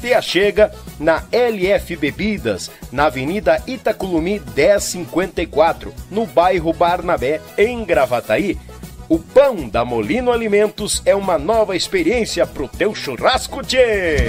te achega na LF Bebidas, na Avenida Itaculumi 1054, no bairro Barnabé, em Gravataí. O pão da Molino Alimentos é uma nova experiência pro teu churrasco, tchê!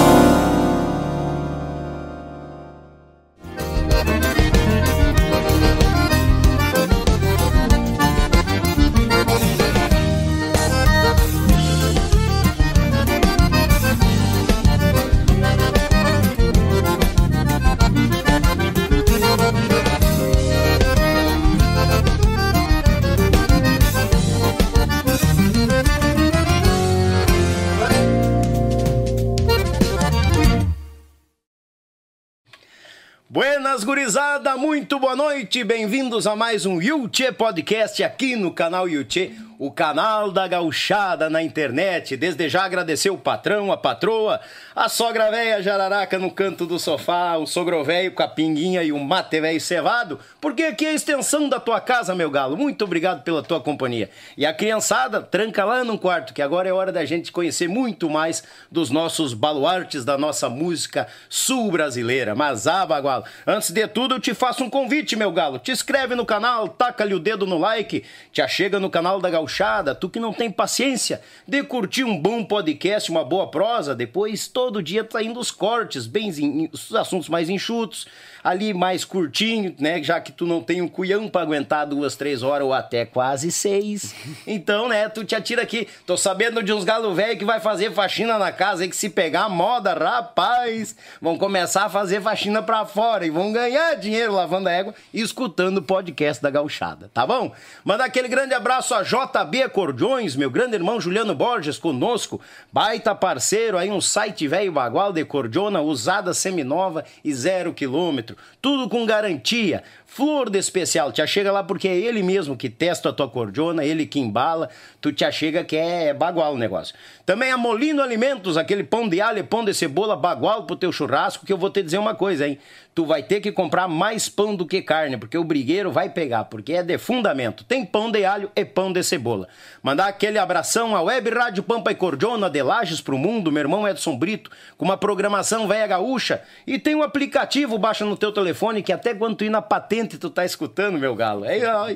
Buenas gurizada, muito boa noite, bem-vindos a mais um Yuchê Podcast aqui no canal Yuchê o canal da gauchada na internet. Desde já agradecer o patrão, a patroa, a sogra velha jararaca no canto do sofá, o sogro velho com a pinguinha e o mate velho cevado, porque aqui é a extensão da tua casa, meu galo. Muito obrigado pela tua companhia. E a criançada, tranca lá no quarto, que agora é hora da gente conhecer muito mais dos nossos baluartes da nossa música sul-brasileira. Mas, ah, bagualo, antes de tudo eu te faço um convite, meu galo. Te inscreve no canal, taca-lhe o dedo no like, te achega no canal da gauchada gauchada, tu que não tem paciência de curtir um bom podcast, uma boa prosa, depois todo dia tá indo os cortes, bem, os assuntos mais enxutos, ali mais curtinho, né? Já que tu não tem um cuião para aguentar duas, três horas ou até quase seis. Então, né, tu te atira aqui. Tô sabendo de uns galo velho que vai fazer faxina na casa e que se pegar moda, rapaz, vão começar a fazer faxina pra fora e vão ganhar dinheiro lavando a égua e escutando o podcast da gauchada, tá bom? Manda aquele grande abraço a JB Acordeões, meu grande irmão Juliano Borges conosco, baita parceiro aí, um site velho bagual de cordiona usada seminova e zero quilômetro tudo com garantia. Flor de especial, te achega lá porque é ele mesmo que testa a tua cordiona, ele que embala, tu te achega que é bagual o negócio. Também a Molino Alimentos, aquele pão de alho pão de cebola bagual pro teu churrasco, que eu vou te dizer uma coisa, hein? Tu vai ter que comprar mais pão do que carne, porque o brigueiro vai pegar, porque é de fundamento. Tem pão de alho e pão de cebola. Mandar aquele abração à Web Rádio Pampa e Cordiona de Lages pro Mundo, meu irmão Edson Brito, com uma programação velha gaúcha. E tem um aplicativo, baixa no teu telefone, que até quando tu ir na patente tu tá escutando, meu galo.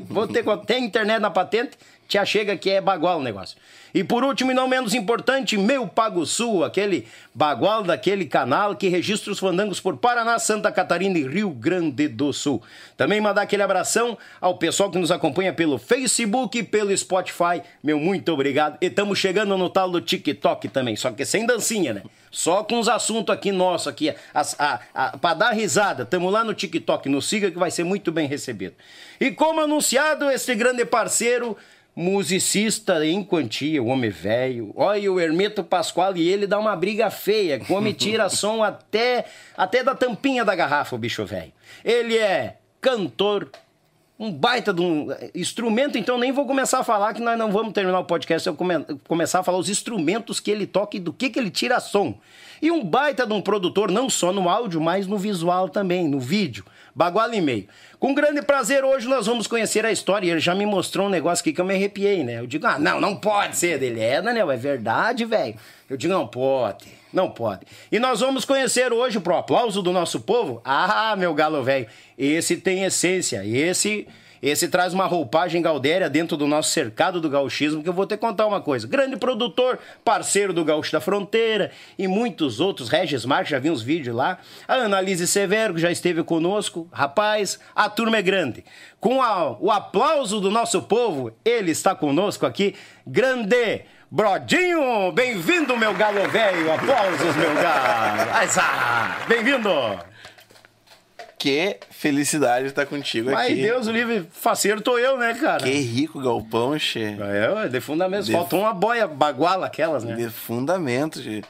Vou ter, tem internet na patente, te achega que é bagual o negócio. E por último e não menos importante, meu Pago Sul, aquele bagual daquele canal que registra os fandangos por Paraná, Santa Catarina e Rio Grande do Sul. Também mandar aquele abração ao pessoal que nos acompanha pelo Facebook e pelo Spotify. Meu muito obrigado. E estamos chegando no tal do TikTok também, só que sem dancinha, né? Só com os assuntos aqui nossos aqui, para dar risada. Tamo lá no TikTok, nos siga que vai ser muito bem recebido. E como anunciado, esse grande parceiro musicista em quantia, o homem velho. Olha o Hermeto Pascoal e ele dá uma briga feia. O homem tira som até, até da tampinha da garrafa, o bicho velho. Ele é cantor, um baita de um instrumento, então nem vou começar a falar que nós não vamos terminar o podcast, eu come, começar a falar os instrumentos que ele toca e do que, que ele tira som. E um baita de um produtor, não só no áudio, mas no visual também, no vídeo. Bagual e meio. Com grande prazer, hoje nós vamos conhecer a história. Ele já me mostrou um negócio aqui que eu me arrepiei, né? Eu digo, ah, não, não pode ser dele. É, Daniel, é verdade, velho. Eu digo, não pode, não pode. E nós vamos conhecer hoje, pro aplauso do nosso povo, ah, meu galo velho, esse tem essência, esse Esse traz uma roupagem gaudéria dentro do nosso cercado do gauchismo, que eu vou te contar uma coisa. Grande produtor, parceiro do Gaúcho da Fronteira e muitos outros. Regis Marques, já vi uns vídeos lá. A Analise Severo, que já esteve conosco. Rapaz, a turma é grande. Com a, o aplauso do nosso povo, ele está conosco aqui. Grande! Brodinho, bem-vindo, meu galo velho. Aplausos, meu galo. Bem-vindo. Que felicidade estar contigo Mas aqui. Deus o livre, faceiro tô eu, né, cara? Que rico galpão, che. É, de fundamento. De- Faltou uma boia baguala aquelas, né? De fundamento, che.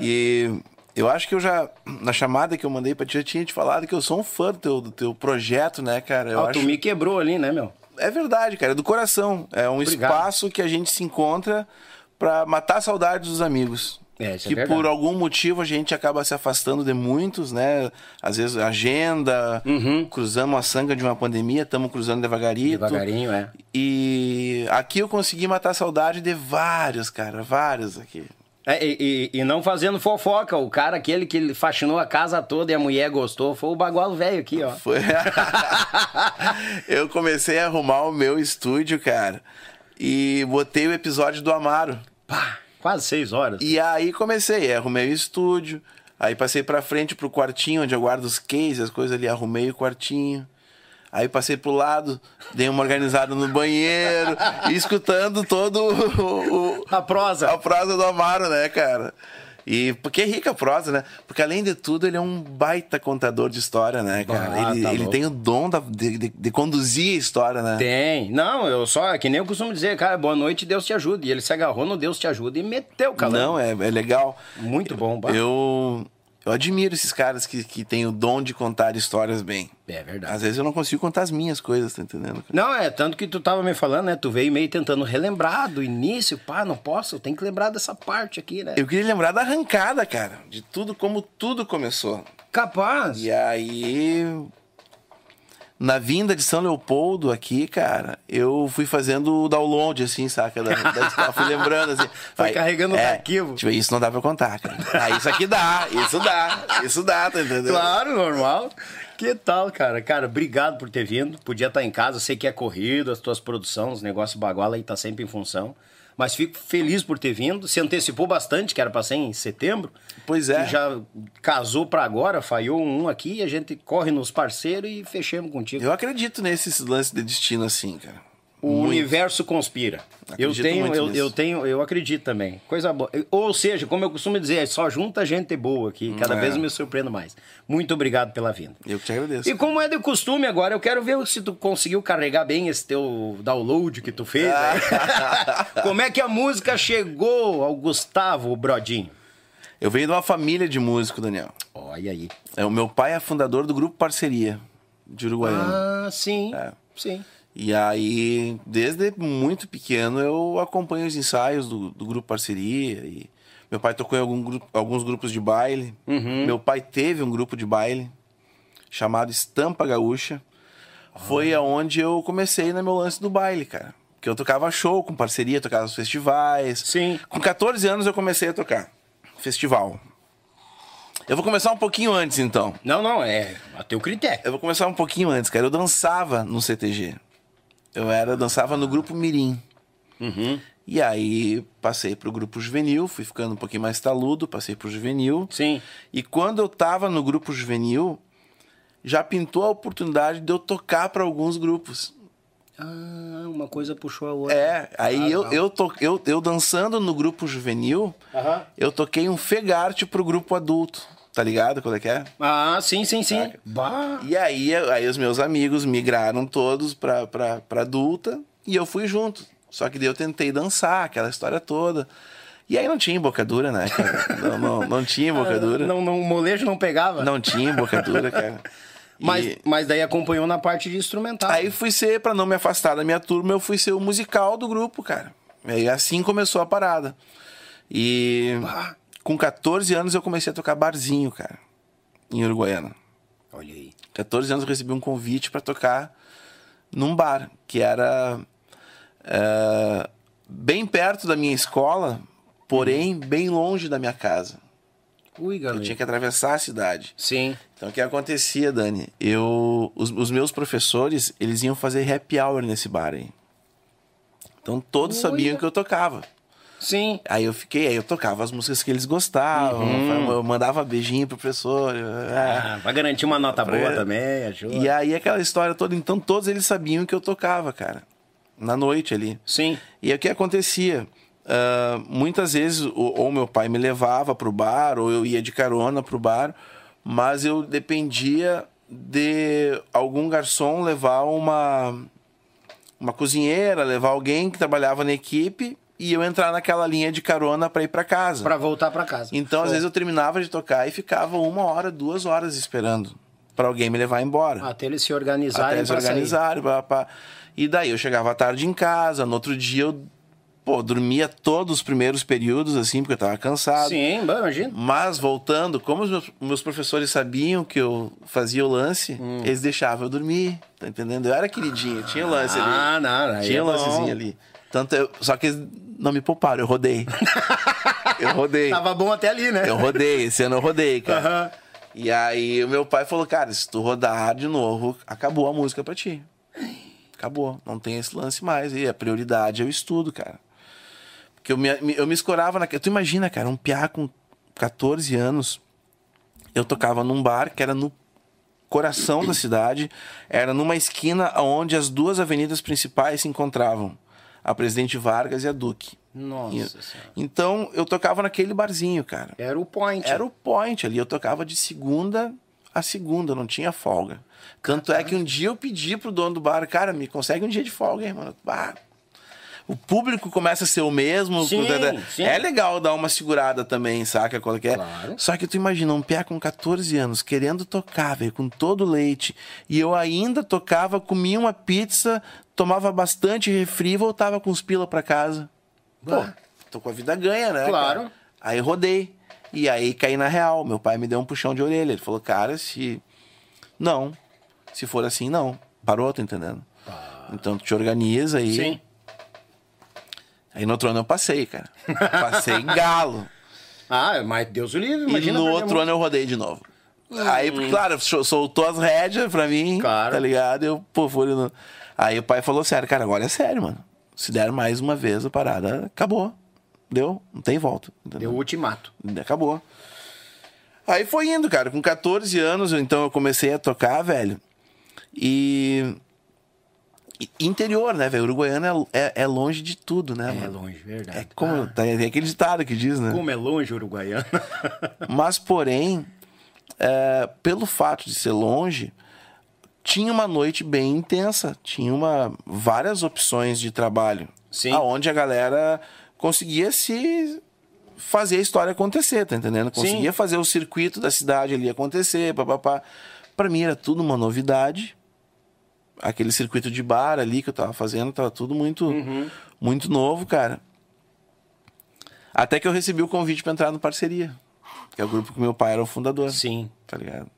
E eu acho que eu já, na chamada que eu mandei pra ti, eu tinha te falado que eu sou um fã do teu, do teu projeto, né, cara? Eu Ó, acho... tu me quebrou ali, né, meu? É verdade, cara, é do coração. É um Obrigado. espaço que a gente se encontra pra matar a saudade dos amigos. É, é que verdade. por algum motivo a gente acaba se afastando de muitos, né? Às vezes agenda, Uhum. cruzamos a sanga de uma pandemia, estamos cruzando devagarito. Devagarinho, é. E aqui eu consegui matar a saudade de vários, cara, vários aqui. É, e, e- e não fazendo fofoca, o cara aquele que faxinou a casa toda e a mulher gostou foi o bagualo velho aqui, ó. Foi. eu comecei a arrumar o meu estúdio, cara, e botei o episódio do Amaro. Quase seis horas. E aí comecei, arrumei o estúdio, aí passei pra frente pro quartinho onde eu guardo os cases, as coisas ali, arrumei o quartinho. Aí passei pro lado, dei uma organizada no banheiro, escutando todo o, o- A prosa. a prosa do Amaro, né, cara? E porque é rica a prosa, né? Porque além de tudo, ele é um baita contador de história, né, cara? Ah, ele tá ele tem o dom da- de, de- de conduzir a história, né? Tem. Não, eu só, que nem eu costumo dizer, cara, boa noite, Deus te ajude. E ele se agarrou no Deus te ajuda e meteu, cara. Não, é, é legal. Muito bom, bah. Eu, eu admiro esses caras que, que têm o dom de contar histórias bem. É verdade. Às vezes eu não consigo contar as minhas coisas, tá entendendo? Não, é, tanto que tu tava me falando, né? Tu veio meio tentando relembrar do início, pá, não posso, tem que lembrar dessa parte aqui, né? Eu queria lembrar da arrancada, cara. De tudo, como tudo começou. Capaz. E aí, na vinda de São Leopoldo aqui, cara, eu fui fazendo o download, assim, saca? Da, da história, fui lembrando, assim. Foi Aí, carregando é, arquivos. Tipo, isso não dá pra contar, cara. Ah, isso aqui dá, isso dá, isso dá, tá entendendo? Claro, normal. Que tal, cara? Cara, obrigado por ter vindo. Podia estar em casa, sei que é corrido, as tuas produções, os negócios baguala aí tá sempre em função. Mas fico feliz por ter vindo. Se antecipou bastante, que era pra ser em setembro. Pois é. Já casou pra agora, falhou um aqui, a gente corre nos parceiros e fechamos contigo. Eu acredito nesses lances de destino, assim, cara. O universo conspira. Eu Acredito tenho, muito eu, eu tenho, eu acredito também. Coisa boa. Ou seja, como eu costumo dizer, só junta gente boa aqui. Cada É. vez eu me surpreendo mais. Muito obrigado pela vinda. Eu que te agradeço. E como é de costume agora, eu quero ver se tu conseguiu carregar bem esse teu download que tu fez. aí. como é que a música chegou ao Gustavo Brodinho? Eu venho de uma família de músico, Daniel. Olha aí. É, o meu pai é fundador do grupo Parceria de Uruguaiana. Ah, sim. É. Sim. E aí, desde muito pequeno, eu acompanho os ensaios do, do grupo Parceria. E meu pai tocou em algum grupo- alguns grupos de baile. Uhum. Meu pai teve um grupo de baile chamado Estampa Gaúcha. Foi aonde eu comecei no meu lance do baile, cara. Que eu tocava show com parceria, tocava nos festivais. Sim. Com 14 anos eu comecei a tocar festival. Eu vou começar um pouquinho antes, então. Não, não, é a teu critério. Eu vou começar um pouquinho antes, cara. Eu dançava no CTG. Eu era, dançava no grupo Mirim. Uhum. E aí passei pro grupo juvenil, fui ficando um pouquinho mais taludo, passei pro juvenil. Sim. E quando eu tava no grupo juvenil, já pintou a oportunidade de eu tocar para alguns grupos. Ah, uma coisa puxou a outra. É, aí Ah, eu, eu, to, eu, eu dançando no grupo juvenil, eu toquei um fegarte pro grupo adulto. Tá ligado qual é que é? Ah, sim, sim, sim. Saca. Bah. E aí, aí os meus amigos migraram todos pra, pra, pra adulta e eu fui junto. Só que daí eu tentei dançar, aquela história toda. E aí não tinha embocadura, né, cara? Não, não, não tinha embocadura. Não, não, o molejo não pegava. Não tinha embocadura, cara. E Mas, mas daí acompanhou na parte de instrumental. Aí fui ser, pra não me afastar da minha turma, eu fui ser o musical do grupo, cara. E aí assim começou a parada. E Ah. Com 14 anos eu comecei a tocar barzinho, cara, em Uruguaiana. Olha aí. 14 anos eu recebi um convite para tocar num bar, que era é, bem perto da minha escola, porém bem longe da minha casa. Ui, galera. Eu tinha que atravessar a cidade. Sim. Então o que acontecia, Dani? Eu, os, os meus professores, eles iam fazer happy hour nesse bar aí. Então todos Ui. sabiam que eu tocava. Sim. Aí eu fiquei, aí eu tocava as músicas que eles gostavam, eu mandava beijinho pro professor. ah. Ah, vai garantir uma nota Pra- boa também, ajuda. E aí aquela história toda, então todos eles sabiam que eu tocava, cara. Na noite ali. Sim. E o que acontecia? Ah, muitas vezes, ou, ou meu pai me levava pro bar, ou eu ia de carona pro bar, mas eu dependia de algum garçom levar uma, uma cozinheira, levar alguém que trabalhava na equipe e eu entrar naquela linha de carona para ir para casa. Pra voltar pra casa. Então, às vezes, eu terminava de tocar e ficava uma hora, duas horas esperando para alguém me levar embora. Até eles se organizarem Até se pra sair. organizarem. pá, pá. E daí eu chegava à tarde em casa, no outro dia eu pô, dormia todos os primeiros períodos, assim, porque eu tava cansado. Sim, imagina. Mas voltando, como os meus, meus professores sabiam que eu fazia o lance, Hum. eles deixavam eu dormir, tá entendendo? Eu era queridinho, tinha o lance ali. Ah, não, aí Tinha é bom. lancezinho ali. Tanto eu, só que eles não me pouparam, eu rodei. eu rodei. Tava bom até ali, né? Eu rodei, esse ano eu rodei, cara. Aham. E aí o meu pai falou, cara, se tu rodar de novo, acabou a música pra ti. Acabou, não tem esse lance mais. E a prioridade é o estudo, cara. Porque eu me, eu me escorava naquela... Tu imagina, cara, um piá com 14 anos, eu tocava num bar que era no coração da cidade, era numa esquina onde as duas avenidas principais se encontravam. A Presidente Vargas e a Duque. Nossa E- Senhora. Então, eu tocava naquele barzinho, cara. Era o point. Era o point ali. Eu tocava de segunda a segunda, não tinha folga. Tanto é que um dia eu pedi pro dono do bar, cara, me consegue um dia de folga aí, mano. O público começa a ser o mesmo. Sim, sim. É legal dar uma segurada também, saca? Qual que é? Claro. Só que tu imagina, um pé com 14 anos, querendo tocar, velho, com todo leite. E eu ainda tocava, comia uma pizza, tomava bastante refri e voltava com os pila pra casa. Pô, tô com a vida ganha, né? Claro. cara? Aí rodei. E aí caí na real. Meu pai me deu um puxão de orelha. Ele falou, cara, se. Não. Se for assim, não. Parou, tá entendendo? Então tu te organiza aí. Sim. Aí no outro ano eu passei, cara. Passei galo. Ah, mas Deus o livre, e imagina. no perder outro ano eu rodei de novo. Aí, porque, claro, sol- soltou as rédeas pra mim, Claro. tá ligado? Eu, pô, fui no... Aí o pai falou sério, cara, agora é sério, mano. Se der mais uma vez a parada, acabou. Deu? Não tem volta. entendeu? Deu o ultimato. Acabou. Aí foi indo, cara. Com 14 anos, então eu comecei a tocar, velho. E. Interior, né, velho? Uruguaiana é, é, é longe de tudo, né, É mano? longe, verdade. É como. Tem aquele ditado que diz, né? Como é longe Uruguaiana. Mas, porém, é, pelo fato de ser longe, tinha uma noite bem intensa. Tinha uma, várias opções de trabalho. Sim. Aonde a galera conseguia se fazer a história acontecer, tá entendendo? Conseguia fazer o circuito da cidade ali acontecer, papapá. Pra mim era tudo uma novidade. Aquele circuito de bar ali que eu tava fazendo, tava tudo muito, Uhum. muito novo, cara. Até que eu recebi o convite pra entrar no Parceria, que é o grupo que meu pai era o fundador, Sim. tá ligado?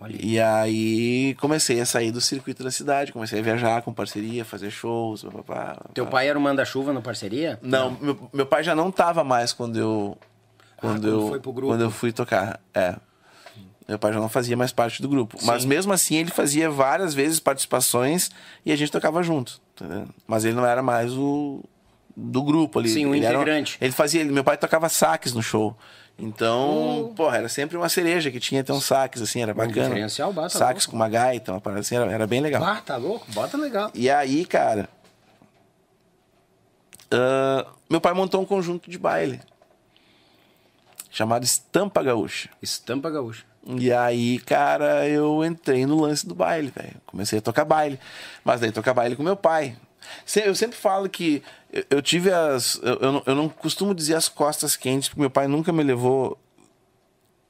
Olha. E aí comecei a sair do circuito da cidade, comecei a viajar com parceria, fazer shows, papapá. Teu pai era o manda-chuva na parceria? Não, Meu, meu pai já não tava mais quando eu quando, quando eu foi pro grupo. quando eu fui tocar. É. Meu pai já não fazia mais parte do grupo, mas mesmo assim ele fazia várias vezes participações e a gente tocava junto, entendeu? Mas ele não era mais o do grupo ali. Sim, o ele era- integrante. ele fazia, meu pai tocava saques no show. Então, porra, era sempre uma cereja que tinha até uns saques, assim, era bacana. diferencial, bata Saques louco. com uma gaita, uma parada assim, era, era bem legal. Ah, tá louco? Bota legal. E aí, cara. ah, meu pai montou um conjunto de baile. Chamado Estampa Gaúcha. Estampa gaúcha. E aí, cara, eu entrei no lance do baile, velho. Comecei a tocar baile. Mas daí tocar baile com meu pai. Eu sempre falo que eu, tive as. Eu, eu não, eu não costumo dizer as costas quentes, porque meu pai nunca me levou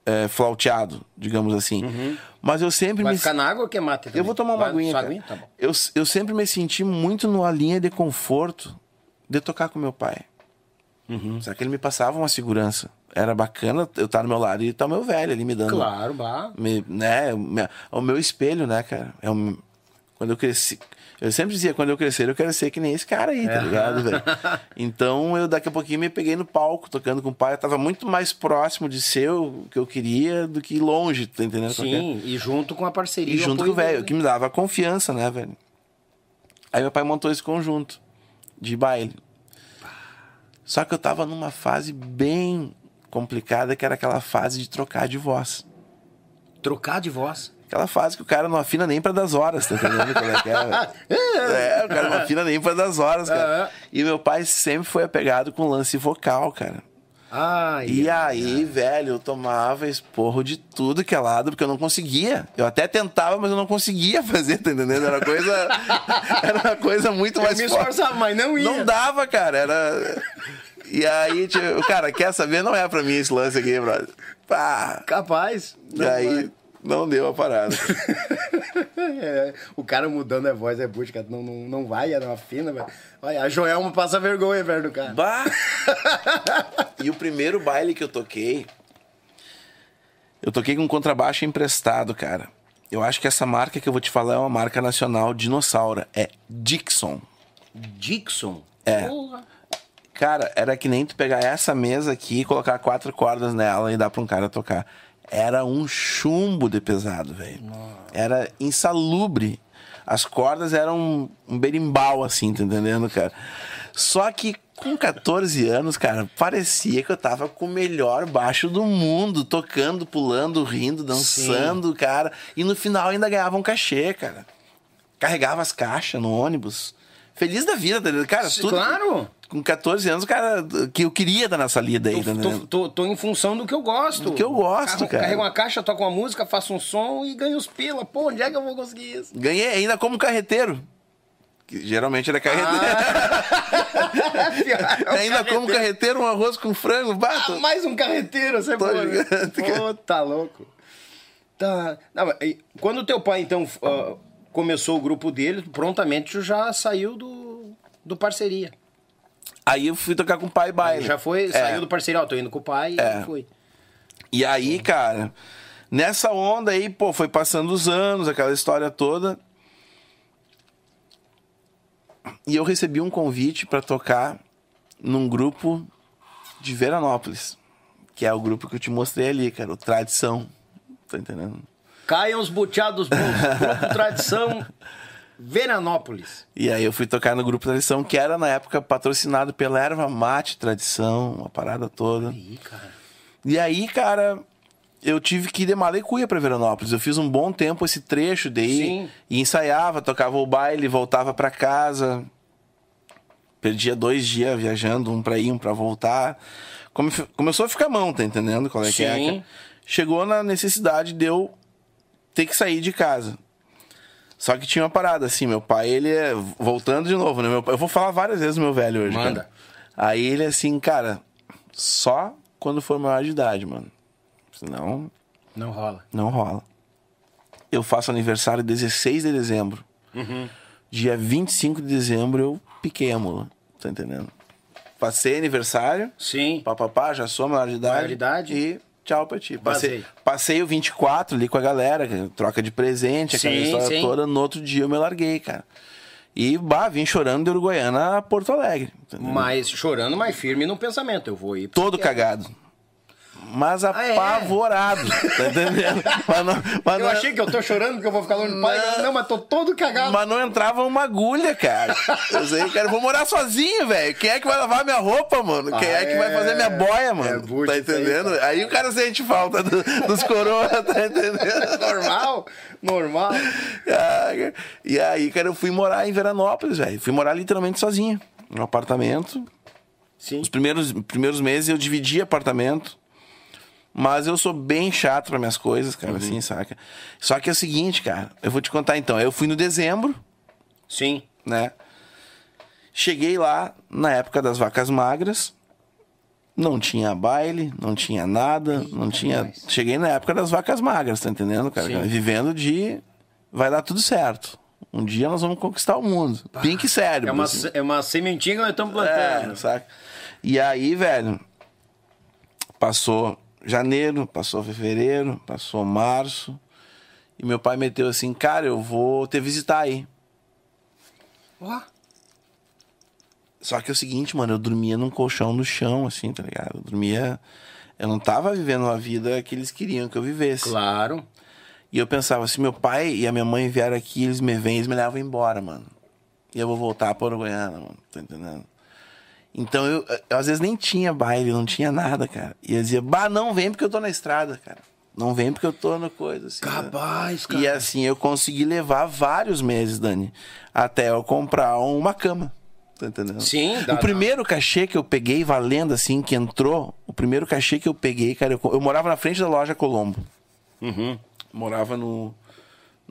é, flauteado, digamos assim. Mas eu sempre Vai me. ficar na água ou quer mate também? Eu vou tomar uma Vai, aguinha, cara. aguinha? Tá. Eu, eu sempre me senti muito numa linha de conforto de tocar com meu pai. Uhum. Só que ele me passava uma segurança. Era bacana eu estar do meu lado e estar o meu velho ali me dando. Claro, bah. Me, né, o meu- espelho, né, cara? É um, quando eu cresci, Eu sempre dizia, quando eu crescer, eu quero ser que nem esse cara aí, tá ligado, velho? Então eu daqui a pouquinho me peguei no palco, tocando com o pai. Eu tava muito mais próximo de ser o que eu queria do que longe, tá entendendo? Sim, e junto com a parceria. E junto com o velho, que me dava confiança, né, velho? Aí meu pai montou esse conjunto de baile. Só que eu tava numa fase bem complicada, que era aquela fase de trocar de voz. Trocar de voz. Aquela fase que o cara não afina nem pra das horas, tá entendendo qual é que é? É, o cara não afina nem pra das horas, cara. E meu pai sempre foi apegado com lance vocal, cara. Ai, E aí, velho, eu tomava esporro de tudo que é lado, porque eu não conseguia. Eu até tentava, mas eu não conseguia fazer, tá entendendo? Era coisa. Era uma coisa muito eu mais me forte. esforçava, mas não ia. Não dava, cara. Era. E aí, tipo, cara, quer saber? Não é pra mim esse lance aqui, brother. Pá. Capaz. E Não aí, não deu a parada. É, o cara mudando a voz é bucha, cara. Não, não, não vai, é uma fina, velho. Olha, a Joelma passa vergonha, velho, do cara. Bah! E o primeiro baile que eu toquei, eu toquei com contrabaixo emprestado, cara. Eu acho que essa marca que eu vou te falar é uma marca nacional dinossauro. É Dixon. Dixon. É. Porra. Cara, era que nem tu pegar essa mesa aqui e colocar quatro cordas nela e dar pra um cara tocar. Era um chumbo de pesado, velho. Era insalubre. As cordas eram um, berimbau, assim, tá entendendo, cara? Só que com 14 anos, cara, parecia que eu tava com o melhor baixo do mundo, tocando, pulando, rindo, dançando, cara. E no final ainda ganhava um cachê, cara. Carregava as caixas no ônibus. Feliz da vida, tá ligado? Cara, tudo. claro. Com 14 anos, cara, que eu queria dar nessa lida aí, Tô, entendendo? tô, tô, tô em função do que eu gosto. Do que eu gosto, Carro- cara. Carrego uma caixa, toco uma música, faço um som e ganho os pila. Pô, onde é que eu vou conseguir isso? Ganhei ainda como carreteiro. Que geralmente era carreteiro. ainda como carreteiro, um arroz com frango, bato. Ah, mais um carreteiro, você pode. ligado, cara. Pô, tá louco. Tá. Não, quando o teu pai, então, ah, começou o grupo dele, prontamente já saiu do, do parceria. Aí eu fui tocar com o pai baile. Já foi, É. saiu do parceria, ó, tô indo com o pai É. e foi. E aí, cara, nessa onda aí, pô, foi passando os anos, aquela história toda. E eu recebi um convite pra tocar num grupo de Veranópolis, que é o grupo que eu te mostrei ali, cara, o Tradição. Tá entendendo? Caiam os buteados bons. Grupo Tradição Veranópolis. E aí eu fui tocar no grupo Tradição, que era na época patrocinado pela Erva Mate Tradição, uma parada toda. Ih, cara. E aí, cara, eu tive que ir de Malecuia pra Veranópolis. Eu fiz um bom tempo esse trecho daí. Sim. E ensaiava, tocava o baile, voltava pra casa. Perdia dois dias viajando, um pra ir, um pra voltar. Come- começou a ficar mão, tá entendendo qual é que é? Sim. Chegou na necessidade de eu ter que sair de casa. Só que tinha uma parada, assim, meu pai, ele é. Voltando de novo, né? Meu eu vou falar várias vezes do meu velho hoje. Manda. cara. Aí ele assim, cara, só quando for maior de idade, mano. Senão, Não rola. não rola. Eu faço aniversário 16 de dezembro. Uhum. Dia 25 de dezembro eu piquei a mula. Tá entendendo? Passei aniversário, Sim. papapá, já sou maior de idade. Maior de idade. E tchau pra ti. Passei, passei o 24 ali com a galera, troca de presente, aquela Sim, história sim. toda. No outro dia eu me larguei, cara. E, bah, vim chorando de Uruguaiana a Porto Alegre. entendeu? Mas chorando, mas firme no pensamento. Eu vou ir. Todo cagado. Mas é? apavorado, tá entendendo? Mas não, mas Eu não- achei que eu tô chorando porque eu vou ficar longe do pai. Não. Não, mas tô todo cagado. Mas não entrava uma agulha, cara. Eu sei, cara, eu vou morar sozinho, velho. Quem é que vai lavar minha roupa, mano? Quem Ah, é que vai fazer minha boia, mano? é bucha tá isso aí, entendendo? cara. aí, o cara sente falta do- dos coroas, tá entendendo? normal, normal. Ah, E aí, cara, eu fui morar em Veranópolis, velho. Fui morar literalmente sozinho. No apartamento. Sim. Os primeiros, primeiros meses eu dividi apartamento. Mas eu sou bem chato para minhas coisas, cara, assim, saca? Só que é o seguinte, cara, eu vou te contar então. Eu fui no dezembro, Sim. né? Cheguei lá na época das vacas magras. Não tinha baile, não tinha nada, não tinha. Cheguei na época das vacas magras, tá entendendo, cara? Sim. Vivendo de. Vai dar tudo certo. Um dia nós vamos conquistar o mundo. Pink sério. É uma, assim. é uma sementinha que nós estamos plantando. É, saca? E aí, velho, passou janeiro, passou fevereiro, passou março. E meu pai meteu assim, cara, eu vou te visitar aí. Ó. Só que é o seguinte, mano, eu dormia num colchão no chão, assim, tá ligado? Eu dormia. Eu não tava vivendo a vida que eles queriam que eu vivesse. Claro. E eu pensava, se meu pai e a minha mãe vieram aqui, eles me vêm, eles me levam embora, mano. E eu vou voltar pra Uruguaiana, mano. Tá entendendo? Então eu, eu, às vezes nem tinha baile, não tinha nada, cara. E eu dizia, bah, não vem porque eu tô na estrada, cara. Não vem porque eu tô no coisa, assim. né? Capaz, cara. E assim eu consegui levar vários meses, Dani, até eu comprar uma cama. Tá entendendo? Sim, dá- O primeiro cachê que eu peguei, valendo assim, que entrou, o primeiro cachê que eu peguei, cara, eu, eu morava na frente da loja Colombo. Uhum. Morava no,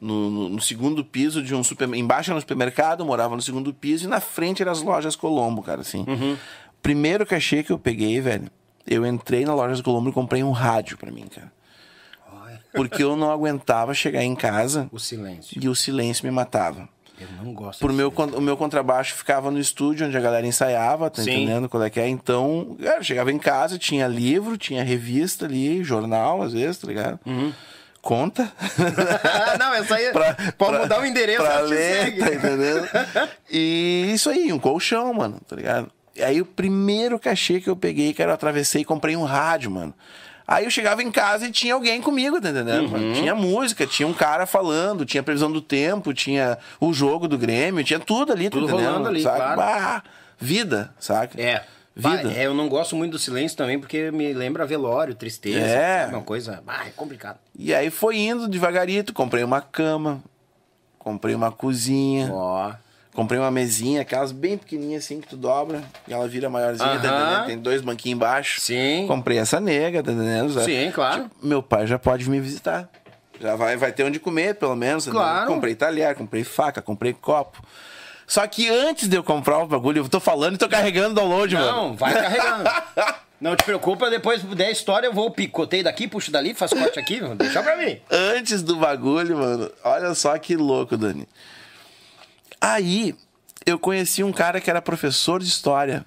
no, no- no segundo piso de um super... Embaixo era um supermercado, morava no segundo piso e na frente eram as lojas Colombo, cara, assim. Uhum. Primeiro cachê que eu peguei, velho, eu entrei na loja Colombo e comprei um rádio pra mim, cara. Porque eu não aguentava chegar em casa O silêncio. e o silêncio me matava. Eu não gosto Por meu, o meu contrabaixo ficava no estúdio onde a galera ensaiava, tá Sim. entendendo qual é que é? Então, eu chegava em casa, tinha livro, tinha revista ali, jornal, às vezes, tá ligado? Uhum. Conta. não, essa aí. Pra- pode pra- mudar o endereço, pra ela te ler, segue. tá entendendo? E isso aí, um colchão, mano, tá ligado? E aí o primeiro cachê que eu peguei, cara, eu atravessei e comprei um rádio, mano. Aí eu chegava em casa e tinha alguém comigo, tá entendendo? Uhum. Tinha música, tinha um cara falando, tinha previsão do tempo, tinha o jogo do Grêmio, tinha tudo ali, tá Tudo entendendo? rolando ali, saca? claro. Bah, vida, saca? É. Vida. Vai, é, eu não gosto muito do silêncio também, porque me lembra velório, tristeza. É. Uma coisa. Ah, é complicado. E aí foi indo devagarito, comprei uma cama, comprei uma cozinha. Ó. Comprei uma mesinha, aquelas bem pequenininhas assim que tu dobra e ela vira maiorzinha, tá Aham. entendendo? Tem dois banquinhos embaixo. Sim. Comprei essa nega, tá entendendo? Sim, claro. Tipo, meu pai já pode me visitar. Já vai, vai ter onde comer, pelo menos. entendendo? Claro. Comprei talher, comprei faca, comprei copo. Só que antes de eu comprar o bagulho, eu tô falando e tô carregando o download, mano. Não, vai carregando. Não te preocupa, depois der história, eu vou picoteio daqui, puxo dali, faço corte aqui, deixa pra mim. antes do bagulho, mano. Olha só que louco, Dani. Aí eu conheci um cara que era professor de história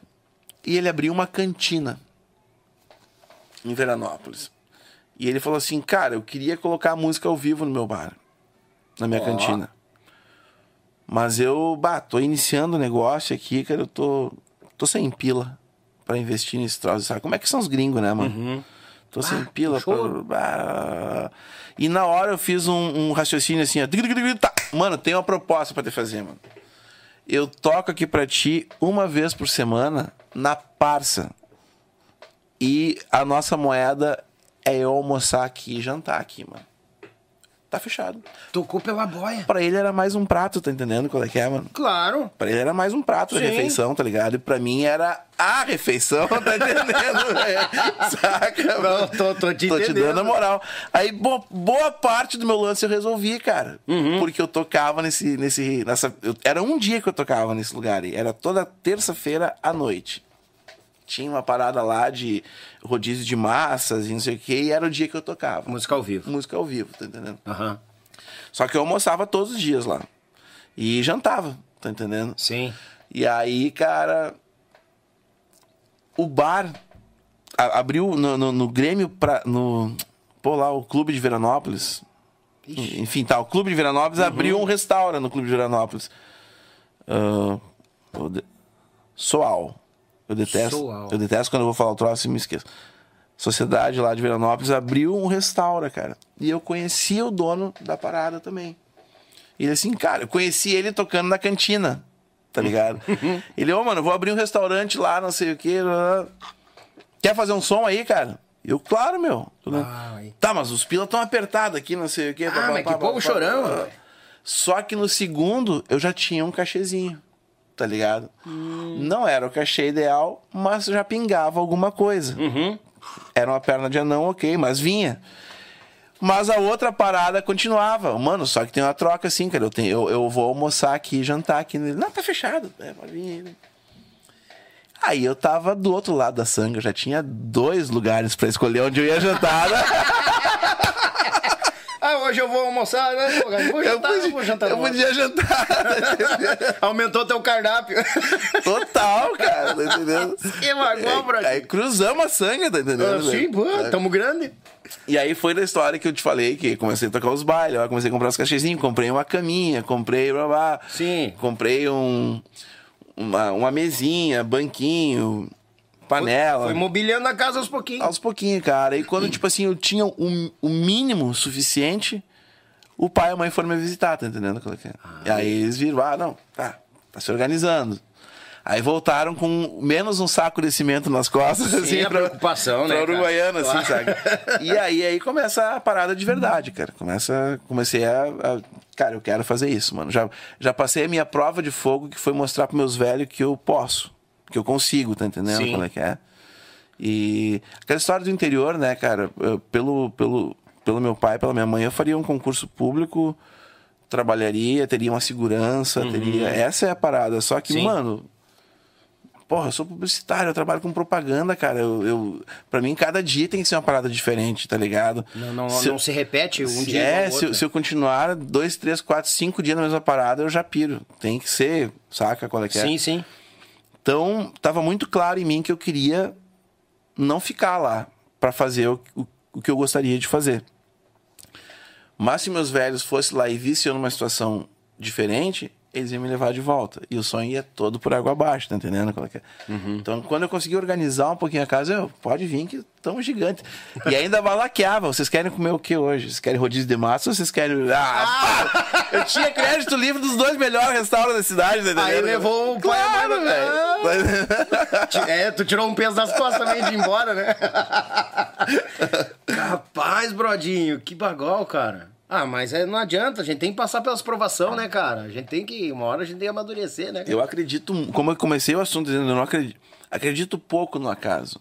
e ele abriu uma cantina em Veranópolis. E ele falou assim: "Cara, eu queria colocar música ao vivo no meu bar, na minha Ó. cantina. Mas eu, bah, tô iniciando o negócio aqui, cara, eu tô tô sem pila pra investir nesse troço, sabe? Como é que são os gringos, né, mano? Tô sem pila pra... E na hora eu fiz um, um raciocínio assim, ó. Tá. Mano, tem uma proposta pra te fazer, mano. Eu toco aqui pra ti uma vez por semana na parça. E a nossa moeda é eu almoçar aqui e jantar aqui, mano. Tá fechado. Tocou pela boia. Pra ele era mais um prato, tá entendendo qual é que é, mano? Claro. Pra ele era mais um prato Sim. refeição, tá ligado? E pra mim era a refeição, tá entendendo? velho? Saca? Não, tô- tô te Tô te dando a moral. Aí, bo- boa parte do meu lance eu resolvi, cara. Uhum. Porque eu tocava nesse. nesse nessa, eu- era um dia que eu tocava nesse lugar. E era toda terça-feira à noite. Tinha uma parada lá de rodízio de massas e não sei o que, e era o dia que eu tocava. Música ao vivo. Música ao vivo, tá entendendo? Aham. Só que eu almoçava todos os dias lá. E jantava, tá entendendo? Sim. E aí, cara. O bar a- abriu no, no, no Grêmio pra. No, pô, lá, o Clube de Veranópolis. Ixi. Enfim, tá. O Clube de Veranópolis abriu um restaurante no Clube de Veranópolis. De- Soal. Eu detesto. Soal. Eu detesto quando eu vou falar o troço e me esqueço. Sociedade lá de Veranópolis abriu um restaurante, cara. E eu conhecia o dono da parada também. E ele assim, cara, eu conheci ele tocando na cantina, tá ligado? ele, ô, mano, eu vou abrir um restaurante lá, não sei o quê. Quer fazer um som aí, cara? Eu, claro, meu. Ai. Tá, mas os pilas estão apertados aqui, não sei o quê. Ah, pá, mas pá, que pá, povo chorão. Só que no segundo eu já tinha um cachezinho, tá ligado? Hum. Não era o cachê ideal, mas já pingava alguma coisa. Uhum. Era uma perna de anão, ok, mas vinha. Mas a outra parada continuava. Mano, só que tem uma troca assim, cara. Eu, tenho, eu, eu vou almoçar aqui, jantar aqui. Não, tá fechado. É, pode vir. aí. Aí eu tava do outro lado da sanga, já tinha dois lugares pra escolher onde eu ia jantar. Ah, hoje eu vou almoçar, né? Pô, vou Eu jantar, não podia, vou jantar. eu podia jantar. Aumentou teu cardápio. Total, cara, tá entendendo? Que bagulho, bro. Aí cruzamos a sangue, tá entendendo? Sim, velho? pô, tamo grande. E aí foi da história que eu te falei, que comecei a tocar os bailes, eu comecei a comprar os cachezinhos, comprei uma caminha, comprei blá, blá, Sim. comprei um, uma, uma mesinha, banquinho, panela. Foi mobiliando a casa aos pouquinhos. Aos pouquinhos, cara. E quando, tipo assim, eu tinha o, o mínimo suficiente, o pai e a mãe foram me visitar, tá entendendo? é? e aí eles viram, ah, não, tá, tá se organizando. Aí voltaram com menos um saco de cimento nas costas, assim, a preocupação, né, Pra uruguaiana, assim, Claro. sabe? E aí, aí começa a parada de verdade, cara. Começa, comecei a, a- Cara, eu quero fazer isso, mano. Já, já passei a minha prova de fogo, que foi mostrar pros meus velhos que eu posso, que eu consigo, tá entendendo Sim. qual é que é? E aquela história do interior, né, cara? eu- pelo, pelo, pelo meu pai, pela minha mãe, eu faria um concurso público, trabalharia, teria uma segurança, teria. Essa é a parada. Só que, Uhum. Sim. mano. Porra, eu sou publicitário, eu trabalho com propaganda, cara. Eu, eu, pra mim, cada dia tem que ser uma parada diferente, tá ligado? Não, não, Se- não se repete um se dia é, se, eu- se eu continuar dois, três, quatro, cinco dias na mesma parada, eu já piro. Tem que ser, saca qual é que é? Sim, sim. Então, tava muito claro em mim que eu queria não ficar lá pra fazer o, o, o que eu gostaria de fazer. Mas se meus velhos fossem lá e vissem eu numa situação diferente, eles iam me levar de volta. E o sonho ia todo por água abaixo, tá entendendo? é é? Então, quando eu consegui organizar um pouquinho a casa, eu, pode vir que tão gigante. E ainda balaqueava. Vocês querem comer o que hoje? Vocês querem rodízio de massa ou vocês querem... Ah, pá! Eu tinha crédito livre dos dois melhores restaurantes da cidade, tá entendendo? Aí levou o pai Claro, pra- velho. É, tu tirou um peso das costas também de ir embora, né? Capaz, brodinho, que bagol, cara. Ah, mas é, não adianta, a gente tem que passar pelas provação, né, cara? A gente tem que, uma hora a gente tem que amadurecer, né? cara? Eu acredito, como eu comecei o assunto dizendo, eu não acredito, acredito pouco no acaso.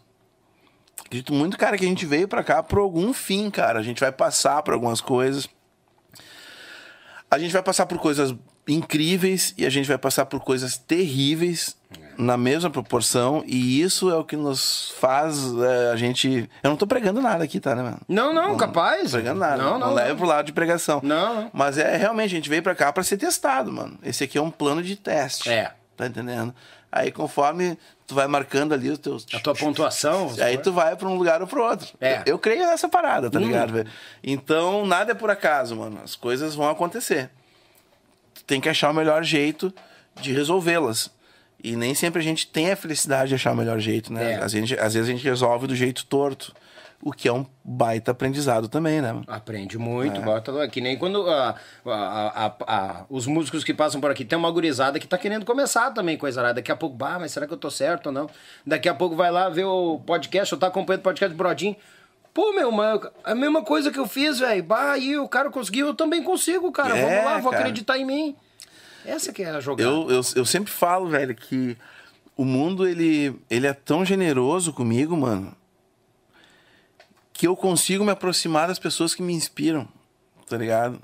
Acredito muito, cara, que a gente veio pra cá por algum fim, cara. A gente vai passar por algumas coisas. A gente vai passar por coisas incríveis e a gente vai passar por coisas terríveis na mesma proporção. E isso é o que nos faz é, a gente. Eu não tô pregando nada aqui, tá, né, mano? Não, não, capaz. Não pregando nada. Não, não. leva não. pro lado de pregação. Não, não. Mas é realmente, a gente veio pra cá pra ser testado, mano. Esse aqui é um plano de teste. É. Tá entendendo? Aí conforme tu vai marcando ali os teus. A tua pontuação. Aí tu vai pra um lugar ou pro outro. É. Eu, eu creio nessa parada, tá ligado, velho? Então, nada é por acaso, mano. As coisas vão acontecer. Tu tem que achar o melhor jeito de resolvê-las. E nem sempre a gente tem a felicidade de achar o melhor jeito, né? É. Às, vezes, às vezes a gente resolve do jeito torto. O que é um baita aprendizado também, né? Aprende É. muito, bota lá. Que nem quando ah, a- a- a- os músicos que passam por aqui tem uma gurizada que tá querendo começar também, coisa lá. Daqui a pouco, bah, mas será que eu tô certo ou não? Daqui a pouco vai lá ver o podcast, ou tá acompanhando o podcast do Brodinho. Pô, meu, mano, a mesma coisa que eu fiz, velho. Bah, e o cara conseguiu, eu também consigo, cara. É, Vamos lá, vou cara. acreditar em mim. Essa que é a jogada. Eu, eu, eu sempre falo, velho, que o mundo, ele, ele é tão generoso comigo, mano, que eu consigo me aproximar das pessoas que me inspiram, tá ligado?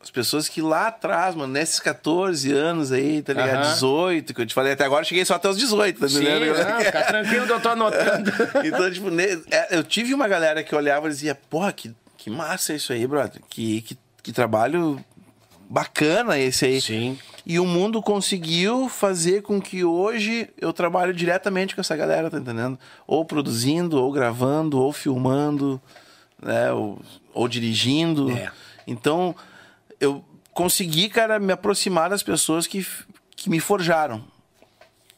As pessoas que lá atrás, mano, nesses 14 anos aí, tá ligado? Aham. 18, que eu te falei até agora, eu cheguei só até os 18, tá Sim, entendendo? não, fica tranquilo que eu tô anotando. então, tipo, é, eu tive uma galera que olhava e dizia, porra, que, que massa isso aí, brother. Que, que, que trabalho bacana esse aí. Sim. E o mundo conseguiu fazer com que hoje eu trabalhe diretamente com essa galera, tá entendendo? Ou produzindo, ou gravando, ou filmando, né? Ou, ou dirigindo. É. Então, eu consegui, cara, me aproximar das pessoas que, que me forjaram.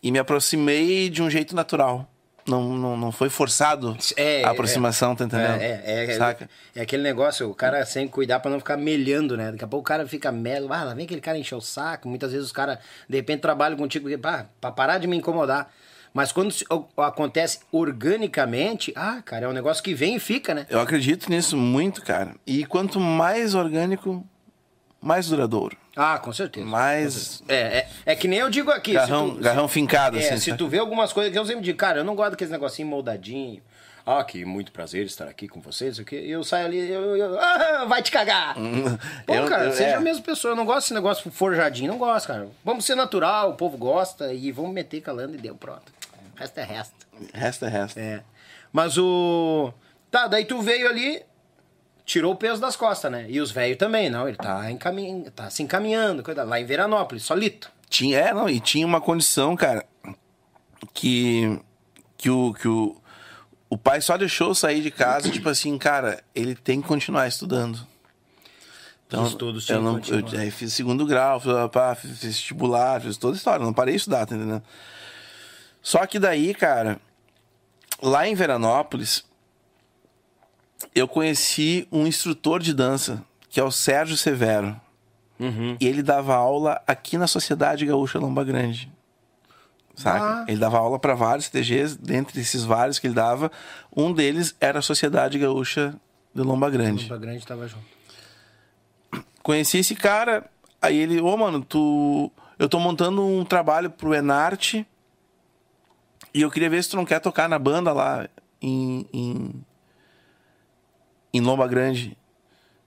E me aproximei de um jeito natural. Não, não, não foi forçado É, a aproximação, tá entendendo? É, é, é, Saca? é aquele negócio, o cara sempre cuidar pra não ficar melhando, né? Daqui a pouco o cara fica melo, ah, lá vem aquele cara encher o saco. Muitas vezes os caras, de repente, trabalham contigo pá, pra parar de me incomodar. Mas quando acontece organicamente, ah, cara, é um negócio que vem e fica, né? Eu acredito nisso muito, cara. E quanto mais orgânico, mais duradouro. Ah, com certeza. Mais É, é, é que nem eu digo aqui. garrão, tu- garrão fincado, É, assim. se sabe? tu vê algumas coisas que eu sempre digo, cara, eu não gosto daqueles negocinho moldadinho. Ah, que muito prazer estar aqui com vocês. O que eu saio ali, eu, eu- ah, vai te cagar. Pô, Eu- cara, eu- seja é. a mesma pessoa. Eu não gosto desse negócio forjadinho, não gosto, cara. Vamos ser natural, o povo gosta e vamos meter calando e deu, pronto. Resto é resto. Resta, resta. É. Mas o. Tá, daí tu veio ali, tirou o peso das costas, né? E os velhos também, não. Ele tá, encamin... tá se encaminhando, coisa- lá em Veranópolis, solito. Tinha, é, não, e tinha uma condição, cara, que, que, o, que o, o pai só deixou eu sair de casa, tipo assim, cara, ele tem que continuar estudando. Então, estudos eu, não, eu, aí fiz segundo grau, fiz, pá, fiz vestibular, fiz toda a história, não parei de estudar, tá entendendo? Só que daí, cara, lá em Veranópolis, eu conheci um instrutor de dança, que é o Sérgio Severo. E ele dava aula aqui na Sociedade Gaúcha Lomba Grande. Saca? Ah. Ele dava aula para vários TGs, dentre esses vários que ele dava, um deles era a Sociedade Gaúcha de Lomba Grande. Lomba Grande tava junto. Conheci esse cara, aí ele, ô mano, tu. Eu tô montando um trabalho pro Enarte e eu queria ver se tu não quer tocar na banda lá em. em, em Lomba Grande.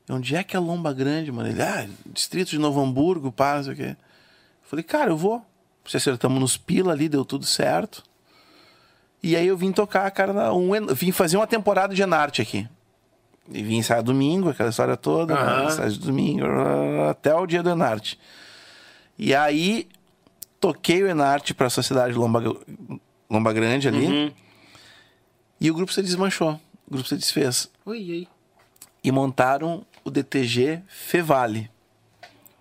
Onde é que é Lomba Grande, mano? Ele, ah, distrito de Novo Hamburgo, pá, não sei o quê. Eu falei, cara, eu vou. Se acertamos nos pila ali, deu tudo certo. E aí eu vim tocar, cara, na- um, vim fazer uma temporada de Enarte aqui. E vim ensaiar domingo, aquela história toda, Aham. né? ensaio de domingo, até o dia do Enarte. E aí, toquei o Enarte pra Sociedade Lomba, Lomba Grande ali. Uhum. E o grupo se desmanchou. O grupo se desfez. Oi, aí? E montaram o DTG Fevale.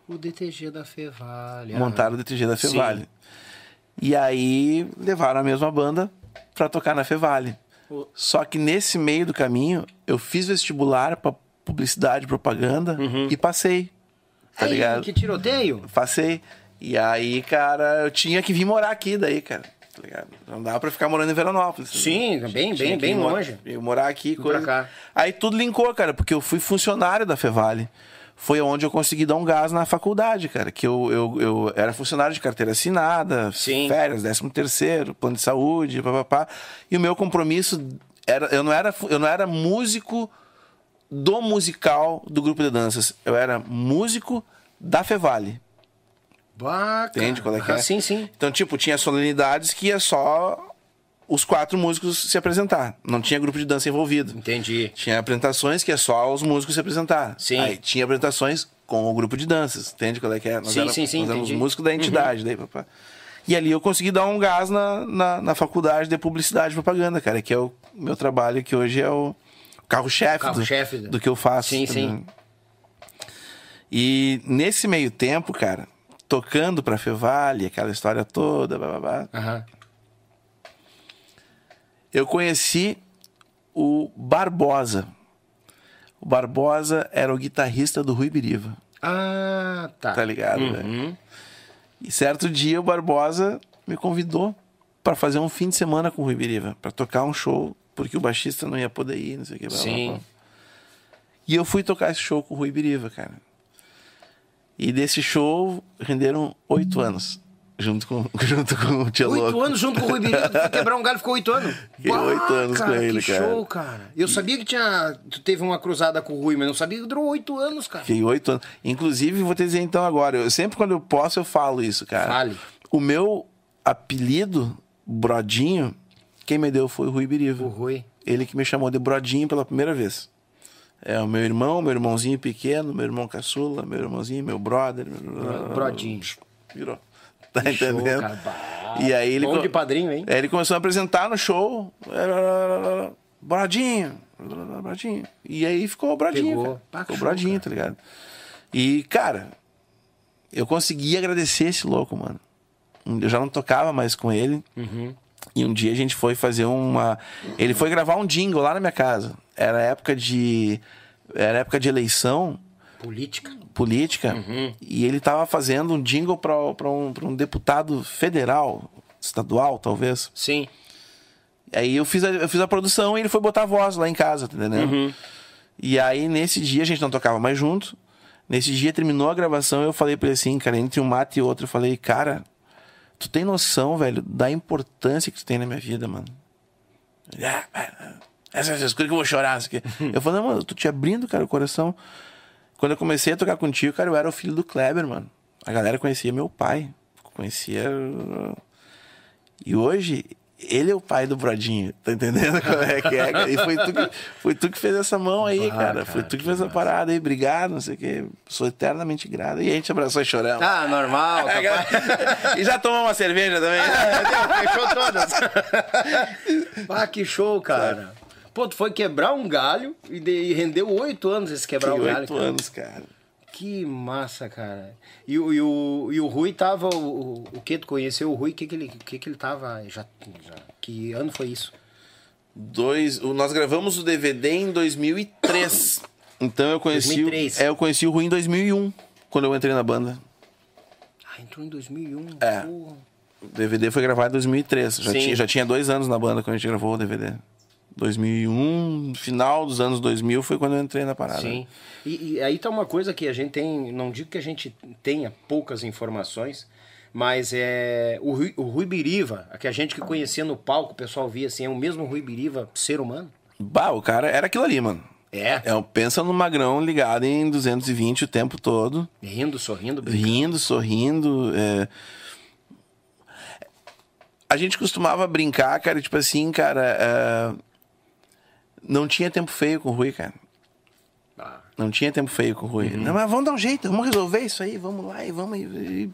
O DTG da Fevale. ah. Montaram o DTG da Sim. Fevale. E aí levaram a mesma banda pra tocar na Fevale. O- Só que nesse meio do caminho, eu fiz vestibular pra publicidade propaganda e passei. Tá Ei, ligado? Que tiroteio? Passei. E aí, cara, eu tinha que vir morar aqui daí, cara. Ligado? Não dá pra ficar morando em Veranópolis. Sim, bem, Tinha bem, bem mo- longe. Eu morar aqui, coisa. cá. Aí tudo linkou, cara, porque eu fui funcionário da Fevale. Foi onde eu consegui dar um gás na faculdade, cara. Que eu, eu, eu era funcionário de carteira assinada, Sim. férias, décimo terceiro, plano de saúde, papapá. E o meu compromisso era. Eu não era, eu não era músico do musical do grupo de danças. Eu era músico da Fevale. Baca. Entende qual é que é? Ah, sim, sim. Então, tipo, tinha solenidades que ia só os quatro músicos se apresentar. Não tinha grupo de dança envolvido. Entendi. Tinha apresentações que é só os músicos se apresentar. Sim. Aí tinha apresentações com o grupo de danças. Entende qual é que é? Nós Sim, era- sim, sim, Nós éramos. Uhum. músicos da entidade. Daí, papá. E ali eu consegui dar um gás na, na, na faculdade de publicidade e propaganda, cara, que é o meu trabalho que hoje é o carro-chefe do, Carro-chefe. do que eu faço. Sim, tá sim. E nesse meio tempo, cara, tocando pra Fevale, aquela história toda, blá, blá, blá, Aham. eu conheci o Barbosa. O Barbosa era o guitarrista do Rui Biriva, Ah, tá. tá ligado? Uhum. velho? E certo dia o Barbosa me convidou pra fazer um fim de semana com o Rui Biriva, pra tocar um show, porque o baixista não ia poder ir, não sei o que. blá, blá, Sim. blá. E eu fui tocar esse show com o Rui Biriva, cara. E desse show renderam oito anos, junto com, junto com o Tia Oito anos junto com o Rui foi quebrar um galho ficou oito anos. Oito anos com ele, que cara. show, cara. Eu sabia que tinha. Tu teve uma cruzada com o Rui, mas não sabia que durou oito anos, cara. Fiquei oito anos. Inclusive, vou te dizer então agora, eu sempre quando eu posso eu falo isso, cara. Fale. O meu apelido, Brodinho, quem me deu foi o Rui Biriva. O Rui. Ele que me chamou de Brodinho pela primeira vez. É o meu irmão, meu irmãozinho pequeno, meu irmão caçula, meu irmãozinho, meu brother. meu- Brodinho. Virou. Tá Que show, entendendo? Bah. E aí ele. Bom de padrinho, hein? Aí ele começou a apresentar no show. Brodinho. Brodinho. E aí ficou o Brodinho. Ficou o show, Brodinho, tá ligado? E, cara, eu consegui agradecer esse louco, mano. Eu já não tocava mais com ele. Uhum. E um dia a gente foi fazer uma. Ele foi gravar um jingle lá na minha casa. Era época de. Era época de eleição Política. política. Uhum. E ele tava fazendo um jingle para um, pra um deputado federal, estadual, talvez. Sim. Aí eu fiz, a, eu fiz a produção e ele foi botar a voz lá em casa, tá entendendo? Uhum. E aí nesse dia a gente não tocava mais junto. Nesse dia terminou a gravação eu falei pra ele assim, cara, entre um mate e outro, eu falei, cara, tu tem noção, velho, da importância que tu tem na minha vida, mano? Ah, essas coisas que eu vou chorar. aqui." eu falei, não, mano, eu tô te abrindo, cara, o coração. Quando eu comecei a tocar contigo, cara, eu era o filho do Kleber, mano. A galera conhecia meu pai. Conhecia. E hoje, ele é o pai do Brodinho, tá entendendo como é que é? cara? E foi tu que, foi tu que fez essa mão aí, Ah, cara. cara, Foi tu que que fez essa massa. parada aí, obrigado, não sei o quê. Sou eternamente grato. E a gente abraçou e choramos. Ah, normal, e já tomou uma cerveja também? É, Fechou todas. ah, que show, cara. Pô, tu foi quebrar um galho e, de- e rendeu oito anos esse quebrar Que o galho. oito anos, cara. Que massa, cara. E, o- e, o, e o Rui tava. O, o que tu conheceu o Rui? O que, que, ele, que, que ele tava. Já, já- que ano foi isso? Dois, nós gravamos o DVD em 2003. Então eu conheci, 2003. O, é, eu conheci o Rui em 2001, quando eu entrei na banda. Ah, entrou em 2001. É. porra. O DVD foi gravado em 2003. Já tinha, já tinha dois anos na banda quando a gente gravou o DVD. 2001, final dos anos 2000 foi quando eu entrei na parada. Sim. E, e aí tá uma coisa que a gente tem. Não digo que a gente tenha poucas informações, mas é. O Rui, o Rui Biriva, que a gente que conhecia no palco, o pessoal via assim, é o mesmo Rui Biriva ser humano? Bah, o cara era aquilo ali, mano. É. É, pensa no magrão ligado em 220 o tempo todo. Rindo, sorrindo, brincando. rindo, sorrindo. é. A gente costumava brincar, cara, tipo assim, cara. é, Não tinha tempo feio com o Rui, cara. Ah, Não tinha tempo feio com o Rui. Não, mas vamos dar um jeito, vamos resolver isso aí, vamos lá e vamos. E,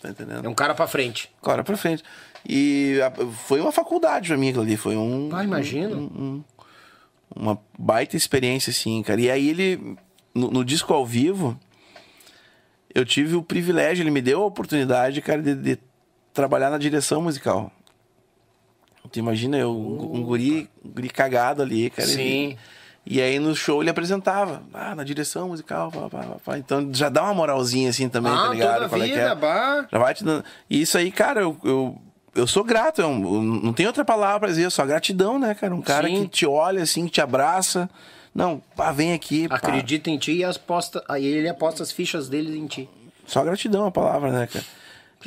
tá entendendo? é um cara pra frente. Claro, pra frente. E a- foi uma faculdade pra mim aquilo ali. Foi um. Ah, imagino. uma baita experiência, assim, cara. E aí ele, no, no disco ao vivo, eu tive o privilégio, ele me deu a oportunidade, cara, de, de trabalhar na direção musical. Tu imagina eu, um, um guri, um guri cagado ali, cara. Sim. ele- e aí no show ele apresentava, ah, na direção musical, pá, pá, pá, então já dá uma moralzinha assim também, ah, tá ligado? toda Qual é que vida, é? bah. Já vai te dando... E isso aí, cara, eu, eu, eu sou grato. Eu, eu não tem outra palavra pra dizer, só gratidão, né, cara? Um cara Sim. que te olha assim, que te abraça. Não, pá, vem aqui. pá. Acredita em ti e as posta, aí ele aposta as fichas dele em ti. Só gratidão a palavra, né, cara?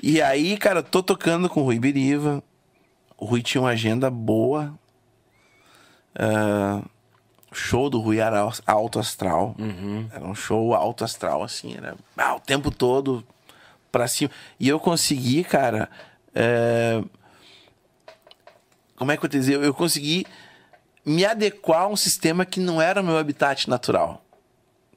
E aí, cara, tô tocando com o Rui Biriva. O Rui tinha uma agenda boa. O show do Rui era alto astral. Era um show alto astral, assim. Era ah, o tempo todo pra cima. E eu consegui, cara. é, Como é que eu te dizer? Eu consegui me adequar a um sistema que não era o meu habitat natural.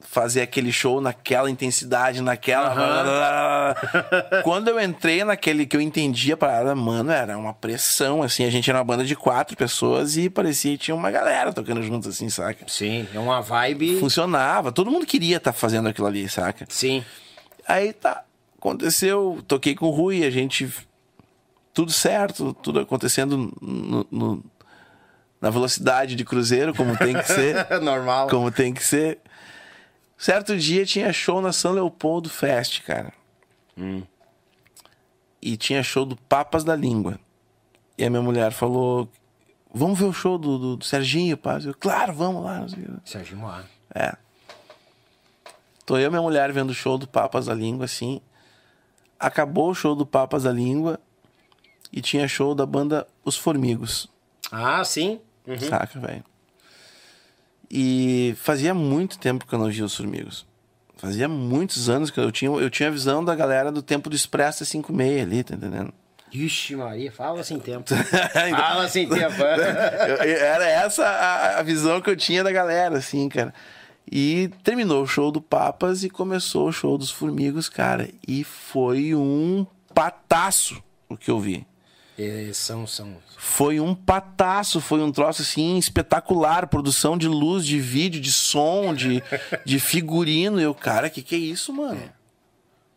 Fazer aquele show naquela intensidade, naquela. Quando eu entrei naquele que eu entendi a parada, mano, era uma pressão, assim. A gente era uma banda de quatro pessoas e parecia que tinha uma galera tocando junto, assim, saca? Sim, é uma vibe. Funcionava, todo mundo queria estar fazendo aquilo ali, saca? Sim. Aí tá, aconteceu, toquei com o Rui, a gente. Tudo certo, tudo acontecendo no- no- na velocidade de cruzeiro, como tem que ser. Normal. como tem que ser. Certo dia tinha show na São Leopoldo Fest, cara. E tinha show do Papas da Língua. E a minha mulher falou: Vamos ver o show do, do, do Serginho, pá. Eu, claro, vamos lá. Serginho Moá. É. Tô eu e minha mulher vendo o show do Papas da Língua, assim. Acabou o show do Papas da Língua e tinha show da banda Os Formigos. Ah, sim. Uhum. Saca, velho? E fazia muito tempo que eu não via os Formigos. Fazia muitos anos que eu tinha, eu tinha a visão da galera do tempo do Expresso 56 ali, tá entendendo? Ixi, Maria, fala sem tempo. Ainda- fala sem tempo. Eu- era essa a, a visão que eu tinha da galera, assim, cara. E terminou o show do Papas e começou o show dos Formigos, cara. E foi um pataço o que eu vi. É, são, são. Foi um pataço, foi um troço assim espetacular, produção de luz, de vídeo, de som, de, de figurino. Eu, cara, que que é isso, mano?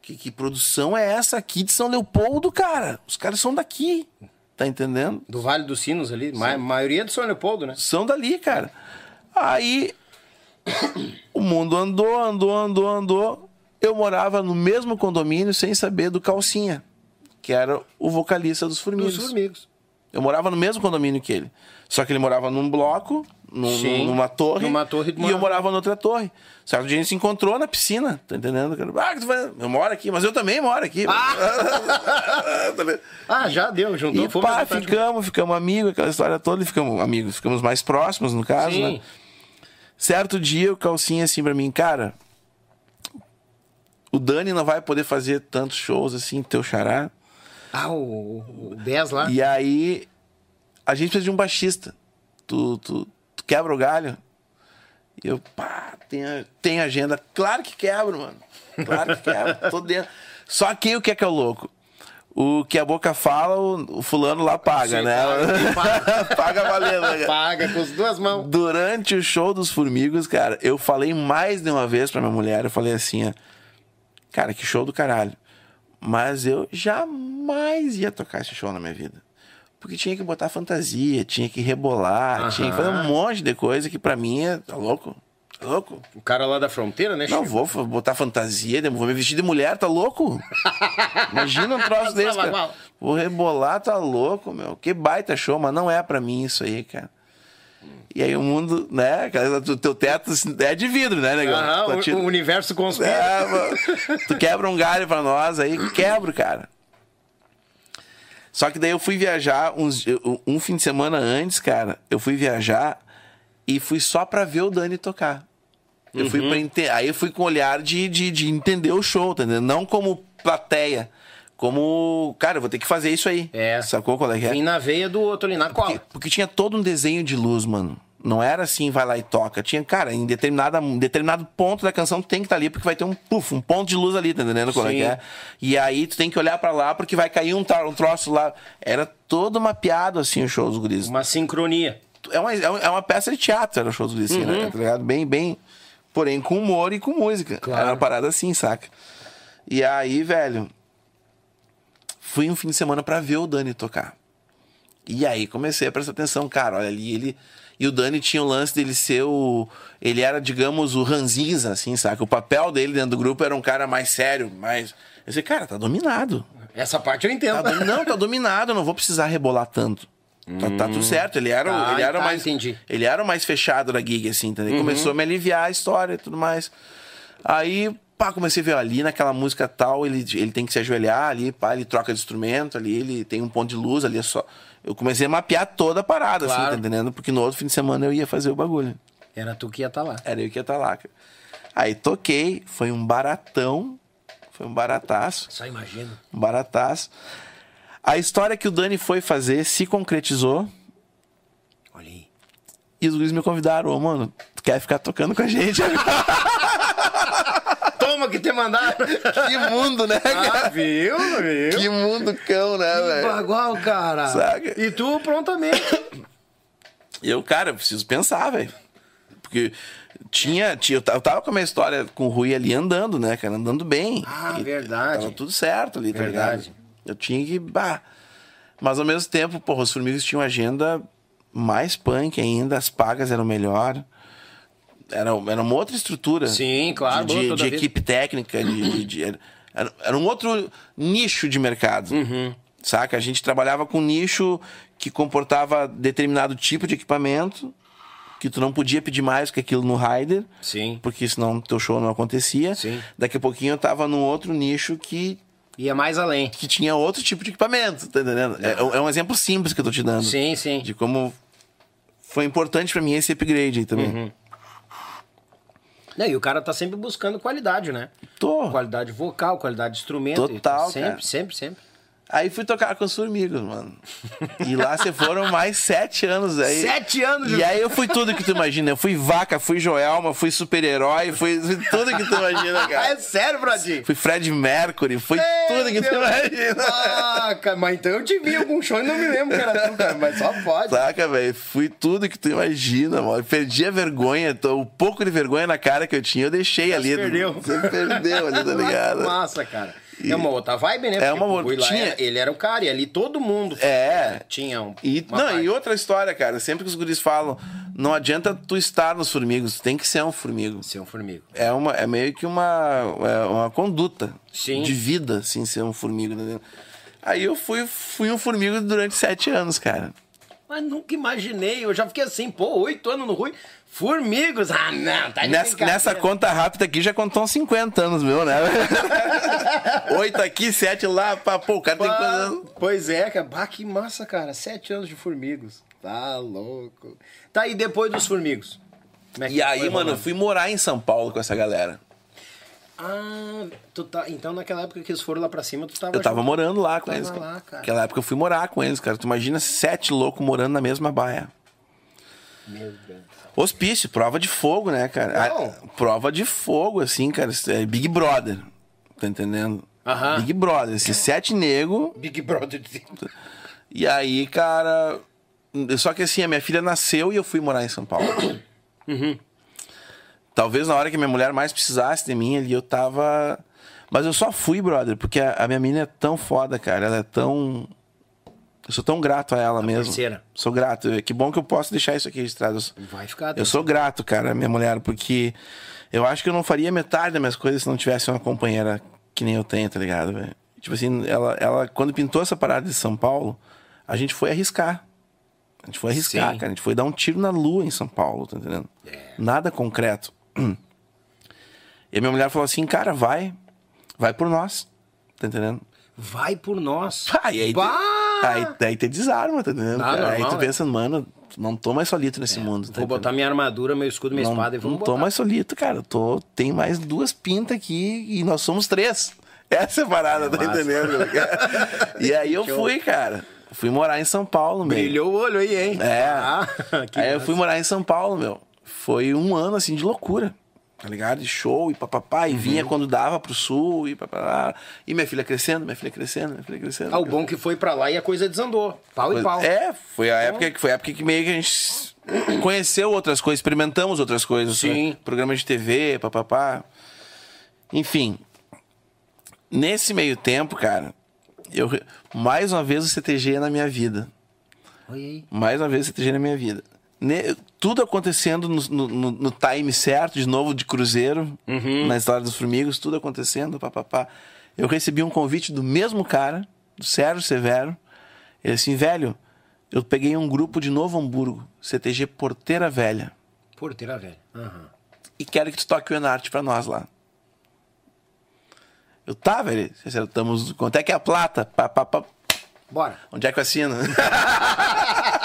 Que, que produção é essa aqui de São Leopoldo, cara? Os caras são daqui, tá entendendo? Do Vale dos Sinos ali. Ma maioria de São Leopoldo, né? São dali, cara. Aí o mundo andou, andou, andou, andou. Eu morava no mesmo condomínio sem saber do Calcinha, que era o vocalista dos Formigos. Dos formigos. Eu morava no mesmo condomínio que ele. Só que ele morava num bloco, num- Sim. numa torre. Numa torre, e eu morava- noutra torre. Certo dia a gente se encontrou na piscina, tá entendendo? Ah, que tu vai... Eu moro aqui, mas eu também moro aqui. Vendo? Ah, já deu, juntou. e pá, ficamos, ficamos amigos, aquela história toda, e ficamos amigos, ficamos mais próximos, no caso, Sim. né? Certo dia, o Calcinha assim pra mim, cara, o Dani não vai poder fazer tantos shows assim, teu xará. Ah, o, o 10 lá. E aí a gente precisa de um baixista. Tu, tu, tu quebra o galho? E eu, pá, tem, tem agenda. Claro que quebro, mano. Claro que quebro. Tô dentro. Só que o que é que é o louco? O que a boca fala, o, o fulano lá paga, Sim, né? paga, paga valendo, né? cara? Paga com as duas mãos. Durante o show dos Formigos, cara, eu falei mais de uma vez pra minha mulher, eu falei assim, ó, cara, que show do caralho. Mas eu jamais ia tocar esse show na minha vida. Porque tinha que botar fantasia, tinha que rebolar, tinha que fazer um monte de coisa que pra mim é. Tá louco? Tá louco? O cara lá da fronteira, né, Não Chico? vou fa- botar fantasia, vou me vestir de mulher, tá louco? Imagina um troço desse, cara. Vou rebolar, tá louco, meu. Que baita show, mas não é pra mim isso aí, cara. E aí o mundo, né? O teu teto é de vidro, né, negão? Aham, o- universo conspira. é, tu quebra um galho pra nós aí, quebro, cara. Só que daí eu fui viajar uns, um fim de semana antes, cara. Eu fui viajar e fui só pra ver o Dani tocar. Eu fui Uhum. pra ente- Aí eu fui com o olhar de, de, de entender o show, tá entendendo? Não como plateia. Como, cara, eu vou ter que fazer isso aí. É. Sacou qual é que é? Vim na veia do outro ali, na Porque, cola. porque tinha todo um desenho de luz, mano. Não era assim, vai lá e toca. Tinha, cara, em determinada, em determinado ponto da canção tu tem que estar ali, porque vai ter um puff, um ponto de luz ali, tá entendendo qual é que é? E aí tu tem que olhar pra lá, porque vai cair um, um troço lá. Era todo mapeado, assim, o show dos guris. Uma sincronia. É uma, é uma- é uma peça de teatro, era o show dos guris, assim, Uhum. né? Tá ligado? Bem, bem... Porém, com humor e com música. Claro. Era uma parada assim, saca? E aí, velho... Fui um fim de semana pra ver o Dani tocar. E aí comecei a prestar atenção, cara, olha ali, ele. E o Dani tinha o lance dele ser o. Ele era, digamos, o ranzinza, assim, saca? O papel dele dentro do grupo era um cara mais sério, mais. Eu disse, cara, tá dominado. Essa parte eu entendo. Tá domi- Não, tá dominado, eu não vou precisar rebolar tanto. Tá, tá tudo certo, ele era, o- Tá, ele era tá, mais. entendi. Ele era o mais fechado da gig, assim, entendeu? Uhum. Começou a me aliviar a história e tudo mais. Aí, pá, comecei a ver ali naquela música tal, ele, ele tem que se ajoelhar ali, pá, ele troca de instrumento ali, ele tem um ponto de luz ali, é só. Eu comecei a mapear toda a parada, assim, Claro. tá entendendo? Porque no outro fim de semana eu ia fazer o bagulho. Era tu que ia estar lá. Era eu que ia estar lá, cara. Aí toquei, foi um baratão, foi um barataço. Só imagino. Um barataço. A história que o Dani foi fazer se concretizou Olha aí. e os guris me convidaram, ô, mano, tu quer ficar tocando com a gente? Toma que te mandaram. que mundo, né, ah, cara? viu, viu? Que mundo cão, né, velho? Bagual, cara. Saca? E tu prontamente. Eu, cara, eu preciso pensar, velho. Porque tinha, tinha. Eu ta- eu tava com a minha história com o Rui ali andando, né, cara? Andando bem. Ah, E verdade. Tava tudo certo ali, tá Verdade. Eu tinha que. Bah. Mas ao mesmo tempo, porra, os Formigos tinham agenda mais punk ainda, as pagas eram melhor. Era, era uma outra estrutura. Sim, claro, De, de, de equipe técnica, de, de- era, era- um outro nicho de mercado. Uhum. Saca? A gente trabalhava com um nicho que comportava determinado tipo de equipamento, que tu não podia pedir mais que aquilo no rider, Sim. porque senão teu show não acontecia. Sim. Daqui a pouquinho eu tava num outro nicho que, Ia mais além. que tinha outro tipo de equipamento, tá entendendo? É, é um exemplo simples que eu tô te dando. Sim, sim. De como foi importante pra mim esse upgrade aí também. Uhum. Não, e o cara tá sempre buscando qualidade, né? Tô. Qualidade vocal, qualidade de instrumento. Total, Sempre, cara. sempre, sempre. Aí fui tocar com os formigos, mano. E lá se foram mais sete anos aí. Sete anos, E aí eu fui tudo que tu imagina. Eu fui vaca, fui Joelma, fui super-herói, fui, fui tudo que tu imagina, cara. é sério, Bradinho? Fui Fred Mercury, fui tudo que tu Meu- imagina. Ah, cara, mas então eu te vi algum show e não me lembro que era tu, cara. Mas só pode. Saca, velho? Fui tudo que tu imagina, mano. Perdi a vergonha, tô- o pouco de vergonha na cara que eu tinha, eu deixei ali. perdeu. Você perdeu ali, tá ligado? Massa, cara. É uma outra vibe, né? É uma o Rui lá tinha- era- ele era o cara e ali todo mundo É. tinha um. E, não, parte. e outra história, cara. Sempre que os guris falam, não adianta tu estar nos formigos, tem que ser um formigo. Ser um formigo. É, uma, é meio que uma, é uma conduta Sim. de vida, assim, ser um formigo, entendeu? Aí eu fui, fui um formigo durante sete anos, cara. Mas nunca imaginei. Eu já fiquei assim, pô, oito anos no Rui. Formigos. Ah, não, tá de Nessa, nessa conta rápida aqui já contou uns 50 anos, meu, né? Oito aqui, sete lá, pá, pô, o cara tem quantos Pá? Pois é, cara. Bah, que massa, cara. Sete anos de formigos. Tá louco. Tá aí depois dos formigos. É E aí, mano, eu fui morar em São Paulo com essa galera. Ah, tu tá, então naquela época que eles foram lá pra cima, tu tava Eu tava junto. morando lá com Tava eles. lá, Cara. Naquela época eu fui morar com eles, cara. Tu imagina sete loucos morando na mesma baia. Meu Deus. Hospício, prova de fogo, né, cara? Não. Ah, prova de fogo, assim, cara. É Big Brother. Tá entendendo? Aham. Big Brother. Esses sete negros. Big Brother. E aí, cara. Só que assim, a minha filha nasceu e eu fui morar em São Paulo. Talvez na hora que minha mulher mais precisasse de mim ali, eu tava. Mas eu só fui, brother, porque a, a minha menina é tão foda, cara. Ela é tão. Eu sou tão grato a ela mesmo. parceira. Sou grato. Que bom que eu posso deixar isso aqui registrado. Vai ficar. eu sou grato, cara, minha mulher, porque eu acho que eu não faria metade das minhas coisas se não tivesse uma companheira que nem eu tenho, tá ligado, velho? Tipo assim, ela, ela, quando pintou essa parada de São Paulo, a gente foi arriscar. A gente foi arriscar, Sim. cara. A gente foi dar um tiro na lua em São Paulo, tá entendendo? Nada concreto. E a minha mulher falou assim, cara, vai. Vai por nós. Tá entendendo? Vai por nós. Pá, e aí, Bah! aí, aí te desarma, tá entendendo? Ah, cara? aí normal, tu né? pensa, mano, não tô mais solito nesse mundo. tá Vou entendendo? botar minha armadura, meu escudo, minha não, espada e não vamos tô botar. mais solito, cara. Eu Tô, tem mais duas pintas aqui e nós somos três. Essa é a parada, tá massa. entendendo? e aí eu fui, cara. Fui morar em São Paulo, meu. Brilhou o olho aí, hein? É. Ah, aí eu massa. fui morar em São Paulo, meu. Foi um ano, assim, de loucura. Tá ligado? De show e papapá. E vinha Uhum. quando dava pro sul e papapá. E minha filha crescendo, minha filha crescendo, minha filha crescendo. Ah, o bom que foi pra lá e a coisa desandou. Pau e pau. É, foi a época que foi a época que meio que a gente conheceu outras coisas, experimentamos outras coisas. Sim. né? Programa de TV, papapá. Enfim. Nesse meio tempo, cara, eu mais uma vez o CTG na minha vida. Oi. Mais uma vez o CTG na minha vida. Ne- tudo acontecendo no, no- no- time certo, de novo de Cruzeiro, na história dos Formigos, tudo acontecendo, papapá. Eu recebi um convite do mesmo cara, do Sérgio Severo. Ele assim, velho, eu peguei um grupo de Novo Hamburgo, CTG Porteira Velha, Porteira velha. Aham. e quero que tu toque o Enarte pra nós lá. Eu, tá, velho, acertamos, quanto é que é a plata? Pá, pá, pá. Bora. Onde é que eu assino?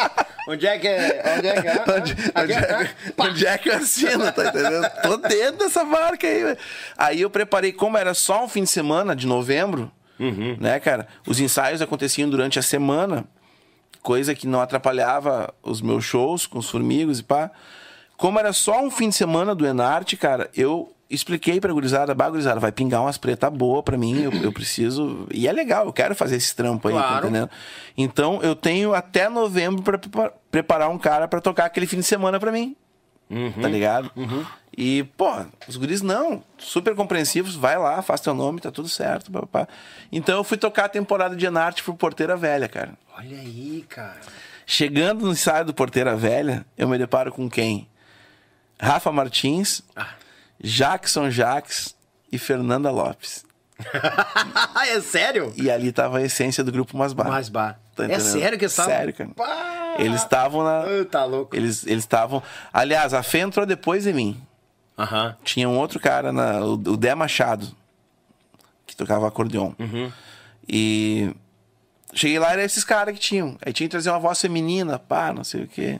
Onde é que é? Onde é que é? Onde, Aqui onde, é, que- onde é que eu assino, tá entendendo? Tô dentro dessa marca aí, velho. Aí eu preparei, como era só um fim de semana de novembro, né, cara? Os ensaios aconteciam durante a semana, coisa que não atrapalhava os meus shows com os formigos e pá. Como era só um fim de semana do Enarte, cara, eu expliquei pra gurizada, bah, gurizada, vai pingar umas preta boa pra mim, eu, eu preciso... E é legal, eu quero fazer esse trampo aí, tá Claro. entendendo? Então eu tenho até novembro pra prepa- preparar um cara pra tocar aquele fim de semana pra mim. Tá ligado? E, pô, os guris não, super compreensivos, vai lá, faz teu nome, tá tudo certo. Papá. Então eu fui tocar a temporada de Enarte pro Porteira Velha, cara. Olha aí, cara. Chegando no ensaio do Porteira Velha, eu me deparo com quem? Rafa Martins, Ah. Jackson Jaques e Fernanda Lopes. é sério? E ali tava a essência do grupo Masbar. Mais bar. Tá é sério que estavam? Sério, cara. Pá! Eles estavam na. Ah, Tá louco. Eles eles estavam. Aliás, a Fê entrou depois de mim. Aham. Tinha um outro cara, na, o, o Dé Machado, que tocava acordeon. Uhum. E cheguei lá, era esses caras que tinham. Aí tinha que trazer uma voz feminina, pá, não sei o quê.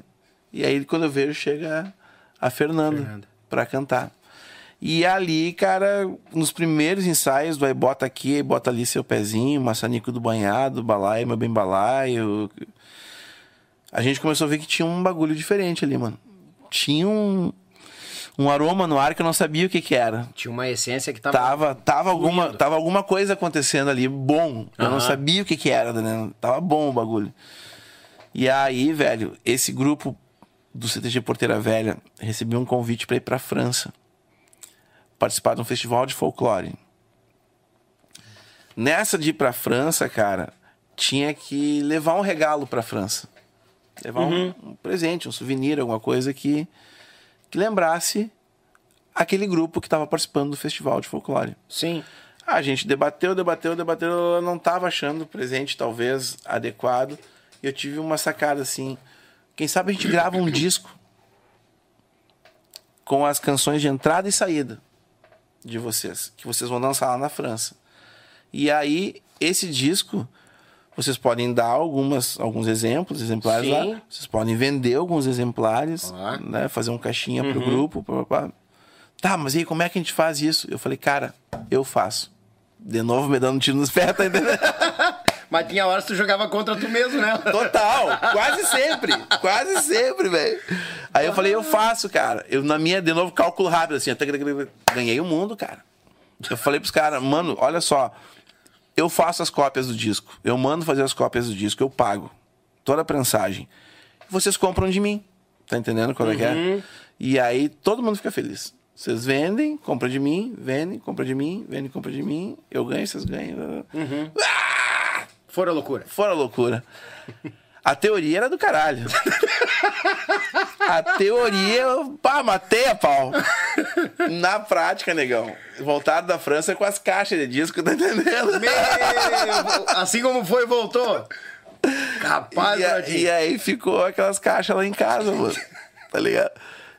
E aí, quando eu vejo, chega a Fernanda, Fernanda. pra cantar. E ali, cara, nos primeiros ensaios do aí bota aqui, aí bota ali seu pezinho, maçanico do banhado, balaio, meu bem balaio. A gente começou a ver que tinha um bagulho diferente ali, mano. Tinha um, um aroma no ar que eu não sabia o que que era. Tinha uma essência que tava. Tava, tava, alguma, tava alguma coisa acontecendo ali, bom. Eu não Aham. sabia o que que era, né? Tava bom o bagulho. E aí, velho, esse grupo do CTG Porteira Velha recebeu um convite pra ir pra França. Participar de um festival de folclore. Nessa de ir pra França, cara, tinha que levar um regalo pra França. Levar um- um, presente, um souvenir, alguma coisa que, que lembrasse aquele grupo que estava participando do festival de folclore. Sim. A gente debateu, debateu, debateu, eu não estava achando o presente talvez adequado. E eu tive uma sacada assim, quem sabe a gente grava um disco com as canções de entrada e saída de vocês, que vocês vão lançar lá na França. E aí esse disco vocês podem dar algumas, alguns exemplos, exemplares Sim. lá. Vocês podem vender alguns exemplares, Ah. né? Fazer um caixinha pro grupo, pá, pá, pá. Tá, mas e aí, como é que a gente faz isso? Eu falei, cara, eu faço. De novo, me dando um tiro nos pés, tá entendendo? Mas tinha horas que tu jogava contra tu mesmo, né? Total, quase sempre, quase sempre, velho. Aí eu falei, eu faço, cara. Eu, na minha, de novo, cálculo rápido, assim, até que- ganhei o mundo, cara. Eu falei pros caras, mano, olha só, eu faço as cópias do disco, eu mando fazer as cópias do disco, eu pago toda a prensagem. Vocês compram de mim, tá entendendo qual é que é? E aí todo mundo fica feliz. Vocês vendem, compram de mim, vendem, compram de mim, vendem, compram de mim, eu ganho, vocês ganham. Ah! Fora loucura. Fora loucura. A teoria era do caralho. A teoria, pá, matei a pau. Na prática, negão. Voltaram da França com as caixas de disco, tá entendendo? Meu, assim como foi, voltou. Capaz, E, a- e aí ficou aquelas caixas lá em casa, mano. Tá ligado?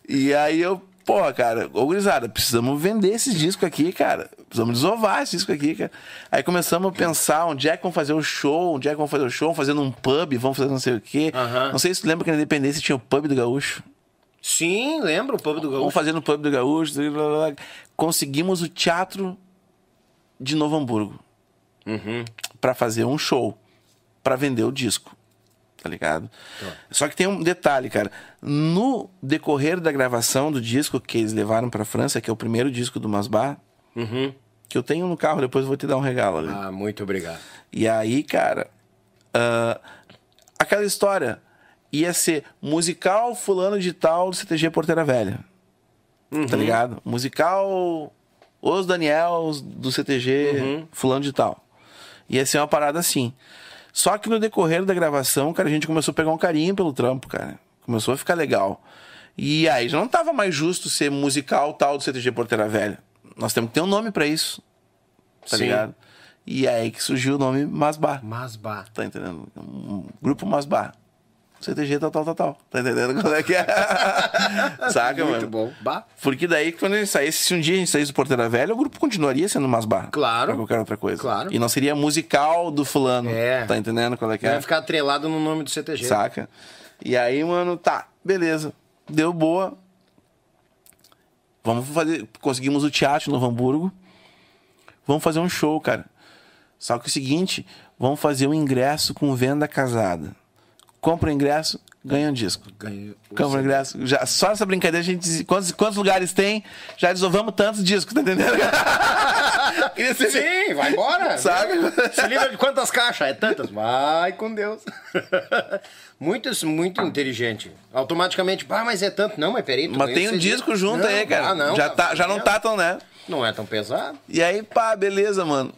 E aí eu, porra, cara, ô gurizada, precisamos vender esses discos aqui, cara. Precisamos desovar esse disco aqui, cara. Aí começamos a pensar onde é que vamos fazer o show, onde é que vamos fazer o show, fazendo um pub, vamos fazer não sei o quê. Aham. Não sei se tu lembra que na Independência tinha o pub do Gaúcho. Sim, lembro o pub do Vamos Gaúcho. fazer no pub do Gaúcho. blá, blá, blá. Conseguimos o teatro de Novo Hamburgo Uhum. pra fazer um show, pra vender o disco. Tá ligado? Tá. Só que tem um detalhe, cara. No decorrer da gravação do disco que eles levaram pra França, que é o primeiro disco do Masbar, Uhum. Que eu tenho no carro, depois eu vou te dar um regalo ali. Ah, muito obrigado. E aí, cara, ah, aquela história ia ser musical fulano de tal do CTG Porteira Velha. Tá ligado? Musical Os Daniels do CTG fulano de tal. Ia ser uma parada assim. Só que no decorrer da gravação, cara, a gente começou a pegar um carinho pelo trampo, cara. Começou a ficar legal. E aí já não tava mais justo ser musical tal do CTG Porteira Velha. Nós temos que ter um nome pra isso. Tá Sim. ligado? E aí que surgiu o nome Masbar. Mas, bah. Tá entendendo? Um grupo Masbar. CTG tal, tal, tal, tal. Tá entendendo qual é que é? Saca, Muito mano? bom. Bah. Porque daí, quando a gente saísse, se um dia a gente saísse do Porteira Velha, o grupo continuaria sendo Masbar. Claro. Pra qualquer outra coisa. Claro. E não seria musical do fulano. É. Tá entendendo qual é que Vai é? ficar atrelado no nome do CTG. Saca? E aí, mano, tá, beleza. Deu boa. Vamos fazer. Conseguimos o teatro no Hamburgo. Vamos fazer um show, cara. Só que é o seguinte, vamos fazer um ingresso com venda casada. Compra o ingresso, ganha um disco. Compra o ingresso. Já, só essa brincadeira, a gente. Quantos, quantos lugares tem? Já desovamos tantos discos, tá entendendo? Sim, vai embora. Sabe? Se livra de quantas caixas? É tantas. Vai com Deus. Muito, muito inteligente. Automaticamente, pá, mas é tanto. Não, mas peraí. Mas tem um disco dia. junto Não, aí, cara. ah, não, já, tá, já não tá tão, né? Não é tão pesado. E aí, pá, beleza, mano.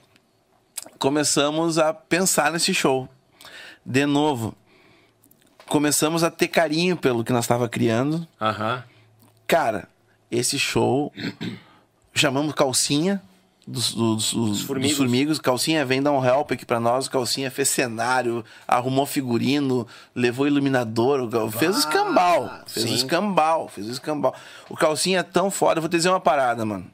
Começamos a pensar nesse show. De novo, começamos a ter carinho pelo que nós estava criando. Aham. Cara, esse show chamamos Calcinha dos, dos, dos- formigos. dos formigos. Calcinha vem dar um help aqui pra nós. Calcinha fez cenário, arrumou figurino, levou iluminador, o Cal- fez o escambau. Fez o sim. escambau, fez o escambau. O Calcinha é tão foda, eu vou te dizer uma parada, mano.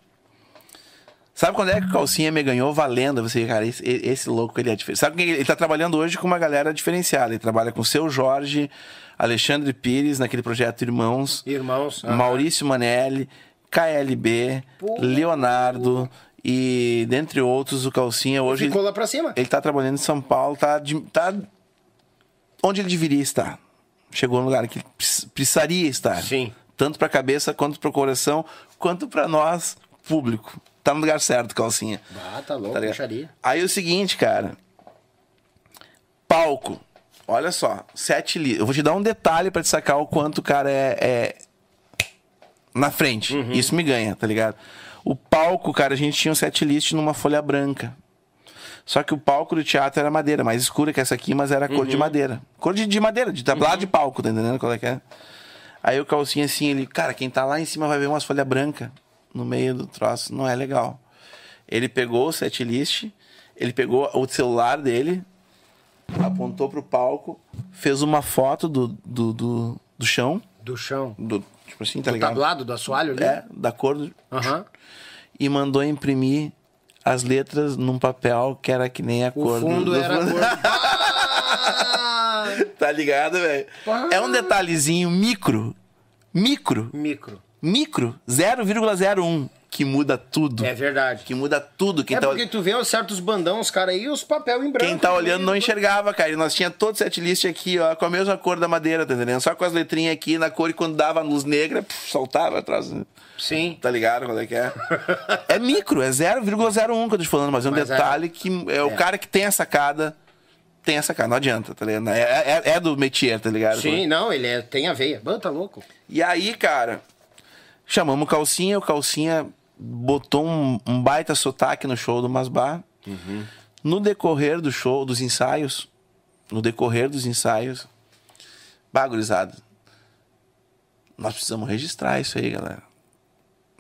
Sabe quando é que o Calcinha me ganhou valendo? Você, cara, esse, esse louco ele é diferente. Sabe que ele, tá trabalhando hoje com uma galera diferenciada. Ele trabalha com o seu Jorge, Alexandre Pires, naquele projeto Irmãos. Irmãos. aham. Maurício Manelli, KLB, Leonardo e dentre outros o Calcinha hoje Ficou ele, lá pra cima. ele tá trabalhando em São Paulo, tá, de- tá onde ele deveria estar. Chegou no lugar que precisaria estar. Sim. Tanto pra cabeça quanto pro coração, quanto pra nós, público. Tá no lugar certo, Calcinha. Ah, tá louco, Tá puxaria. Aí é o seguinte, cara. Palco. Olha só, sete li... Eu vou te dar um detalhe pra te sacar o quanto o cara é, é na frente. Uhum. Isso me ganha, tá ligado? O palco, cara, a gente tinha um set list numa folha branca. Só que o palco do teatro era madeira, mais escura que essa aqui, mas era Uhum. cor de madeira. Cor de, de madeira, de tablado de palco, tá entendendo qual é que é? Aí o calcinha assim, ele, cara, quem tá lá em cima vai ver umas folhas brancas no meio do troço, não é legal. Ele pegou o set list, ele pegou o celular dele, apontou pro palco, fez uma foto do, do, do, do chão, Do chão. do, tipo assim, tá Do ligado? tablado, do assoalho ali? É, da cor do, Aham. e mandou imprimir as letras num papel que era que nem a O cor do- fundo do, era fundo. cor. Ah! Tá ligado, velho? É um detalhezinho micro. Micro. Micro. Micro, 0,01, que muda tudo. É verdade. Que muda tudo. Quem é tá, porque tu vê os certos bandão, os caras aí, os papel em branco. quem tá olhando não enxergava, cara. E nós tinha todo set list aqui, ó, com a mesma cor da madeira, tá entendendo? Só com as letrinhas aqui na cor e quando dava luz negra, puf, soltava atrás. Sim. Tá ligado qual é que é? é micro, é 0,01 que eu tô te falando, mas é um Mas é- detalhe que é, o cara que tem a sacada. Tem a sacada, não adianta, tá ligado? É, é, é do métier, tá ligado? Sim, não, ele é, tem a veia. Bã, tá louco. E aí, cara, chamamos o Calcinha, o Calcinha botou um, um baita sotaque no show do Masbar. No decorrer do show, dos ensaios, no decorrer dos ensaios, bagurizado. Nós precisamos registrar isso aí, galera.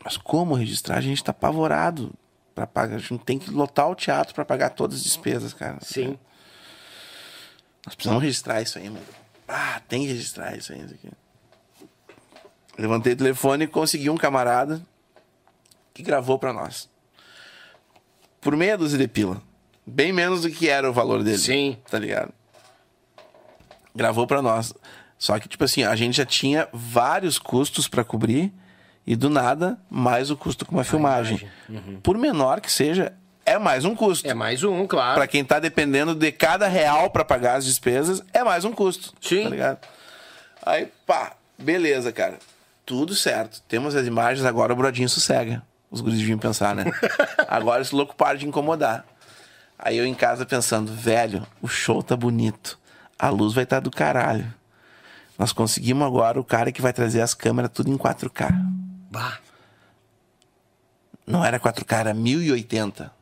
Mas como registrar? A gente tá apavorado. Pra pagar. A gente tem que lotar o teatro pra pagar todas as despesas, cara. Sim. Nós precisamos registrar isso aí, mano. Ah, tem que registrar isso aí. Isso aqui. Levantei o telefone e consegui um camarada que gravou pra nós. Por meia dúzia de pila. Bem menos do que era o valor dele. Sim. Tá ligado? Gravou pra nós. Só que, tipo assim, a gente já tinha vários custos pra cobrir e do nada, mais o custo com uma filmagem. Por menor que seja, é mais um custo. É mais um, claro. Pra quem tá dependendo de cada real pra pagar as despesas, é mais um custo. Sim. Tá ligado? Aí, pá, beleza, cara. Tudo certo. Temos as imagens, agora o Brodinho sossega. Os guris deviam pensar, né? agora esse louco para de incomodar. Aí eu em casa pensando, velho, o show tá bonito. A luz vai estar do caralho. Nós conseguimos agora o cara que vai trazer as câmeras tudo em 4K. Bah. Não era 4K, era 1080.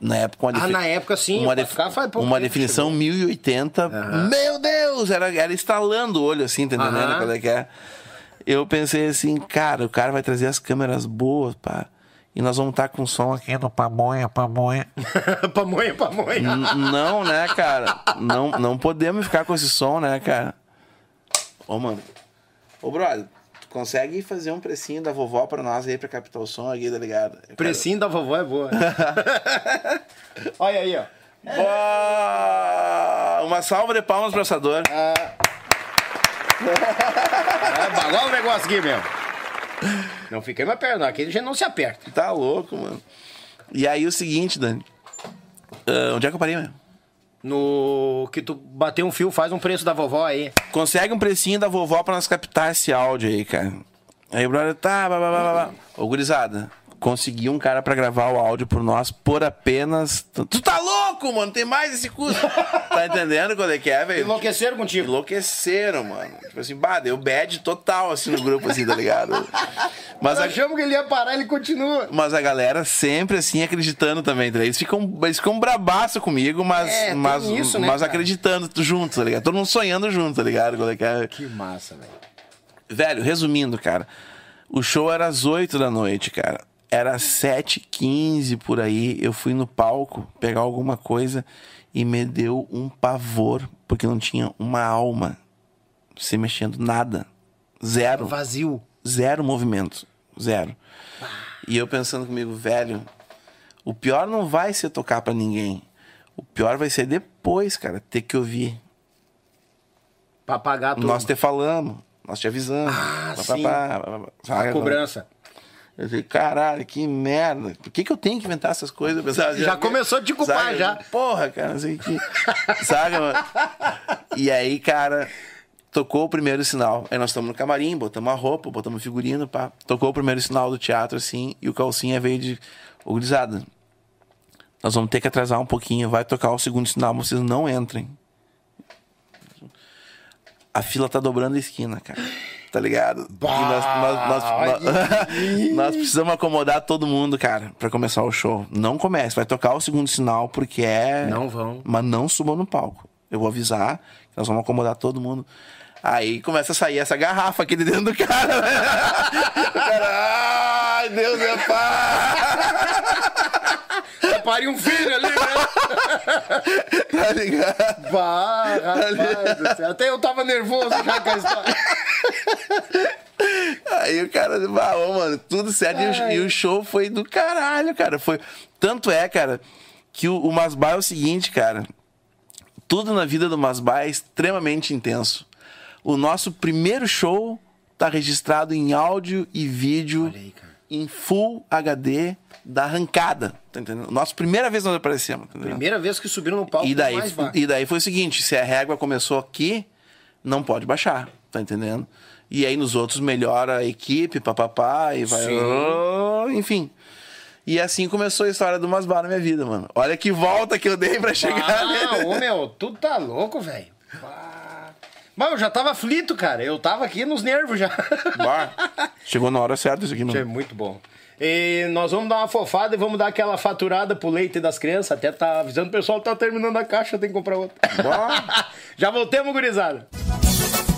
Na época, uma Ah, na época, sim, Uma, o 4K faz pouco uma definição 1080. Meu Deus! Era, era estalando o olho assim, tá entendendo Aham. qual é que é? Eu pensei assim, cara, o cara vai trazer as câmeras boas, pá. E nós vamos estar com som aqui no pamonha, pamonha. pamonha, pamonha. N- não, né, cara? Não, não podemos ficar com esse som, né, cara? Ô, mano. Ô, brother, tu consegue fazer um precinho da vovó pra nós aí pra captar o som aqui, tá ligado? Quero- Precinho da vovó é boa. Olha aí, ó. Boa! Uma salva de palmas pro assador. Bagulho o negócio aqui mesmo. Não fiquei mais perto, não. Aqui a gente não se aperta. Tá louco, mano. E aí o seguinte, Dani. Ah, onde é que eu parei, mesmo? No que tu bater um fio, faz um preço da vovó aí. Consegue um precinho da vovó pra nós captar esse áudio aí, cara. Aí o brother, tá, blá, blá, blá, blá, blá. Ô, gurizada, consegui um cara pra gravar o áudio por nós por apenas... Tu tá louco, mano? Tem mais esse custo. tá entendendo qual é que é, velho? Enlouqueceram contigo. Enlouqueceram, mano. Tipo assim, bah, deu bad total, assim, no grupo, assim, tá ligado? Mas a, Achamos que ele ia parar, ele continua. mas a galera sempre, assim, acreditando também, tá ligado? Eles ficam, eles ficam brabaço comigo, mas, É, mas, isso, né, mas cara? acreditando junto, tá ligado? Todo mundo sonhando junto, tá ligado? Qual é que é? Que massa, velho. Velho, resumindo, cara, o show era às 8 da noite, cara. Era às 7h15 por aí. Eu fui no palco pegar alguma coisa e me deu um pavor, porque não tinha uma alma se mexendo, nada. Zero. Vazio. Zero movimento. Zero. E eu pensando comigo, velho, o pior não vai ser tocar pra ninguém. O pior vai ser depois, cara, ter que ouvir. Pra pagar tudo. Nós te falamos, nós te avisamos. Ah, Pá, sim. pá, pá, pá. Sabe? Cobrança. Eu falei, caralho, que merda. Por que, que eu tenho que inventar essas coisas? Pensava, Já começou a te culpar, sabe? já. Porra, cara, não sei o que. Sabe, mano? E aí, cara, tocou o primeiro sinal. Aí nós estamos no camarim, botamos a roupa, botamos o figurino, pá. Tocou o primeiro sinal do teatro, assim, e o calcinha veio de. Ô, gurizada, nós vamos ter que atrasar um pouquinho, vai tocar o segundo sinal, vocês não entrem. A fila tá dobrando a esquina, cara. Tá ligado? E nós, nós- nós- nós- precisamos acomodar todo mundo, cara, pra começar o show. Não comece, vai tocar o segundo sinal, porque é. Não vão. Mas não subam no palco. Eu vou avisar que nós vamos acomodar todo mundo. Aí começa a sair essa garrafa aqui de dentro do cara. né? o cara, ai, Deus é pai! Pare um filho ali, né? Tá ligado? Bah, rapaz. Até eu tava nervoso já com a história. Aí o cara, ah, mano, tudo certo. E o, e o show foi do caralho, cara. Foi... Tanto é, cara, que o, o Masbai é o seguinte, cara. Tudo na vida do Masbai é extremamente intenso. O nosso primeiro show tá registrado em áudio e vídeo aí, em Full HD da arrancada. Tá entendendo? Nossa primeira vez nós aparecemos. Tá? Primeira vez que subiram no palco. E daí, e daí foi o seguinte: se a régua começou aqui, não pode baixar, tá entendendo? E aí nos outros melhora a equipe, papapá, e vai. Oh, enfim. E assim começou a história do Masbar na minha vida, mano. Olha que volta que eu dei pra chegar Ah, ô meu, tu tá louco, velho. Mas eu já tava aflito, cara. Eu tava aqui nos nervos já. Bah, Chegou na hora certa isso aqui, É mano. muito bom. E nós vamos dar uma fofada e vamos dar aquela faturada pro leite das crianças. Até tá avisando o pessoal que tá terminando a caixa, tem que comprar outra. Já voltemos, gurizada.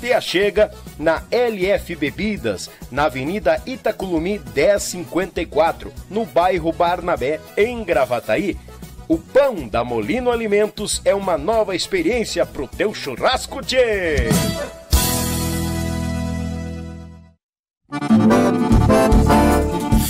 Te chega na LF Bebidas, na Avenida Itaculumi 1054, no bairro Barnabé, em Gravataí. O pão da Molino Alimentos é uma nova experiência pro teu churrasco, tchê!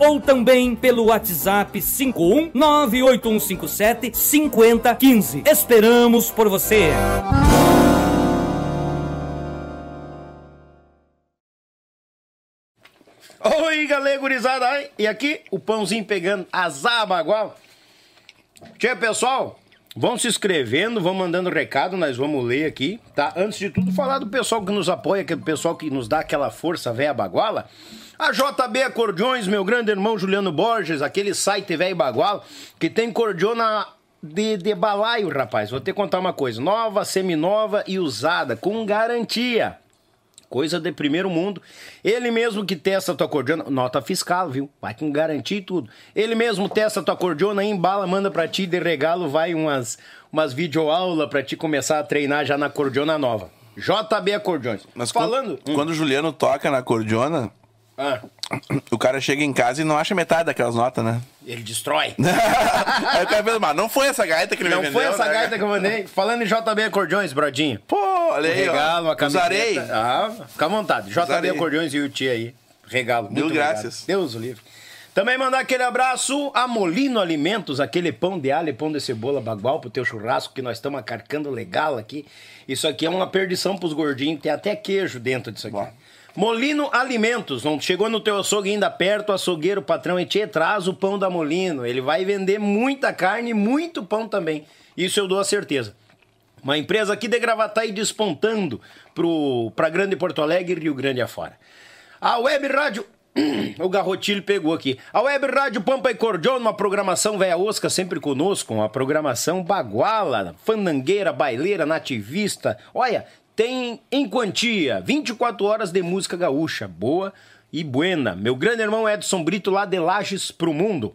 ou também pelo WhatsApp 5198157 5015. Esperamos por você! Oi, galera gurizada! E aqui, o pãozinho pegando azar bagual. Tchê, pessoal, vão se inscrevendo, vão mandando recado, nós vamos ler aqui, tá? Antes de tudo, falar do pessoal que nos apoia, aquele pessoal que nos dá aquela força véia baguala. A JB Acordeões, meu grande irmão Juliano Borges, aquele site velho bagual, que tem cordiona de, de balaio, rapaz. Vou te contar uma coisa, nova, seminova e usada, com garantia. Coisa de primeiro mundo. Ele mesmo que testa a tua cordiona, nota fiscal, viu? Vai com garantia e tudo. Ele mesmo testa a tua cordiona, embala, manda pra ti de regalo, vai umas, umas videoaulas pra ti começar a treinar já na cordiona nova. JB Acordeões. Mas Falando. Quando, quando o Juliano toca na cordiona, Ah, o cara chega em casa e não acha metade daquelas notas, né? ele destrói. Aí o cara pensa, mas não foi essa gaita que ele Não me foi vendeu, essa né, gaita que eu mandei. Falando em JB Acordeões, brodinho. Pô, olha Um aí, ó. regalo, uma camiseta. Usarei. Ah, fica à vontade. JB Usarei. Acordeões e o tia aí. Regalo. Mil muito graças. obrigado. Deus o livre. Também mandar aquele abraço a Molino Alimentos, aquele pão de alho e pão de cebola bagual pro teu churrasco que nós estamos acarcando legal aqui. Isso aqui é uma perdição pros gordinhos, tem até queijo dentro disso aqui. Bom. Molino Alimentos, não chegou no teu açougue ainda perto, açougueiro, patrão, e te traz o pão da Molino. Ele vai vender muita carne e muito pão também. Isso eu dou a certeza. Uma empresa aqui de Gravataí despontando para Grande Porto Alegre e Rio Grande afora. A Web Rádio. O Garrotilho pegou aqui. A Web Rádio Pampa e Cordion, uma programação velha osca, sempre conosco, uma programação baguala, fandangueira, baileira, nativista. Olha, tem em quantia 24 horas de música gaúcha, boa e buena. Meu grande irmão Edson Brito, lá de Lages pro mundo.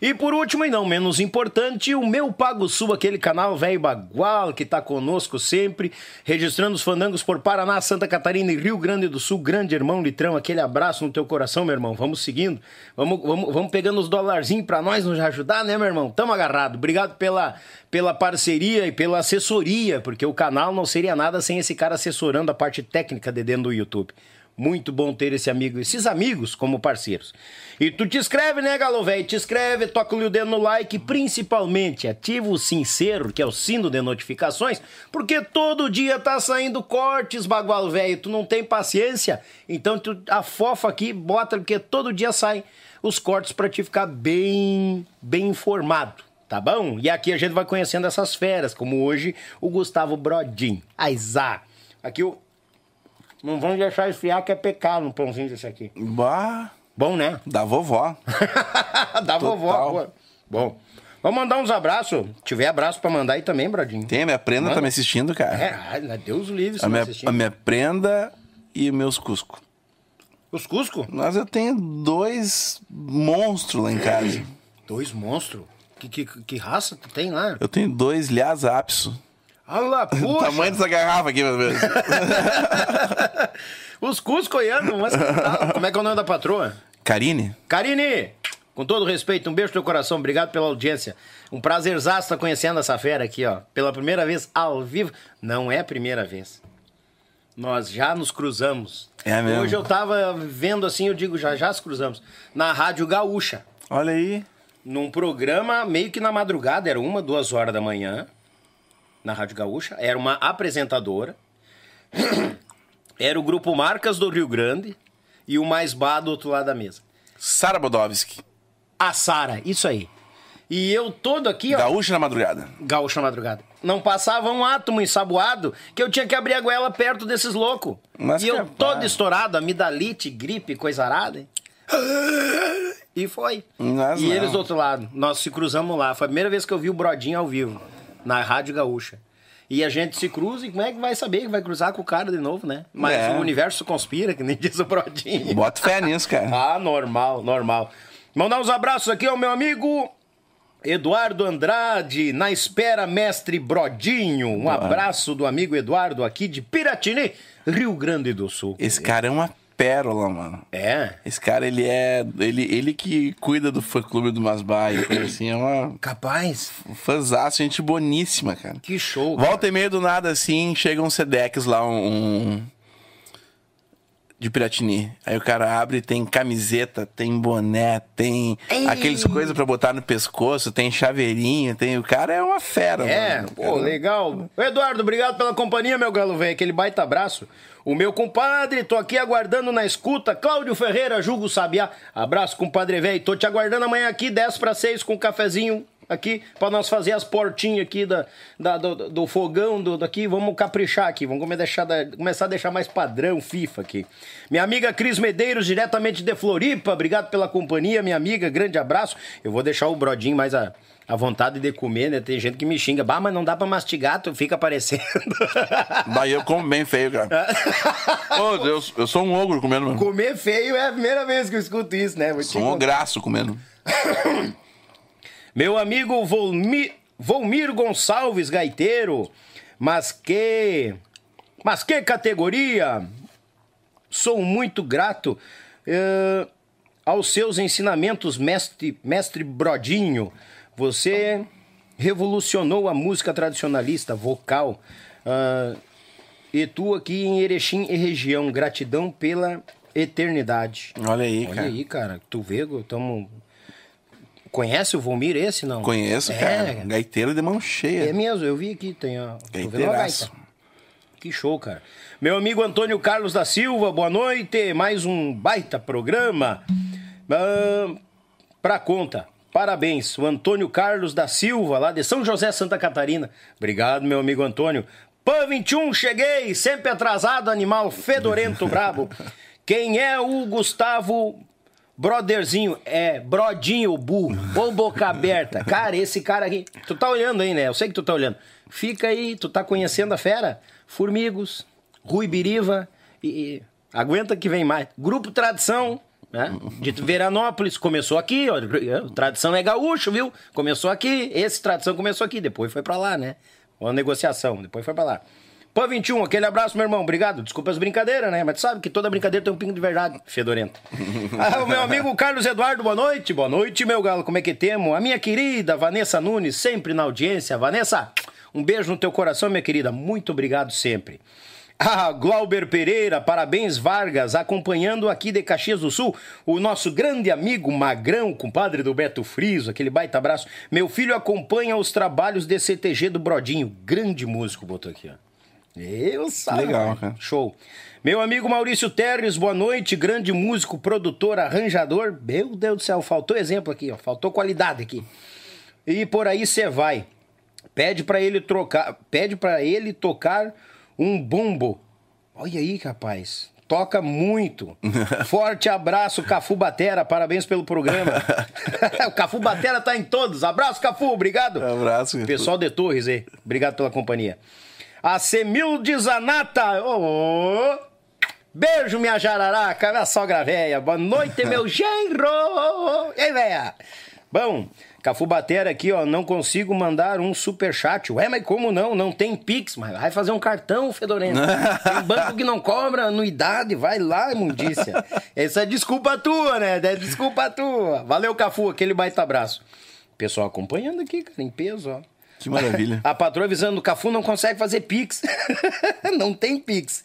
E por último, e não menos importante, o meu Pago Sul, aquele canal velho bagual que tá conosco sempre, registrando os fandangos por Paraná, Santa Catarina e Rio Grande do Sul. Grande irmão Litrão, aquele abraço no teu coração, meu irmão. Vamos seguindo, vamos, vamos, vamos pegando os dólarzinhos pra nós nos ajudar, né, meu irmão? Tamo agarrado. Obrigado pela, pela parceria e pela assessoria, porque o canal não seria nada sem esse cara assessorando a parte técnica de dentro do YouTube. Muito bom ter esse amigo, esses amigos como parceiros. E tu te inscreve, né, galo velho? Te inscreve, toca o dedo no like, principalmente ativa o sincero, que é o sino de notificações, porque todo dia tá saindo cortes, bagual velho. Tu não tem paciência, então tu afofa aqui, bota, porque todo dia saem os cortes pra te ficar bem, bem informado. Tá bom? E aqui a gente vai conhecendo essas feras, como hoje o Gustavo Brodin. Aizá. Aqui o. Não vamos deixar esfriar que é pecado no pãozinho desse aqui. Bah, Bom, né? da vovó. da vovó. Total. boa. Bom. Vamos mandar uns abraços. Se tiver abraço pra mandar aí também, Brodinho. Tem, a minha prenda Manda. tá me assistindo, cara. É, ai, Deus livre, a, minha, assistir. a minha prenda e meus Cusco. Os Cusco? Mas eu tenho dois monstros lá em casa. Dois monstros. Que, que, que raça tu tem lá? Eu tenho dois Lhasa Apso. Olha, O puxa! tamanho dessa garrafa aqui, meu Deus. Os Cuscoianos, mas tal? Como é que é o nome da patroa? Karine? Karine, com todo respeito, um beijo no teu coração, obrigado pela audiência. Um prazerzaço estar conhecendo essa fera aqui, ó. Pela primeira vez ao vivo. Não é a primeira vez. Nós já nos cruzamos. É mesmo? Hoje eu tava vendo assim, eu digo, já já nos cruzamos. Na Rádio Gaúcha. Olha aí. Num programa meio que na madrugada, era uma, duas horas da manhã. Na Rádio Gaúcha. Era uma apresentadora. Era o grupo Marcas do Rio Grande. E o mais bar do outro lado da mesa. Sara Bodovski. A Sara, isso aí. E eu todo aqui, ó. Gaúcha na madrugada. Gaúcho na madrugada. Não passava um átomo ensaboado que eu tinha que abrir a goela perto desses loucos. Mas E eu capaz. todo estourado, amidalite, gripe, coisa arada. hein? E foi. Mas e não. eles do outro lado. Nós se cruzamos lá. Foi a primeira vez que eu vi o Brodinho ao vivo, na Rádio Gaúcha. E a gente se cruza e como é que vai saber que vai cruzar com o cara de novo, né? Mas É. o universo conspira, que nem diz o Brodinho. Bota fé nisso, cara. Ah, normal, normal. Mandar uns abraços aqui ao meu amigo Eduardo Andrade, na espera, mestre Brodinho. Um abraço do amigo Eduardo aqui de Piratini, Rio Grande do Sul. Esse cara é uma pérola, mano. É, Esse cara, ele é. Ele, ele que cuida do fã clube do Masbai. assim, é uma. capaz. Um fãzaço, gente boníssima, cara. Que show. cara. Volta e meia do nada, assim, chega um Sedex lá, um. De Piratini. Aí o cara abre, tem camiseta, tem boné, tem Ei! aqueles coisas pra botar no pescoço, tem chaveirinho, tem. O cara é uma fera, É, mano. O pô, legal. Eduardo, obrigado pela companhia, meu galo velho. Aquele baita abraço. O meu compadre, tô aqui aguardando na escuta. Cláudio Ferreira, Julgo Sabiá. Abraço, compadre velho. Tô te aguardando amanhã aqui, 10 para 6, com um cafezinho aqui, pra nós fazer as portinhas aqui da, da- do, do fogão do, daqui. Vamos caprichar aqui, vamos deixar começar a deixar mais padrão FIFA aqui. Minha amiga Cris Medeiros, diretamente de Floripa. Obrigado pela companhia, minha amiga. Grande abraço. Eu vou deixar o brodinho mais a a vontade de comer, né? Tem gente que me xinga. Bah, mas não dá pra mastigar, tu fica aparecendo. Daí eu como bem feio, cara. Ô, Deus, eu sou um ogro comendo, mano. comer feio é a primeira vez que eu escuto isso, né? Vou Sou um ograço comendo. Meu amigo Volmi, Volmir Gonçalves, gaiteiro. Mas que. Mas que categoria! Sou muito grato eh, aos seus ensinamentos, mestre, mestre Brodinho. Você revolucionou a música tradicionalista, vocal. ah, e tu aqui em Erechim e região. Gratidão pela eternidade. Olha aí, Olha cara. aí, cara. Tu vê, tamo... Conhece o Volmir esse, não? Conheço, é, cara. Gaiteiro de mão cheia. É mesmo, eu vi aqui, tem a... tô vendo uma Gaiteiraço. gaita. Que show, cara. Meu amigo Antônio Carlos da Silva, boa noite. Mais um baita programa. Ah, pra conta. Parabéns, o Antônio Carlos da Silva, lá de São José, Santa Catarina. Obrigado, meu amigo Antônio. Pan 21, cheguei, sempre atrasado, animal fedorento brabo. Quem é o Gustavo Brotherzinho? É, Brodinho, burro, ou boca aberta. Cara, esse cara aqui, tu tá olhando aí, né? Eu sei que tu tá olhando. Fica aí, tu tá conhecendo a fera? Formigos, Rui Biriva e, e aguenta que vem mais. Grupo Tradição, né? De Veranópolis, começou aqui, ó. Tradição é gaúcho, viu? Começou aqui, esse Tradição começou aqui, depois foi pra lá, né? Uma negociação, depois foi pra lá. Pan 21, aquele abraço, meu irmão. Obrigado. Desculpa as brincadeiras, né? Mas tu sabe que toda brincadeira tem um pingo de verdade, fedorento. ah, o meu amigo Carlos Eduardo, boa noite. Boa noite, meu galo. Como é que temos? A minha querida Vanessa Nunes, sempre na audiência. Vanessa, um beijo no teu coração, minha querida. Muito obrigado sempre. Ah, Glauber Pereira, parabéns Vargas, acompanhando aqui de Caxias do Sul o nosso grande amigo Magrão, compadre do Beto Friso, aquele baita abraço. Meu filho acompanha os trabalhos de CTG do Brodinho, grande músico, botou aqui, ó. Eu sabe. Legal, cara. Show. Meu amigo Maurício Terres, boa noite, grande músico, produtor, arranjador. Meu Deus do céu, faltou exemplo aqui, ó, faltou qualidade aqui. E por aí você vai. Pede pra ele trocar, pede para ele tocar um bumbo. Olha aí, rapaz. Toca muito. Forte abraço, Cafu Batera. Parabéns pelo programa. o Cafu Batera tá em todos. Abraço, Cafu. Obrigado. Abraço. Pessoal de Torres aí. Obrigado pela companhia. A Semilde Zanata. Ô, Beijo, minha jararaca, minha sogra véia. Boa noite, meu genro. E aí, véia? Bom, Cafu Batera aqui, ó, não consigo mandar um super chat. Ué, mas como não? Não tem Pix, mas vai fazer um cartão, Fedorento. tem banco que não cobra anuidade, vai lá, imundícia. Essa é desculpa tua, né? É desculpa tua. Valeu, Cafu, aquele baita abraço. Pessoal acompanhando aqui, cara, em peso, ó. Que maravilha. A patroa avisando, o Cafu não consegue fazer Pix. não tem Pix.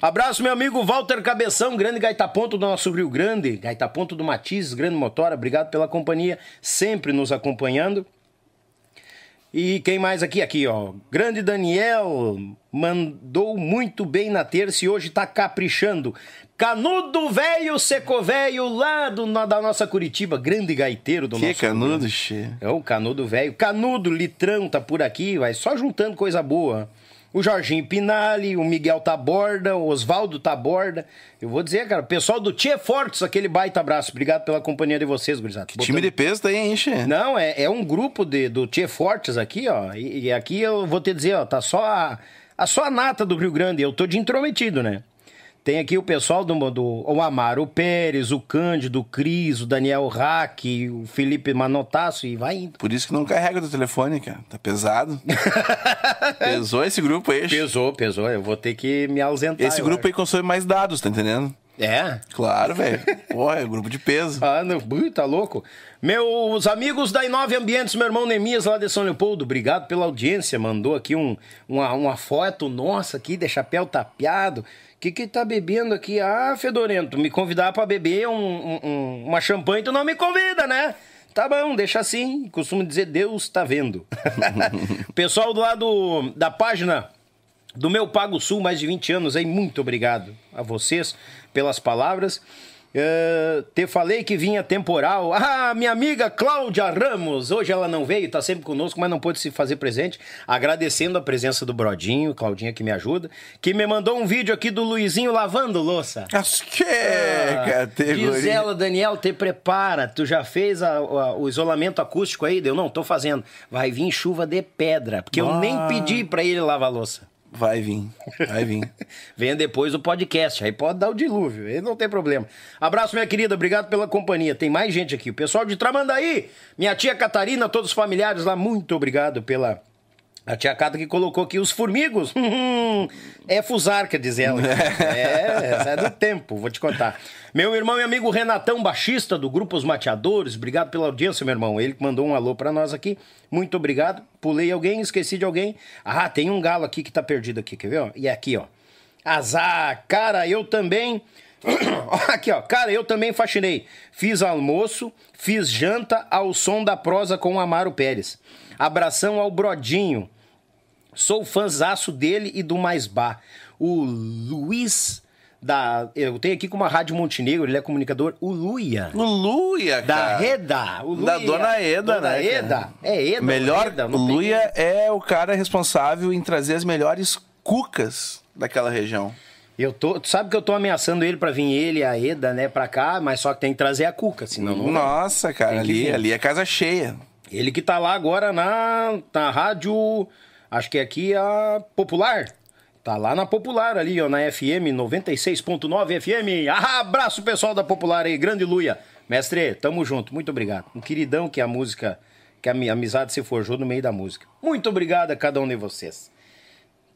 Abraço, meu amigo Walter Cabeção, grande gaitaponto do nosso Rio Grande, gaitaponto do Matizes, grande motora, obrigado pela companhia, sempre nos acompanhando. E quem mais aqui? Aqui, ó. Grande Daniel mandou muito bem na terça e hoje tá caprichando. Canudo velho, seco velho, lá do, da nossa Curitiba, grande gaiteiro do que nosso. Que canudo, che. É o canudo velho. Canudo, litrão, tá por aqui, vai só juntando coisa boa o Jorginho Pinali, o Miguel Taborda, o Oswaldo Taborda. Eu vou dizer, cara, o pessoal do Tia Fortes, aquele baita abraço. Obrigado pela companhia de vocês, gurizada. Que time de peso daí, enche. Não, é, é um grupo de, do Tia Fortes aqui, ó. E, e, aqui eu vou te dizer, ó, tá só a, a só a nata do Rio Grande. Eu tô de intrometido, né? Tem aqui o pessoal do, do o Amaro Pérez, o Cândido, o Cris, o Daniel Hack, o Felipe Manotaço e vai indo. Por isso que não carrega do telefone, cara. Tá pesado. Pesou esse grupo aí. Pesou, pesou. Eu vou ter que me ausentar. Esse grupo acho. aí consome mais dados, tá entendendo? É? Claro, velho. Pô, é grupo de peso. Ah, não, tá louco. Meus amigos da Inove Ambientes, meu irmão Nemias lá de São Leopoldo, obrigado pela audiência. Mandou aqui um, uma, uma foto nossa aqui de chapéu tapeado que que tá bebendo aqui? Ah, Fedorento, me convidar para beber um, um, uma champanhe, tu não me convida, né? Tá bom, deixa assim. Costumo dizer, Deus tá vendo. Pessoal do lado da página do meu Pago Sul, mais de 20 anos aí, muito obrigado a vocês pelas palavras. Uh, te falei que vinha temporal. Ah, minha amiga Cláudia Ramos. Hoje ela não veio, tá sempre conosco, mas não pôde se fazer presente. Agradecendo a presença do Brodinho, Claudinha que me ajuda, que me mandou um vídeo aqui do Luizinho lavando louça. Acho que ah, Diz ela, Daniel, te prepara. Tu já fez a, a, o isolamento acústico aí? Deu, não, tô fazendo. Vai vir chuva de pedra, porque ah. eu nem pedi para ele lavar louça. Vai vir, vai vir. Venha depois o podcast, aí pode dar o dilúvio, aí não tem problema. Abraço, minha querida, obrigado pela companhia. Tem mais gente aqui. O pessoal de Tramandaí, minha tia Catarina, todos os familiares lá, muito obrigado pela a tia Cata que colocou aqui os formigos. é fusarca, diz ela. é, é do tempo, vou te contar. Meu irmão e amigo Renatão, baixista do Grupo Os Mateadores, obrigado pela audiência, meu irmão. Ele que mandou um alô para nós aqui. Muito obrigado. Pulei alguém, esqueci de alguém. Ah, tem um galo aqui que tá perdido aqui, quer ver? E é aqui, ó. Azar, cara, eu também. aqui, ó. Cara, eu também faxinei. Fiz almoço, fiz janta ao som da prosa com o Amaro Pérez. Abração ao Brodinho. Sou fãzaço dele e do Mais Bar. O Luiz da. Eu tenho aqui com uma Rádio Montenegro, ele é comunicador, o Luia. O Luia, cara. Da Reda. O Luia. Da Dona Eda, Dona né? Eda. É Eda. Melhor, Eda, o Luia é o cara responsável em trazer as melhores cucas daquela região. Eu tô, tu sabe que eu tô ameaçando ele para vir ele a Eda, né, para cá, mas só que tem que trazer a cuca, senão não Nossa, cara, ali, ali é casa cheia. Ele que tá lá agora na, na rádio, acho que aqui é a Popular. Tá lá na Popular ali, ó, na FM 96.9 FM. Ah, abraço pessoal da Popular aí, grande Luia. Mestre, tamo junto, muito obrigado. Um queridão que a música, que a amizade se forjou no meio da música. Muito obrigado a cada um de vocês.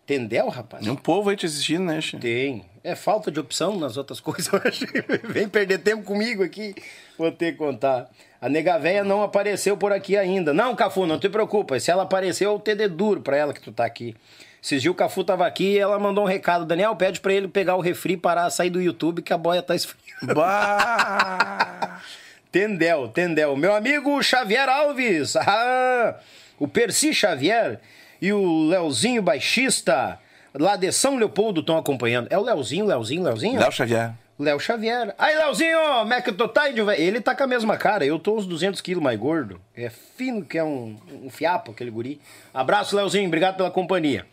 Entendeu, rapaz? Tem um povo aí te assistindo, né, Che? Tem. É falta de opção nas outras coisas, eu acho. Vem perder tempo comigo aqui, vou ter que contar. A nega véia não apareceu por aqui ainda. Não, Cafu, não te preocupa. Se ela apareceu, eu te dê duro pra ela que tu tá aqui. Esses dias o Cafu tava aqui e ela mandou um recado. Daniel, pede pra ele pegar o refri, parar, sair do YouTube que a boia tá esfriando. Bah! Tendel, Tendel. Meu amigo Xavier Alves. Ah, o Percy Xavier e o Leozinho Baixista, lá de São Leopoldo, estão acompanhando. É o Leozinho, Leozinho, Leozinho? Léo Xavier. Léo Xavier. Aí, Léozinho, como é que tu tá? Ele tá com a mesma cara, eu tô uns 200 quilos mais gordo. É fino que é um, um fiapo, aquele guri. Abraço, Léozinho, obrigado pela companhia.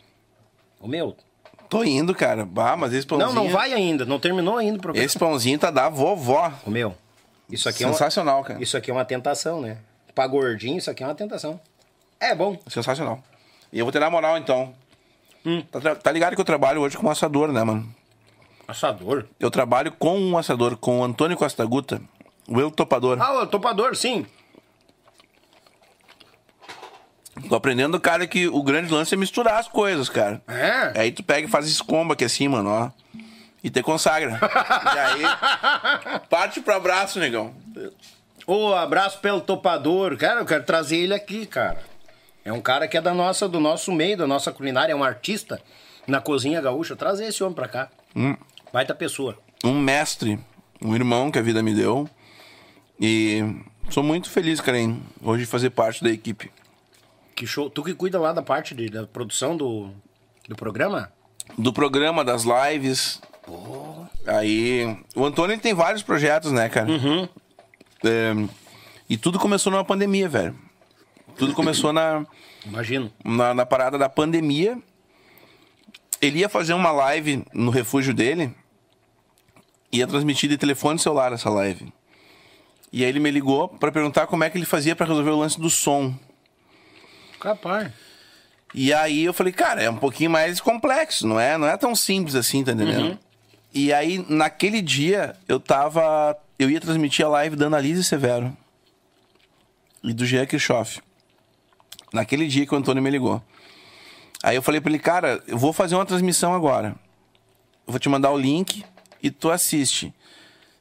O meu, Tô indo, cara. Bah, mas esse pãozinho... Não, não vai ainda. Não terminou ainda o programa. Esse pãozinho tá da vovó. Ô, meu, isso aqui é Sensacional, uma... cara. Isso aqui é uma tentação, né? Pra gordinho, isso aqui é uma tentação. É bom. Sensacional. E eu vou ter na moral, então. Hum. Tá, tá ligado que eu trabalho hoje com um assador, né, mano? Assador. Eu trabalho com um assador, com o Antônio Costa Guta, o El Topador. Ah, o topador, sim. Tô aprendendo, cara, que o grande lance é misturar as coisas, cara. É? Aí tu pega e faz esse combo aqui assim, mano, ó. E te consagra. e aí, parte pro abraço, negão. Ô, abraço pelo topador. Cara, eu quero trazer ele aqui, cara. É um cara que é da nossa, do nosso meio, da nossa culinária, é um artista na cozinha gaúcha. Trazer esse homem pra cá. Hum. Baita pessoa. Um mestre, um irmão que a vida me deu. E sou muito feliz, cara, em hoje fazer parte da equipe. Que show. Tu que cuida lá da parte de- da produção do, do programa? do programa, das lives. Aí, o Antônio ele tem vários projetos, né, cara? É, e tudo começou numa pandemia, velho. Tudo começou na, Imagino. na, na parada da pandemia. Ele ia fazer uma live no refúgio dele. Ia transmitir de telefone celular essa live. E aí ele me ligou pra perguntar como é que ele fazia pra resolver o lance do som. Capaz. E aí eu falei, cara, é um pouquinho mais complexo, não é, não é tão simples assim, tá entendendo? E aí, naquele dia, eu tava. Eu ia transmitir a live da Annalise Severo e do Jean Kirchhoff. Naquele dia que o Antônio me ligou. Aí eu falei pra ele, cara, eu vou fazer uma transmissão agora. Eu vou te mandar o link e tu assiste.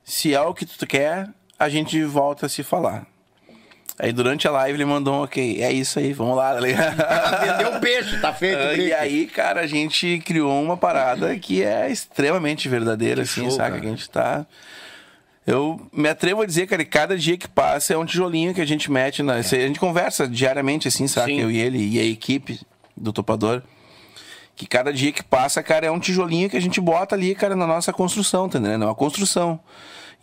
Se é o que tu quer, a gente volta a se falar. Aí durante a live ele mandou um ok, é isso aí, vamos lá, tá? Vendeu peixe, tá feito. Brick. E aí, cara, a gente criou uma parada que é extremamente verdadeira, assim, show, saca? cara. Que a gente tá. Eu me atrevo a dizer, cara, que cada dia que passa é um tijolinho que a gente mete na. A gente conversa diariamente, assim, saca? Sim. Eu e ele e a equipe do Topador. Que cada dia que passa, cara, é um tijolinho que a gente bota ali, cara, na nossa construção, tá entendendo? É uma construção.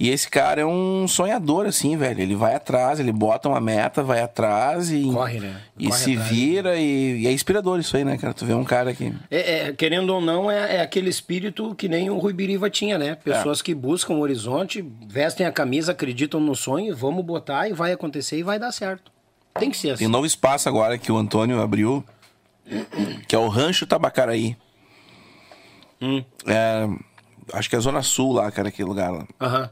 E esse cara é um sonhador, assim, velho. Ele vai atrás, ele bota uma meta, vai atrás e. Corre, né? E Corre se atrás. vira e, e é inspirador isso aí, né, cara? Tu vê um cara que. É, é, querendo ou não, é, é aquele espírito que nem o Rui Biriva tinha, né? Pessoas que buscam o horizonte, vestem a camisa, acreditam no sonho, vamos botar e vai acontecer e vai dar certo. Tem que ser assim. Tem um novo espaço agora que o Antônio abriu, que é o Rancho Tabacaraí. Hum. É, acho que é a Zona Sul lá, cara, aquele lugar lá. Aham.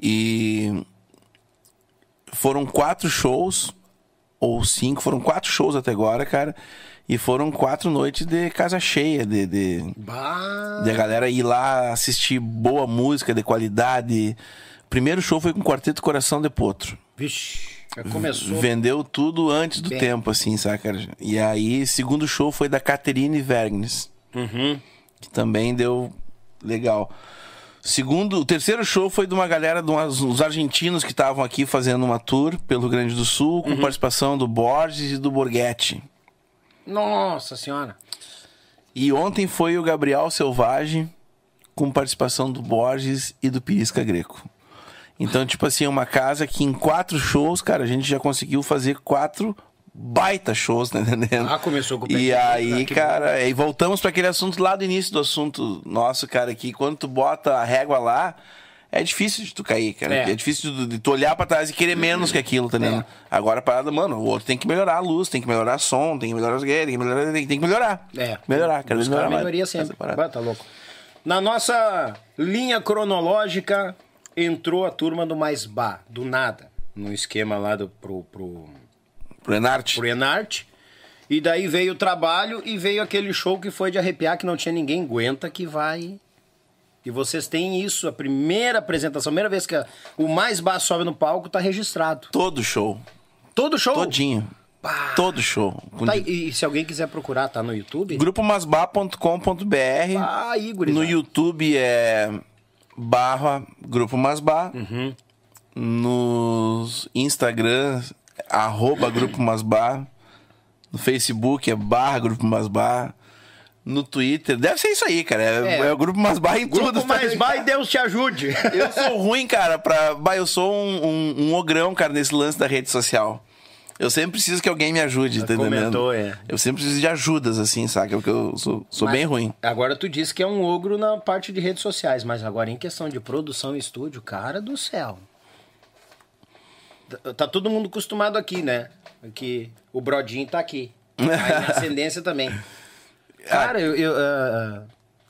E foram quatro shows, ou cinco, foram quatro shows até agora, cara. E foram quatro noites de casa cheia, de, de, Bah. de a galera ir lá assistir boa música de qualidade. Primeiro show foi com o Quarteto Coração de Potro. Vixe, começou. Vendeu tudo antes do Bem. tempo, assim, saca? E aí, segundo show foi da Caterine Vergnes, Uhum. que também deu legal. Segundo, o terceiro show foi de uma galera, de umas, uns argentinos que estavam aqui fazendo uma tour pelo Rio Grande do Sul, Uhum. com participação do Borges e do Borghetti. Nossa senhora. E ontem foi o Gabriel Selvagem, com participação do Borges e do Pirisca Greco. Então, tipo assim, é uma casa que em quatro shows, cara, a gente já conseguiu fazer quatro baita shows, tá entendendo? Ah, começou com o pé E aí? Que cara, aí voltamos para aquele assunto lá do início do assunto nosso, cara, que quando tu bota a régua lá, é difícil de tu cair, cara. É. É, difícil de, de tu olhar pra trás e querer menos que aquilo, tá entendendo? É. Agora a parada, mano, o outro tem que melhorar a luz, tem que melhorar o som, tem que melhorar os gays, tem que melhorar, tem, que melhorar. É. Melhorar, Buscar melhorar. mais melhoria essa sempre. Bah, tá louco. Na nossa linha cronológica, entrou a turma do Mais Bah, do nada. No esquema lá do, pro, pro, Pro Enarte. pro Enarte. E daí veio o trabalho e veio aquele show que foi de arrepiar, que não tinha ninguém aguenta, que vai... E vocês têm isso, a primeira apresentação, a primeira vez que a- o Mais Bah sobe no palco, tá registrado. Todo show. Todo show? Todinho. Pá. Todo show. Tá, e, e se alguém quiser procurar, tá no YouTube? Grupomasbá.com.br Ah, Igor. No YouTube é barra Grupo Masbá. Uhum. Nos Instagram, arroba Grupo Masbá. No Facebook é barra Grupo Masbá. No Twitter, deve ser isso aí, cara. É, É. é o Grupo Masbá em Grupo tudo. tá Mais ligado? Bah e Deus te ajude. Eu sou ruim, cara, pra. Bah, eu sou um, um, um ogrão, cara, nesse lance da rede social. Eu sempre preciso que alguém me ajude, tá entendendo? é. Eu sempre preciso de ajudas, assim, saca? Porque eu sou, sou Mas bem ruim. Agora tu disse que é um ogro na parte de redes sociais, mas agora em questão de produção e estúdio, cara do céu. Tá- Tá todo mundo acostumado aqui, né? Que o Brodinho tá aqui. Na ascendência também. Cara, eu, eu, ah,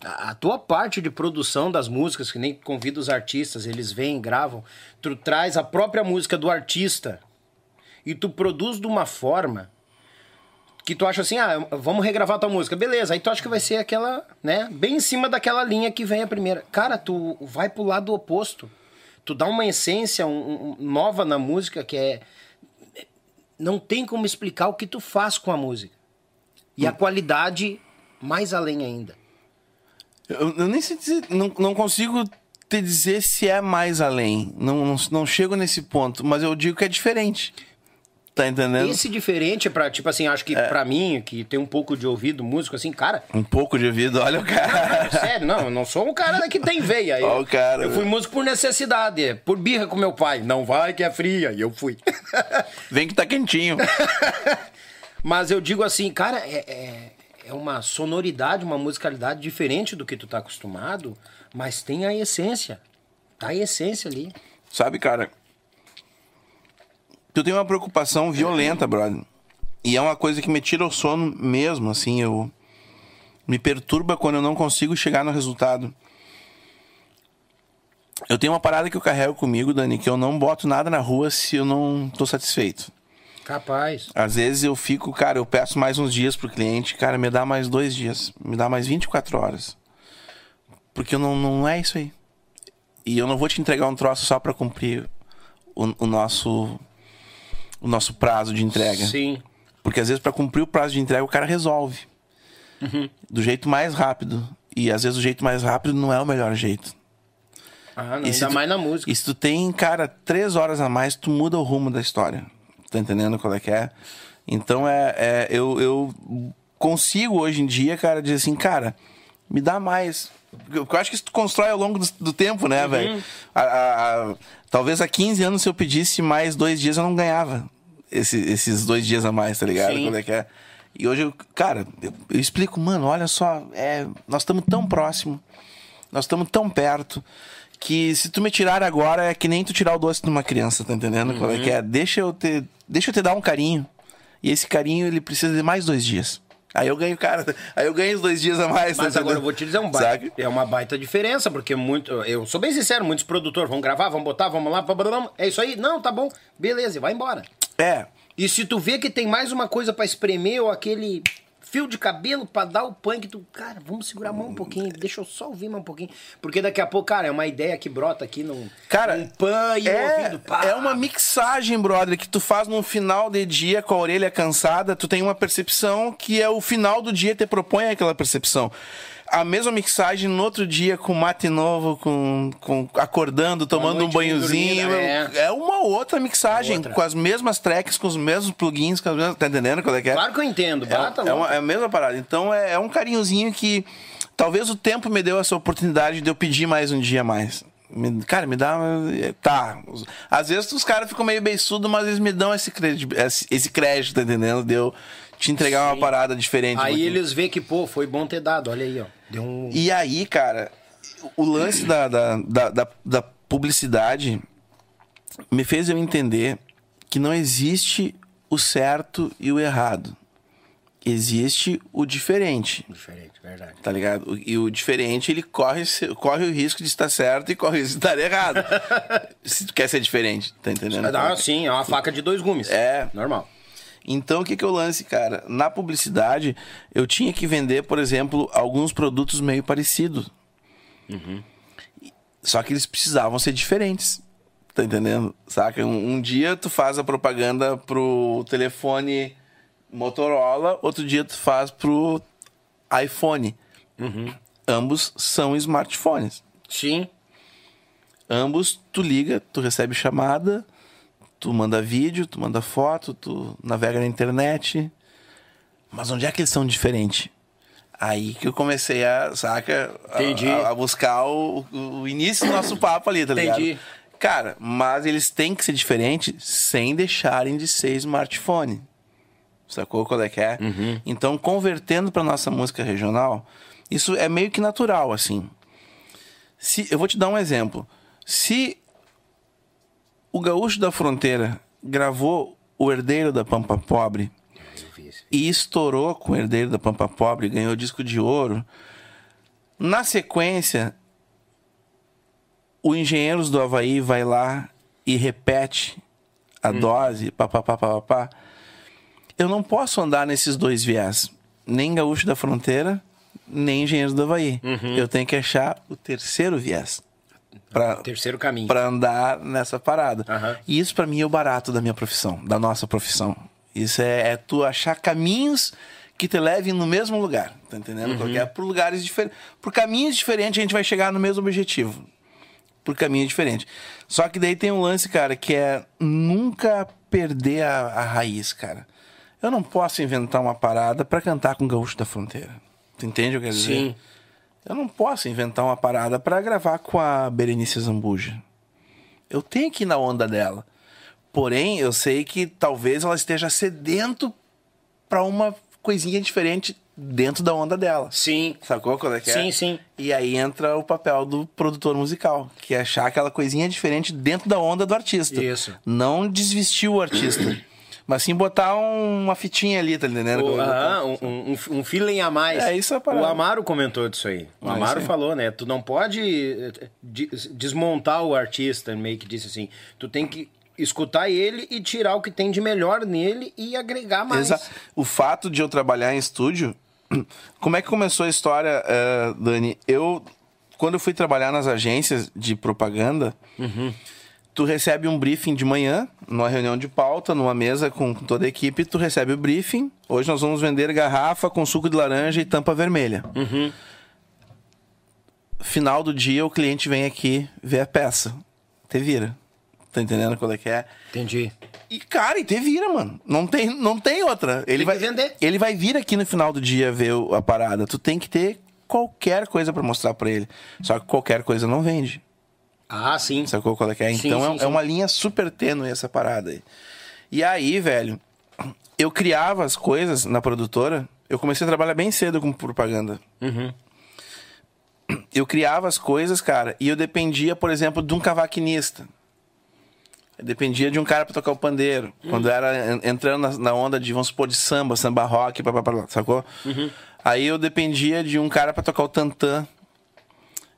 ah, a tua parte de produção das músicas, que nem convida os artistas, eles vêm, gravam, tu traz a própria música do artista e tu produz de uma forma que tu acha assim, ah, vamos regravar tua música. Beleza, aí tu acha que vai ser aquela, né, bem em cima daquela linha que vem a primeira. Cara, tu vai pro lado oposto. Tu dá uma essência um- um- nova na música que é... Não tem como explicar o que tu faz com a música. E a qualidade mais além ainda. Eu, eu nem sei dizer, não, não consigo te dizer se é mais além. Não, não, não chego nesse ponto, mas eu digo que é diferente. Tá entendendo? Esse diferente pra, tipo assim, acho que pra mim, que tem um pouco de ouvido músico, assim, cara, Um pouco de ouvido, olha o cara. Sério, não, eu não sou um cara que tem veia. Ó o cara, eu fui né? músico por necessidade, por birra com meu pai. Não vai que é fria, e eu fui. Vem que tá quentinho. Mas eu digo assim, cara, é, é, é uma sonoridade, uma musicalidade diferente do que tu tá acostumado, mas tem a essência. Tá a essência ali. Sabe, cara? Tu tem uma preocupação violenta, brother. E é uma coisa que me tira o sono mesmo, assim, eu me perturba quando eu não consigo chegar no resultado. Eu tenho uma parada que eu carrego comigo, Dani, que eu não boto nada na rua se eu não tô satisfeito. Capaz. Às vezes eu fico, cara, eu peço mais uns dias pro cliente, cara, me dá mais dois dias, me dá mais 24 horas. Porque não, não é isso aí. E eu não vou te entregar um troço só pra cumprir o, o nosso o nosso prazo de entrega. Sim. Porque às vezes pra cumprir o prazo de entrega o cara resolve. Do jeito mais rápido. E às vezes o jeito mais rápido não é o melhor jeito. Ah, não, E ainda tu- mais na música. E se tu tem, cara, três horas a mais, tu muda o rumo da história. Tá entendendo qual é que é? Então é, é eu, eu consigo hoje em dia, cara, dizer assim, cara, me dá mais. Eu acho que isso tu constrói ao longo do, do tempo, né, velho? A- a- Talvez há 15 anos, se eu pedisse mais dois dias, eu não ganhava esse- esses dois dias a mais, tá ligado? Sim. Qual é que é? E hoje, eu, cara, eu, eu explico, mano, olha só, é, nós estamos tão próximo, nós estamos tão perto, que se tu me tirar agora, é que nem tu tirar o doce de uma criança, tá entendendo? Qual é que é? Deixa eu, te, deixa eu te dar um carinho. E esse carinho, ele precisa de mais dois dias. Aí eu ganho, cara, aí eu ganho os dois dias a mais. Mas tá agora eu vou te dizer um baita, é uma baita diferença, porque muito, eu sou bem sincero, muitos produtores vão gravar, vão botar, vamos lá, blá, blá, blá, é isso aí? Não, tá bom, beleza, e vai embora. É, E se tu vê que tem mais uma coisa pra espremer ou aquele fio de cabelo pra dar o punk, tu, cara, vamos segurar a mão um pouquinho, deixa eu só ouvir mais um pouquinho, porque daqui a pouco, cara, é uma ideia que brota aqui num, Cara, num pan e é, pá. é uma mixagem, brother, que tu faz no final de dia com a orelha cansada, tu tem uma percepção que é o final do dia te propõe aquela percepção. A mesma mixagem no outro dia com mate novo, com, com acordando, tomando um banhozinho. dormida, é. é. uma outra mixagem, Outra. com as mesmas tracks, com os mesmos plugins, com as mesmas, tá entendendo qual é que é? Claro que eu entendo, É, é, uma- é a mesma parada. Então é, é um carinhozinho que talvez o tempo me deu essa oportunidade de eu pedir mais um dia mais. Cara, me dá. Tá. Às vezes os caras ficam meio beiçudo, mas eles me dão esse crédito, esse, crédito, tá entendendo? De eu te entregar uma parada diferente. Aí eles veem que, pô, foi bom ter dado, olha aí, ó. Deu um... E aí, cara, o lance da, da, da, da- da publicidade me fez eu entender que não existe o certo e o errado. Existe o diferente. Diferente, verdade. Tá ligado? E o diferente, ele corre, corre o risco de estar certo e corre o risco de estar errado. se tu quer ser diferente, tá entendendo? Ah, sim, é uma faca de dois gumes. É. Normal. Então, o que que eu lance, cara? Na publicidade, eu tinha que vender, por exemplo, alguns produtos meio parecidos. Só que eles precisavam ser diferentes. Tá entendendo? Saca? Um, um dia tu faz a propaganda pro telefone Motorola, outro dia tu faz pro iPhone. Ambos são smartphones. Sim. Ambos, tu liga, tu recebe chamada, tu manda vídeo, tu manda foto, tu navega na internet. Mas onde é que eles são diferentes? Aí que eu comecei a, saca? A- Entendi. A, buscar o, o início do nosso papo ali, tá ligado? Entendi. Cara, mas eles têm que ser diferentes sem deixarem de ser smartphone. Sacou qual é que é? Então, convertendo para nossa música regional, isso é meio que natural, assim. Se, eu vou te dar um exemplo. Se o Gaúcho da Fronteira gravou O Herdeiro da Pampa Pobre e estourou com o Herdeiro da Pampa Pobre, ganhou disco de ouro, na sequência, o Engenheiros do Havaí vai lá e repete a dose, papapá, papapá. Eu não posso andar nesses dois viés. Nem Gaúcho da Fronteira, nem Engenheiros do Havaí. Eu tenho que achar o terceiro viés. Pra, Terceiro caminho. pra andar nessa parada. Aham. E isso pra mim é o barato da minha profissão, da nossa profissão. Isso é, é tu achar caminhos que te levem no mesmo lugar, tá entendendo? Porque é por lugares diferentes, por caminhos diferentes a gente vai chegar no mesmo objetivo. Por caminho diferente. Só que daí tem um lance, cara, que é nunca perder a, a raiz, cara. Eu não posso inventar uma parada pra cantar com o gaúcho da fronteira. Tu entende o que eu quero dizer? Sim. Eu não posso inventar uma parada pra gravar com a Berenice Zambuja. Eu tenho que ir na onda dela. Porém, eu sei que talvez ela esteja sedento pra uma coisinha diferente dentro da onda dela. Sim. Sacou qual é que é? Sim, sim. E aí entra o papel do produtor musical, que é achar aquela coisinha diferente dentro da onda do artista. Isso. Não desvestir o artista. Mas sim botar um- uma fitinha ali, tá entendendo? O, aham, um, um, um feeling a mais. É, isso é. O Amaro comentou disso aí. O É, Amaro isso aí. falou, né? Tu não pode eh, de- desmontar o artista, meio que disse assim. Tu tem que escutar ele e tirar o que tem de melhor nele e agregar mais. Exa- O fato de eu trabalhar em estúdio. Como é que começou a história, eh, Dani? Eu, quando eu fui trabalhar nas agências de propaganda, tu recebe um briefing de manhã, numa reunião de pauta, numa mesa com toda a equipe, tu recebe o briefing. Hoje nós vamos vender garrafa com suco de laranja e tampa vermelha. Final do dia, o cliente vem aqui ver a peça. Te vira. Tá entendendo qual é que é? Entendi. E, cara, e te vira, mano. Não tem, não tem outra. Ele Tem vai vender. Ele vai vir aqui no final do dia ver a parada. Tu tem que ter qualquer coisa pra mostrar pra ele. Só que qualquer coisa não vende. Ah, sim. Sacou qual é que é? Sim, Então é- sim, é, sim. uma linha super tênue essa parada aí. E aí, velho, eu criava as coisas na produtora. Eu comecei a trabalhar bem cedo com propaganda. Uhum. Eu criava as coisas, cara, e eu dependia, por exemplo, de um cavaquinista. Eu dependia de um cara pra tocar o pandeiro. Quando era en- entrando na, onda de, vamos supor, de samba, samba rock, pá, pá, pá, sacou? Aí eu dependia de um cara pra tocar o tantã.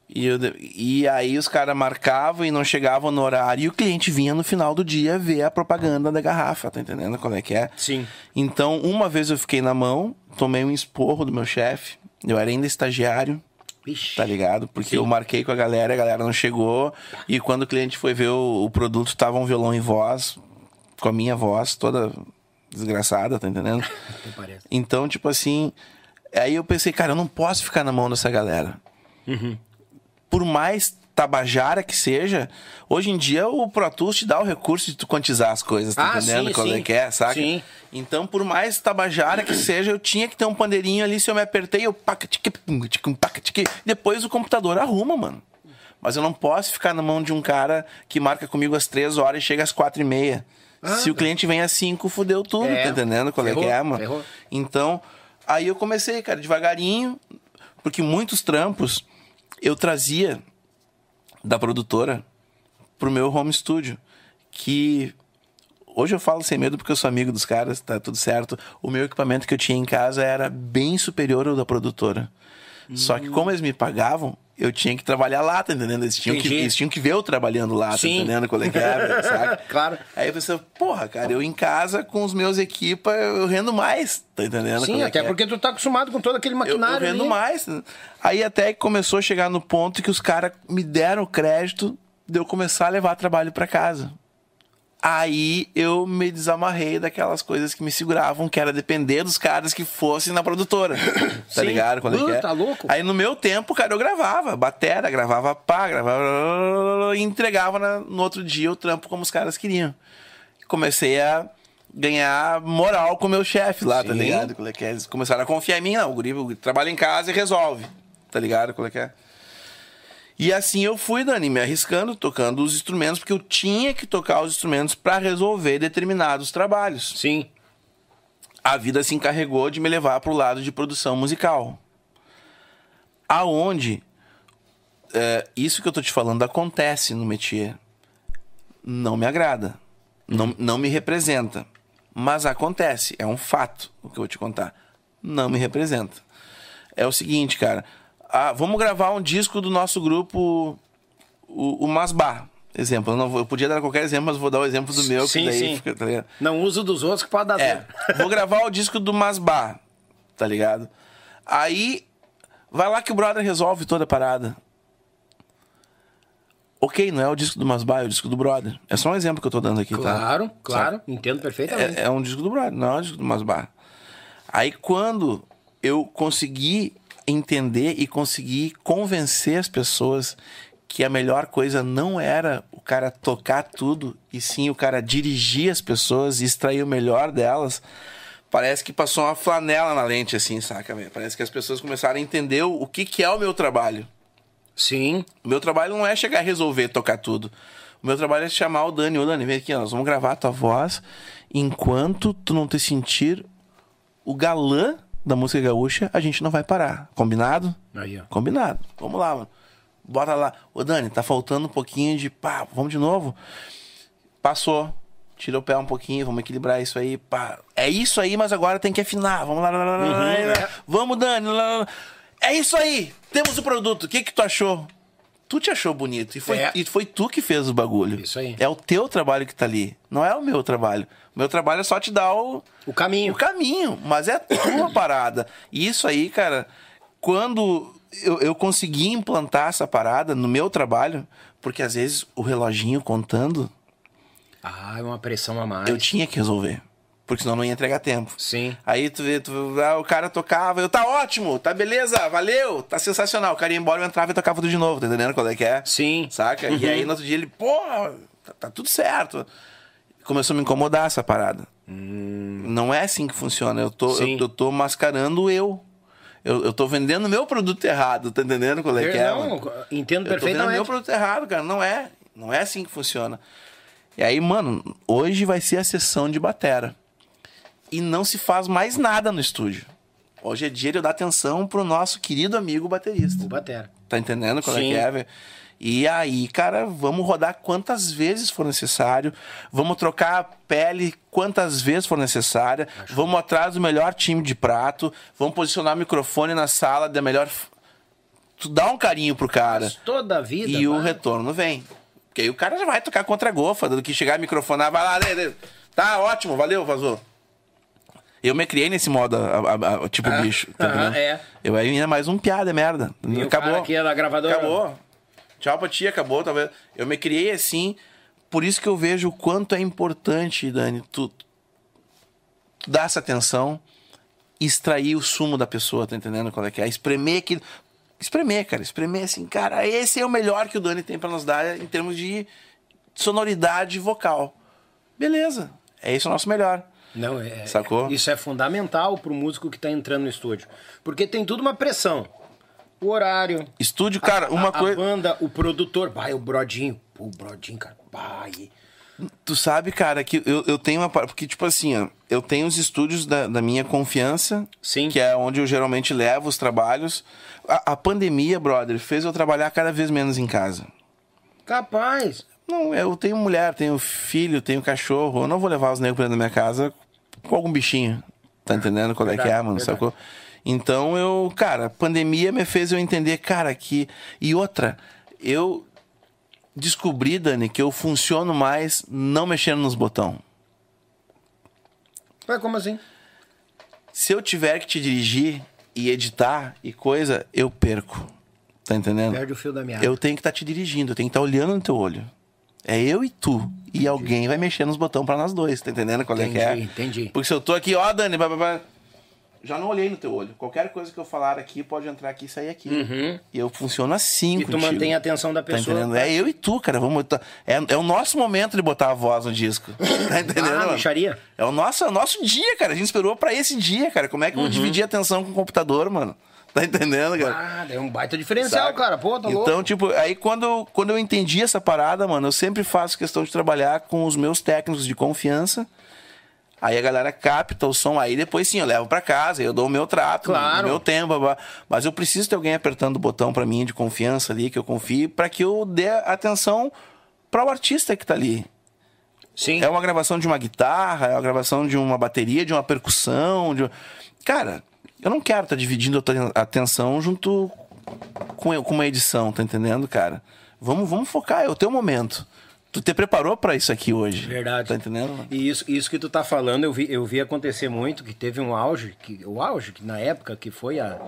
E, eu e aí os caras marcavam e não chegavam no horário e o cliente vinha no final do dia ver a propaganda da garrafa, tá entendendo qual é que é? Sim. Então, uma vez eu fiquei na mão, tomei um esporro do meu chefe, eu era ainda estagiário, Ixi. tá ligado? Porque Sim. eu marquei com a galera, a galera não chegou, e quando o cliente foi ver o, o produto, tava um violão em voz, com a minha voz toda desgraçada, tá entendendo? Então, tipo assim, aí eu pensei, cara, eu não posso ficar na mão dessa galera. Por mais tabajara que seja, hoje em dia o Pro Tools te dá o recurso de tu quantizar as coisas, tá Ah, entendendo? sim, Qual é sim. que é, saca? Sim. Então, por mais tabajara que seja, eu tinha que ter um pandeirinho ali, se eu me apertei, eu tique. depois o computador arruma, mano. Mas eu não posso ficar na mão de um cara que marca comigo às três horas e chega às quatro e meia. Se o cliente vem às cinco, fudeu tudo, É, tá entendendo qual é que ferrou, é, mano? ferrou. Então, aí eu comecei, cara, devagarinho, porque muitos trampos eu trazia da produtora pro meu home studio, que hoje eu falo sem medo porque eu sou amigo dos caras, tá tudo certo. O meu equipamento que eu tinha em casa era bem superior ao da produtora. Só que como eles me pagavam, eu tinha que trabalhar lá, tá entendendo? Eles tinham, que, eles tinham que ver eu trabalhando lá, tá Sim. entendendo qual é que é, saca? Claro. Aí eu pensei, porra, cara, eu em casa com os meus equipa, eu rendo mais, tá entendendo? Sim, é até é? porque tu tá acostumado com todo aquele eu, eu maquinário vendo ali. mais. Aí até que começou a chegar no ponto que os caras me deram o crédito de eu começar a levar trabalho pra casa. Aí eu me desamarrei daquelas coisas que me seguravam, que era depender dos caras que fossem na produtora. Tá Sim. ligado? Quando é Uh, é? tá louco? Aí no meu tempo, cara, eu gravava batera, gravava pá, gravava e entregava na- no outro dia o trampo como os caras queriam. Comecei a ganhar moral com o meu chefe lá, tá Sim. ligado? Qual é que é? Eles começaram a confiar em mim, não, o guri, o guri trabalha em casa e resolve, tá ligado? Qual é que é? E assim eu fui, Dani, me arriscando, tocando os instrumentos, porque eu tinha que tocar os instrumentos para resolver determinados trabalhos. Sim. A vida se encarregou de me levar para o lado de produção musical. Aonde é, isso que eu tô te falando acontece no métier. Não me agrada. Não, não me representa. Mas acontece. É um fato o que eu vou te contar. Não me representa. É o seguinte, cara. Ah, vamos gravar um disco do nosso grupo, o, o Masbar. Exemplo. Eu, vou, eu podia dar qualquer exemplo, mas vou dar o exemplo do meu. Sim, que daí sim. Fica, tá? Não uso dos outros que pode dar É, vou gravar o disco do Masbar, tá ligado? Aí, vai lá que o brother resolve toda a parada. Ok, não é o disco do Masbar, é o disco do brother. É só um exemplo que eu tô dando aqui, tá? Claro, claro. Entendo perfeitamente. É, é um disco do brother, não é um disco do Masbar. Aí quando eu consegui entender e consegui convencer as pessoas que a melhor coisa não era o cara tocar tudo, e sim o cara dirigir as pessoas e extrair o melhor delas, parece que passou uma flanela na lente, assim, saca? velho? Parece que as pessoas começaram a entender o que, que é o meu trabalho. Sim. O meu trabalho não é chegar a resolver tocar tudo. O meu trabalho é chamar o Dani. Ô, Dani, vem aqui, nós vamos gravar a tua voz enquanto tu não te sentir o galã da música gaúcha, a gente não vai parar. Combinado? Aí, ó. Combinado. Vamos lá, mano. Bota lá. Ô, Dani, tá faltando um pouquinho de. Pá, vamos de novo? Passou. Tira o pé um pouquinho, vamos equilibrar isso aí. Pá. É isso aí, mas agora tem que afinar. Vamos lá. lá, lá, lá, lá, lá. é. Vamos, Dani. É isso aí. Temos o produto. O que que tu achou? Tu te achou bonito. E foi, É. e foi tu que fez o bagulho. Isso aí. É o teu trabalho que tá ali. Não é o meu trabalho. O meu trabalho é só te dar o, O caminho. o caminho, mas é tua parada. E isso aí, cara, quando eu, eu consegui implantar essa parada no meu trabalho, porque às vezes o reloginho contando, Ah, é uma pressão a mais. eu tinha que resolver. Porque senão não ia entregar tempo. Sim. Aí tu vê, tu, ah, o cara tocava, eu, tá ótimo, tá beleza, valeu, tá sensacional. O cara ia embora, eu entrava e tocava tudo de novo, tá entendendo qual é que é? Sim. Saca? E Uhum. aí no outro dia ele, pô, tá, tá tudo certo. Começou a me incomodar essa parada. Não é assim que funciona. Eu tô, Hum. Eu, eu tô mascarando eu. eu. Eu tô vendendo meu produto errado, tá entendendo qual é que é? Não, mano? entendo Eu tô vendendo perfeitamente. meu produto errado, cara. Não é. Não é assim que funciona. E aí, mano, hoje vai ser a sessão de batera. E não se faz mais nada no estúdio. Hoje é dia de eu dar atenção pro nosso querido amigo baterista. O batera. Tá entendendo qual Sim. é que é, velho? E aí, cara, vamos rodar quantas vezes for necessário. Vamos trocar a pele quantas vezes for necessária. Vamos atrás do melhor time de prato. Vamos posicionar o microfone na sala da melhor. Tu dá um carinho pro cara. Mas toda a vida. E o vai. retorno vem. Porque aí o cara já vai tocar contra a gofa, do que chegar a microfonar, vai lá, tá ótimo, valeu, vazou. Eu me criei nesse modo, a- a- a- tipo bicho. Tá aham, entendendo? é. Eu ainda mais um piada, merda. E Acabou. aqui é da gravadora? Acabou. Tchau pra ti, acabou. Talvez. Eu me criei assim. Por isso que eu vejo o quanto é importante, Dani, tu, tu dar essa atenção extrair o sumo da pessoa, tá entendendo qual é que é? Espremer aquilo. Espremer, cara. Espremer assim, cara, esse é o melhor que o Dani tem pra nos dar em termos de sonoridade vocal. Beleza. É esse o nosso melhor. Não, é, Sacou? Isso é fundamental pro músico que tá entrando no estúdio. Porque tem tudo uma pressão. O horário. Estúdio, cara, uma a, coisa. A banda, o produtor. Vai, o Brodinho. Pô, o Brodinho, cara. Vai. Tu sabe, cara, que eu, eu tenho uma. Porque, tipo assim, ó, eu tenho os estúdios da, da minha confiança, Sim. que é onde eu geralmente levo os trabalhos. A, a pandemia, brother, fez eu trabalhar cada vez menos em casa. Capaz. Não, eu tenho mulher, tenho filho, tenho cachorro. Eu não vou levar os negros pra dentro da minha casa com algum bichinho. Tá entendendo qual é que é, Verdade, mano? verdade. Sacou? Então eu, cara, pandemia me fez eu entender, cara, que. E outra, eu descobri, Dani, que eu funciono mais não mexendo nos botões. Ué, como assim? Se eu tiver que te dirigir e editar e coisa, eu perco. Tá entendendo? Perde o fio da meada. Eu tenho que estar te dirigindo, eu tenho que estar olhando no teu olho. É eu e tu. E alguém vai mexer nos botões pra nós dois, tá entendendo qual é que é? Entendi, entendi. Porque se eu tô aqui, ó, Dani, blá, blá, blá, já não olhei no teu olho. Qualquer coisa que eu falar aqui pode entrar aqui e sair aqui. E eu funciono assim Uhum. E tu contigo. mantém a atenção da Tá pessoa. entendendo? É eu e tu, cara. Vamos, tá- é, é o nosso momento de botar a voz no disco. Tá entendendo? Ah. É o nosso, é o nosso dia, cara. A gente esperou pra esse dia, cara. Como é que eu Uhum. vou dividir a atenção com o computador, mano? Tá entendendo, cara? Ah, é um baita diferencial, Saca? cara. Pô, tá louco. Então, tipo, aí quando, quando eu entendi essa parada, mano, eu sempre faço questão de trabalhar com os meus técnicos de confiança. Aí a galera capta o som, aí depois sim, eu levo pra casa, eu dou o meu trato, Claro. o meu tempo, mas eu preciso ter alguém apertando o botão pra mim de confiança ali, que eu confie, pra que eu dê atenção para o artista que tá ali. Sim. É uma gravação de uma guitarra, é uma gravação de uma bateria, de uma percussão. De... Cara, eu não quero estar dividindo a atenção junto com, com uma edição, tá entendendo, cara? Vamos, vamos focar, é o teu momento. Tu te preparou pra isso aqui hoje. Verdade. Tá entendendo? E isso, isso que tu tá falando, eu vi, eu vi acontecer muito, que teve um auge, que, o auge, que na época que foi a,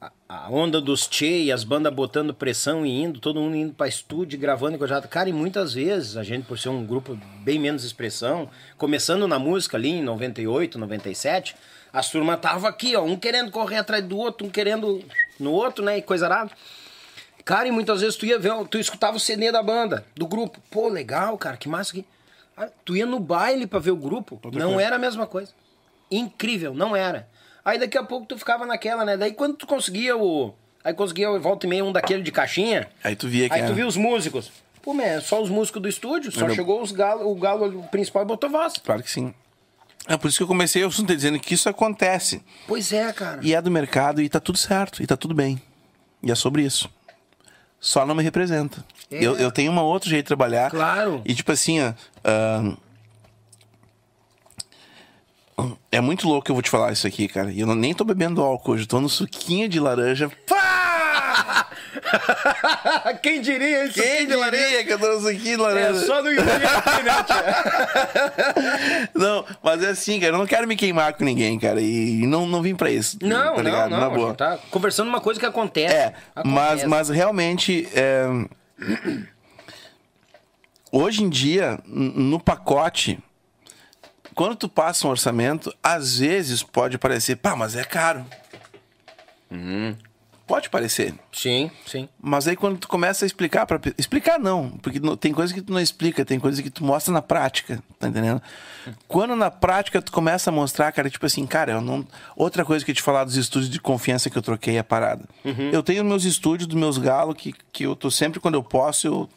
a, a onda dos Che e as bandas botando pressão e indo, todo mundo indo pra estúdio, gravando e coisa. Cara, e muitas vezes, a gente, por ser um grupo bem menos expressão, começando na música ali em 98, 97, as turmas tava aqui, ó, um querendo correr atrás do outro, um querendo no outro, né, e coisa arada. Cara, e muitas vezes tu ia ver, tu escutava o CD da banda, do grupo. Pô, legal, cara, que massa aqui. Ah, Tu ia no baile pra ver o grupo, não era a mesma coisa. Incrível, não era. Aí daqui a pouco tu ficava naquela, né? Daí quando tu conseguia o. Aí conseguia volta e meia um daquele de caixinha. Aí tu via que Aí era. tu via os músicos. Pô, man, só os músicos do estúdio, só Era- chegou os galo, o galo principal e botou voz. Claro que sim. É por isso que eu comecei eu estou dizendo que isso acontece. Pois é, cara. E é do mercado e tá tudo certo, e tá tudo bem. E é sobre isso. Só não me representa. É. Eu, eu tenho um outro jeito de trabalhar. Claro. E tipo assim, ó. ahn, é muito louco que eu vou te falar isso aqui, cara. E eu não- nem tô bebendo álcool hoje, tô no suquinho de laranja. Pá! Quem diria isso? Quem diria que eu tô no suquinho de É laranja? só no YouTube né? Não, mas é assim, cara, eu não quero me queimar com ninguém, cara. E não, não vim pra isso. Não, tá não, Na não. a boa. tá conversando uma coisa que acontece. É, mas, Acontece. mas realmente. é, Hoje em dia, no pacote, quando tu passa um orçamento, às vezes pode parecer, pá, mas é caro. Uhum. Pode parecer. Sim, sim. Mas aí quando tu começa a explicar para explicar não, porque tem coisa que tu não explica, tem coisa que tu mostra na prática, tá entendendo? Quando na prática tu começa a mostrar, cara, tipo assim, cara, eu não outra coisa que eu te falar dos estúdios de confiança que eu troquei a parada. Eu tenho meus estúdios dos meus galos que, que eu tô sempre quando eu posso, eu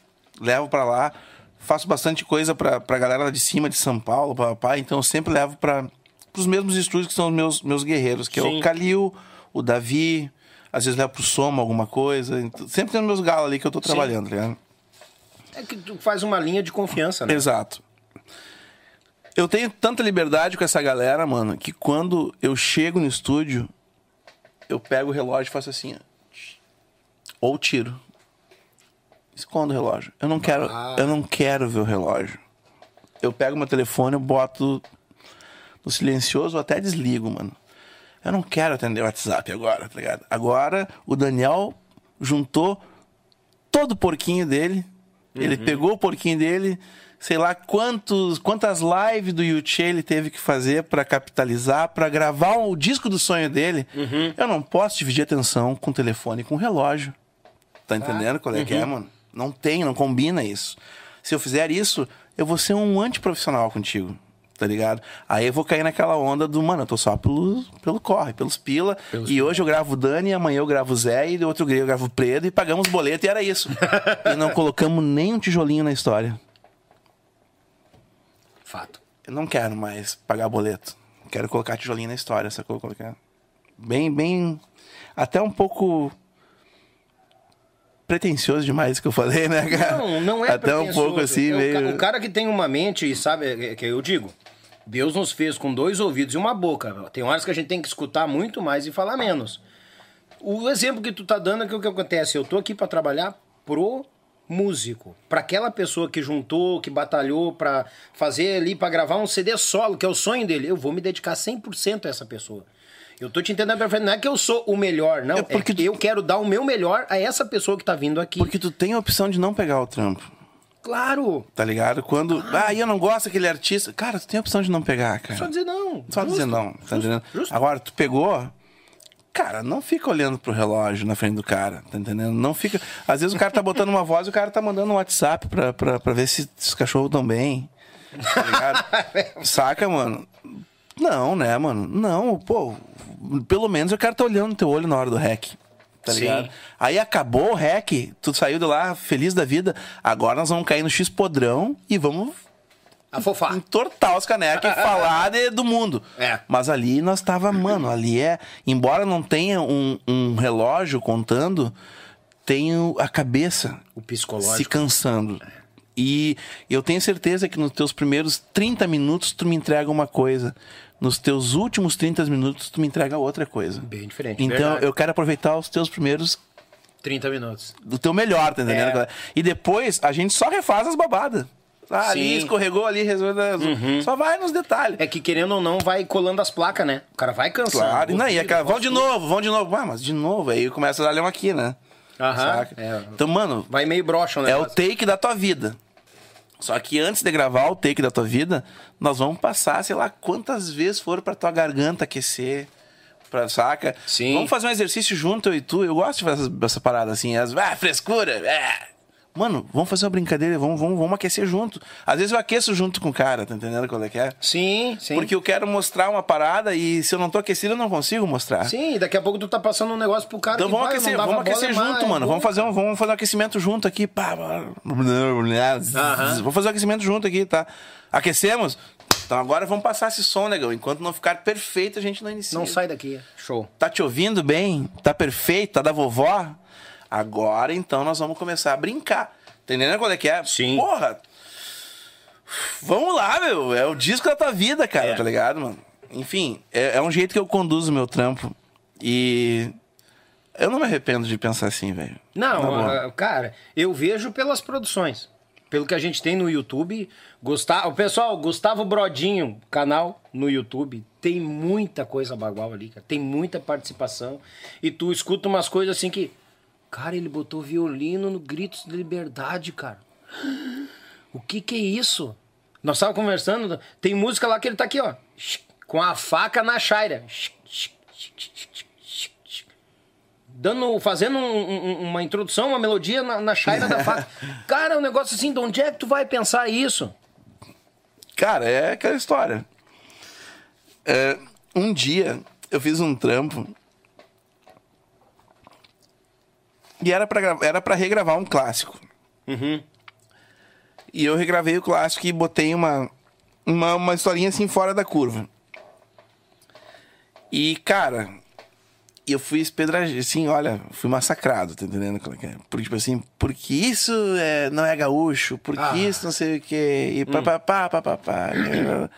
levo para lá, faço bastante coisa pra, pra galera lá de cima de São Paulo, papai, então eu sempre levo para os mesmos estúdios que são os meus meus guerreiros, que é Sim. o Calil, o Davi, às vezes levo pro Soma alguma coisa. então, Sempre tem os meus galos ali que eu tô trabalhando, tá ligado? É que tu faz uma linha de confiança, né? Exato. Eu tenho tanta liberdade com essa galera, mano, que quando eu chego no estúdio, eu pego o relógio e faço assim, ó. Ou tiro. Escondo o relógio. Eu não quero, Ah. eu não quero ver o relógio. Eu pego meu telefone, eu boto no silencioso ou até desligo, mano. Eu não quero atender o WhatsApp agora, tá ligado? Agora o Daniel juntou todo o porquinho dele. Ele pegou o porquinho dele, sei lá quantos, quantas lives do Yuchê ele teve que fazer pra capitalizar, pra gravar o disco do sonho dele. Eu não posso dividir atenção com o telefone e com o relógio. Tá entendendo qual é que é, mano? Não tem, não combina isso. Se eu fizer isso, eu vou ser um antiprofissional contigo. Tá ligado? Aí eu vou cair naquela onda do, mano, eu tô só pelo, pelo corre, pelos pila. e hoje eu gravo o Dani, amanhã eu gravo o Zé, e do outro dia eu gravo o Predo, e pagamos boleto, e era isso. e não colocamos nem um tijolinho na história. Fato. Eu não quero mais pagar boleto. Quero colocar tijolinho na história, sacou? Colocar. Bem, bem. Até um pouco. Pretencioso demais que eu falei, né, cara? Não, não é Até um pouco assim, É o meio. O cara que tem uma mente, e sabe, é que eu digo, Deus nos fez com dois ouvidos e uma boca. Tem horas que a gente tem que escutar muito mais e falar menos. O exemplo que tu tá dando é que o que acontece, eu tô aqui pra trabalhar pro músico, Pra aquela pessoa que juntou, que batalhou pra fazer ali pra gravar um CD solo, que é o sonho dele, eu vou me dedicar 100% a essa pessoa. Eu tô te entendendo perfeito, não é que eu sou o melhor, não, É é porque que eu quero dar o meu melhor a essa pessoa que tá vindo aqui. Porque tu tem a opção de não pegar o trampo, Claro, tá ligado? Quando. Ah, eu não gosto daquele artista. Cara, tu tem a opção de não pegar, cara. só dizer não. Só Justo, dizer não, tá entendendo? justo. Agora, tu pegou. Cara, não fica olhando pro relógio na frente do cara, tá entendendo? Não fica. Às vezes o cara tá botando uma voz e o cara tá mandando um WhatsApp pra, pra, pra ver se, se os cachorros estão bem. Tá ligado? Saca, mano? Não, né, mano? Não, pô. Pelo menos eu quero estar olhando no teu olho na hora do rec. Tá Sim. ligado? Aí acabou o rec, tu saiu de lá feliz da vida. Agora nós vamos cair no X podrão e vamos Afofar. entortar os canecas e falar de- do mundo. É. Mas ali nós tava, mano, ali é. Embora não tenha um, um relógio contando, tem o- a cabeça O psicológico. se cansando. E eu tenho certeza que nos teus primeiros 30 minutos tu me entrega uma coisa. Nos teus últimos 30 minutos tu me entrega outra coisa. Bem diferente. Então verdade. eu quero aproveitar os teus primeiros 30 minutos. do teu melhor, tá entendendo? É. E depois a gente só refaz as babadas. Ah, ali escorregou, ali resolveu. Só vai nos detalhes. É que querendo ou não, vai colando as placas, né? O cara vai cansando. Claro, não, e Ouvido, aquela, vão de novo, vão de novo. Ah, mas de novo, aí começa a dar leão aqui, né? Aham. É. Então, mano, Vai meio broxa, né? é o take da tua vida. Só que antes de gravar o take da tua vida, nós vamos passar, sei lá, quantas vezes for pra tua garganta aquecer. Pra, saca? Sim. Vamos fazer um exercício junto, eu e tu. Eu gosto de fazer essa, essa parada assim. As, ah, frescura. É. Mano, vamos fazer uma brincadeira, vamos, vamos, vamos aquecer junto. Às vezes eu aqueço junto com o cara, tá entendendo qual é que é? Sim, sim. Porque eu quero mostrar uma parada e se eu não tô aquecido, eu não consigo mostrar. Sim, daqui a pouco tu tá passando um negócio pro cara Então vamos vai, aquecer, vamos aquecer junto, mas mano. é Vamos fazer, um, vamos fazer um aquecimento junto aqui. Pá, Vamos fazer um aquecimento junto aqui, tá? Aquecemos? Então agora vamos passar esse som, negão. Enquanto não ficar perfeito, a gente não inicia. Não sai daqui. Show. Tá te ouvindo bem? Tá perfeito? Tá da vovó? Agora então nós vamos começar a brincar. Tá entendendo qual é que é? Sim. Porra! Vamos lá, meu. É o disco da tua vida, cara, É. tá ligado, mano? Enfim, é, é um jeito que eu conduzo o meu trampo. E. Eu não me arrependo de pensar assim, velho. Não, ah, cara, eu vejo pelas produções. Pelo que a gente tem no YouTube. Gustavo, pessoal, Gustavo Brodinho, canal no YouTube. Tem muita coisa bagual ali, cara. Tem muita participação. E tu escuta umas coisas assim que. Cara, ele botou violino no Gritos de Liberdade, cara. O que que é isso? Nós estávamos conversando, tem música lá que ele tá aqui, ó. Com a faca na chaira. Dando, fazendo um- um- uma introdução, uma melodia na, na chaira da faca. Cara, é um negócio assim, de onde é que tu vai pensar isso? Cara, é aquela história. É, um dia eu fiz um trampo. E era pra, era pra regravar um clássico. E eu regravei o clássico e botei uma, uma, uma historinha assim fora da curva. E, cara, eu fui espedrado, assim, olha, fui massacrado, tá entendendo? qual é é? Porque, tipo assim, porque isso é, não é gaúcho, porque Ah. isso não sei o quê, e pá, pá, pá, pá, pá, pá.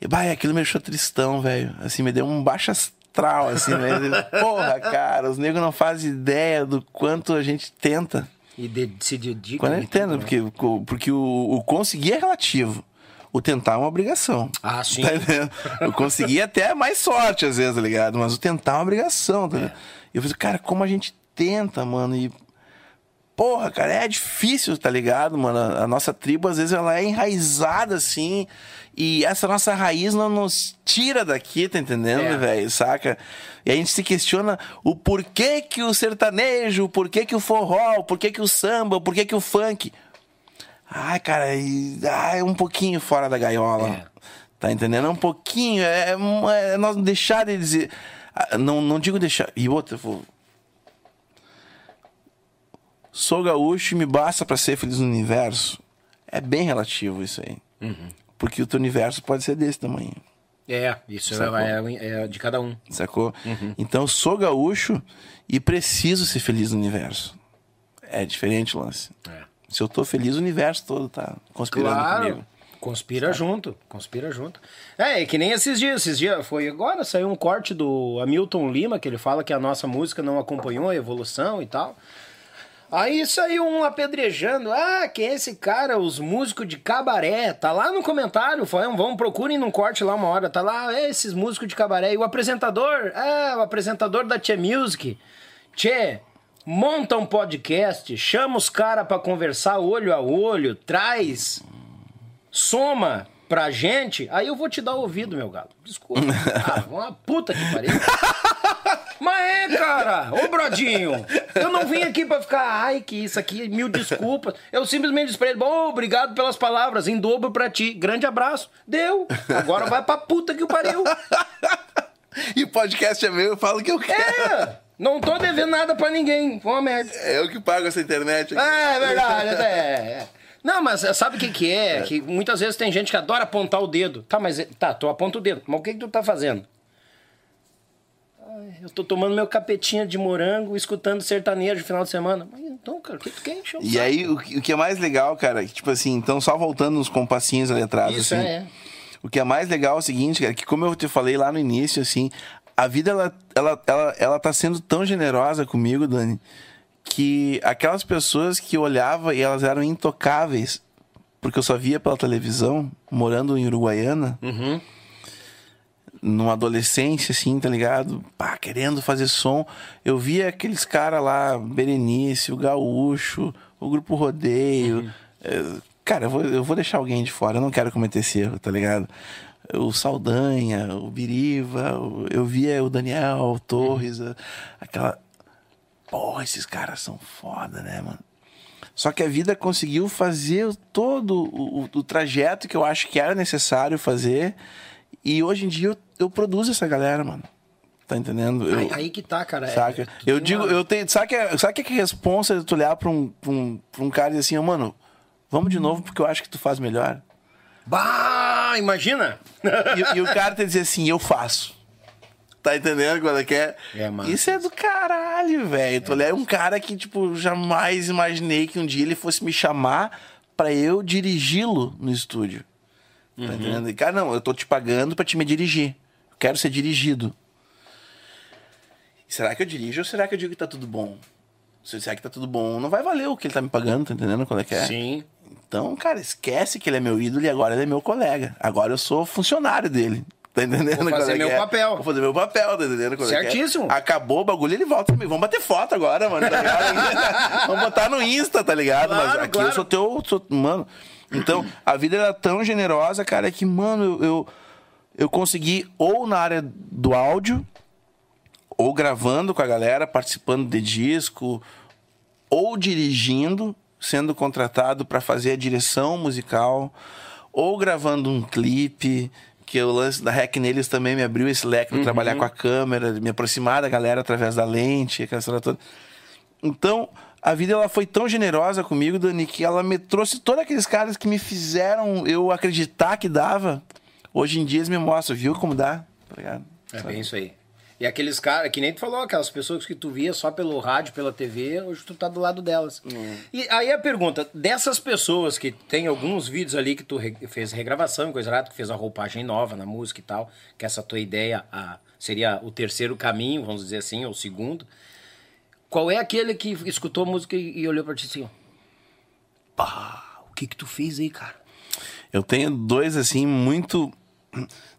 E, bah, aquilo me deixou tristão, velho. Assim, me deu um baixo astral, assim, né? Porra, cara, os negros não fazem ideia do quanto a gente tenta. E de- se dedica. Quando entendo, né? porque, porque o, o conseguir é relativo. O tentar é uma obrigação. Ah, sim. Tá entendendo? Eu consegui até mais sorte, às vezes, tá ligado? Mas o tentar é uma obrigação, tá ligado? E eu falei, cara, como a gente tenta, mano, e. Porra, cara, é difícil, tá ligado, mano? A a nossa tribo, às vezes, ela é enraizada, assim. E essa nossa raiz não nos tira daqui, tá entendendo, É. velho? Saca? E a gente se questiona o porquê que o sertanejo, o porquê que o forró, o porquê que o samba, o porquê que o funk. Ai, cara, e, ah, é um pouquinho fora da gaiola. É. Tá entendendo? É um pouquinho. É, é, é nós deixar de dizer. ah, Não, não digo deixar. E outra, vou. Sou gaúcho e me basta pra ser feliz no universo. É bem relativo isso aí. Uhum. Porque o teu universo pode ser desse tamanho. É, isso é, é de cada um. Sacou? Uhum. Então, sou gaúcho e preciso ser feliz no universo. É diferente o lance. É. Se eu tô feliz, o universo todo tá conspirando Claro. comigo. Conspira junto, conspira junto. É, é que nem esses dias, esses dias, foi agora, saiu um corte do Hamilton Lima, que ele fala que a nossa música não acompanhou a evolução e tal. Aí saiu um apedrejando, ah, quem é esse cara, os músicos de cabaré, tá lá no comentário, vão, procurem num corte lá uma hora, tá lá, é, esses músicos de cabaré. E o apresentador, ah, o apresentador da Tchê Music, Tchê, monta um podcast, chama os caras pra conversar olho a olho, traz soma pra gente, aí eu vou te dar ouvido, meu galo. Desculpa. Ah, uma puta que pariu. Mas é, cara, ô Brodinho, eu não vim aqui pra ficar, ai, que isso aqui, mil desculpas. Eu simplesmente disse pra ele, bom, obrigado pelas palavras, em dobro pra ti. Grande abraço. Deu. Agora vai pra puta que o pariu. E podcast é meu, eu falo o que eu quero. É, não tô devendo nada pra ninguém. Foi uma merda. É eu que pago essa internet aqui. É, é verdade, é. é. Não, mas sabe o que, que é? Que muitas vezes tem gente que adora apontar o dedo. Tá, mas tá, tu aponta o dedo. Mas o que, que tu tá fazendo? Eu tô tomando meu capetinha de morango, escutando sertanejo no final de semana. Mas então, cara, o que tu quer encher E saco? aí, o que, é mais legal, cara, que, tipo assim, então só voltando nos compassinhos letrados, Isso assim. é. O que é mais legal é o seguinte, cara, que como eu te falei lá no início, assim, a vida, ela, ela, ela, ela tá sendo tão generosa comigo, Dani, que aquelas pessoas que eu olhava e elas eram intocáveis, porque eu só via pela televisão, morando em Uruguaiana, Uhum. numa adolescência, assim, tá ligado? Pá, querendo fazer som. Eu via aqueles caras lá, Berenice, o Gaúcho, o Grupo Rodeio. É, cara, eu vou, eu vou deixar alguém de fora, eu não quero cometer esse erro, tá ligado? O Saldanha, o Biriva, o- eu via o Daniel Torres, a- aquela. Porra, esses caras são foda, né, mano? Só que a vida conseguiu fazer todo o, o- o trajeto que eu acho que era necessário fazer. E hoje em dia eu, eu produzo essa galera, mano. Tá entendendo? Eu, Aí, aí que tá, cara. é- saca? tu eu digo, uma- eu tenho. Sabe que, é- sabe que é responsa de tu olhar pra um, pra, um, pra um cara e dizer assim, "Ô, mano, vamos de novo porque eu acho que tu faz melhor. Bah, imagina! E, e o cara te dizer assim, eu faço. Tá entendendo quando é que é? É, mano. Isso é do caralho, velho. Tu olha, é um cara que, tipo, jamais imaginei que um dia ele fosse me chamar pra eu dirigi-lo no estúdio. Tá Uhum. entendendo? E, cara, não, eu tô te pagando pra te me dirigir. Eu quero ser dirigido. Será que eu dirijo ou será que eu digo que tá tudo bom? Se eu disser que tá tudo bom, não vai valer o que ele tá me pagando, tá entendendo qual é que é? Sim. Então, cara, esquece que ele é meu ídolo e agora ele é meu colega. Agora eu sou funcionário dele. Tá entendendo? Vou fazer é meu é? papel. Vou fazer meu papel, tá entendendo? qual é é? Certíssimo. Acabou o bagulho, ele volta comigo. Vamos bater foto agora, mano. Tá ligado? Vamos botar no Insta, tá ligado? Mas Claro, aqui claro. eu sou teu. Sou, mano. Então, a vida era tão generosa, cara, que, mano, eu, eu, eu consegui, ou na área do áudio, ou gravando com a galera, participando de disco, ou dirigindo, sendo contratado para fazer a direção musical, ou gravando um clipe, que o lance da Hack neles também me abriu esse leque de trabalhar com a câmera, de me aproximar da galera através da lente, aquela história toda. Então, a vida ela foi tão generosa comigo, Dani, que ela me trouxe todos aqueles caras que me fizeram eu acreditar que dava. Hoje em dia eles me mostram, viu como dá? Ligado? É bem isso aí. E aqueles caras, que nem tu falou, aquelas pessoas que tu via só pelo rádio, pela TV, hoje tu tá do lado delas. E aí a pergunta, dessas pessoas que tem alguns vídeos ali que tu re- fez regravação e coisa lá, tu fez a roupagem nova na música e tal, que essa tua ideia a- seria o terceiro caminho, vamos dizer assim, ou o segundo. Qual é aquele que escutou a música e, e olhou pra ti assim, ó? Pá, o que que tu fez aí, cara? Eu tenho dois, assim, muito.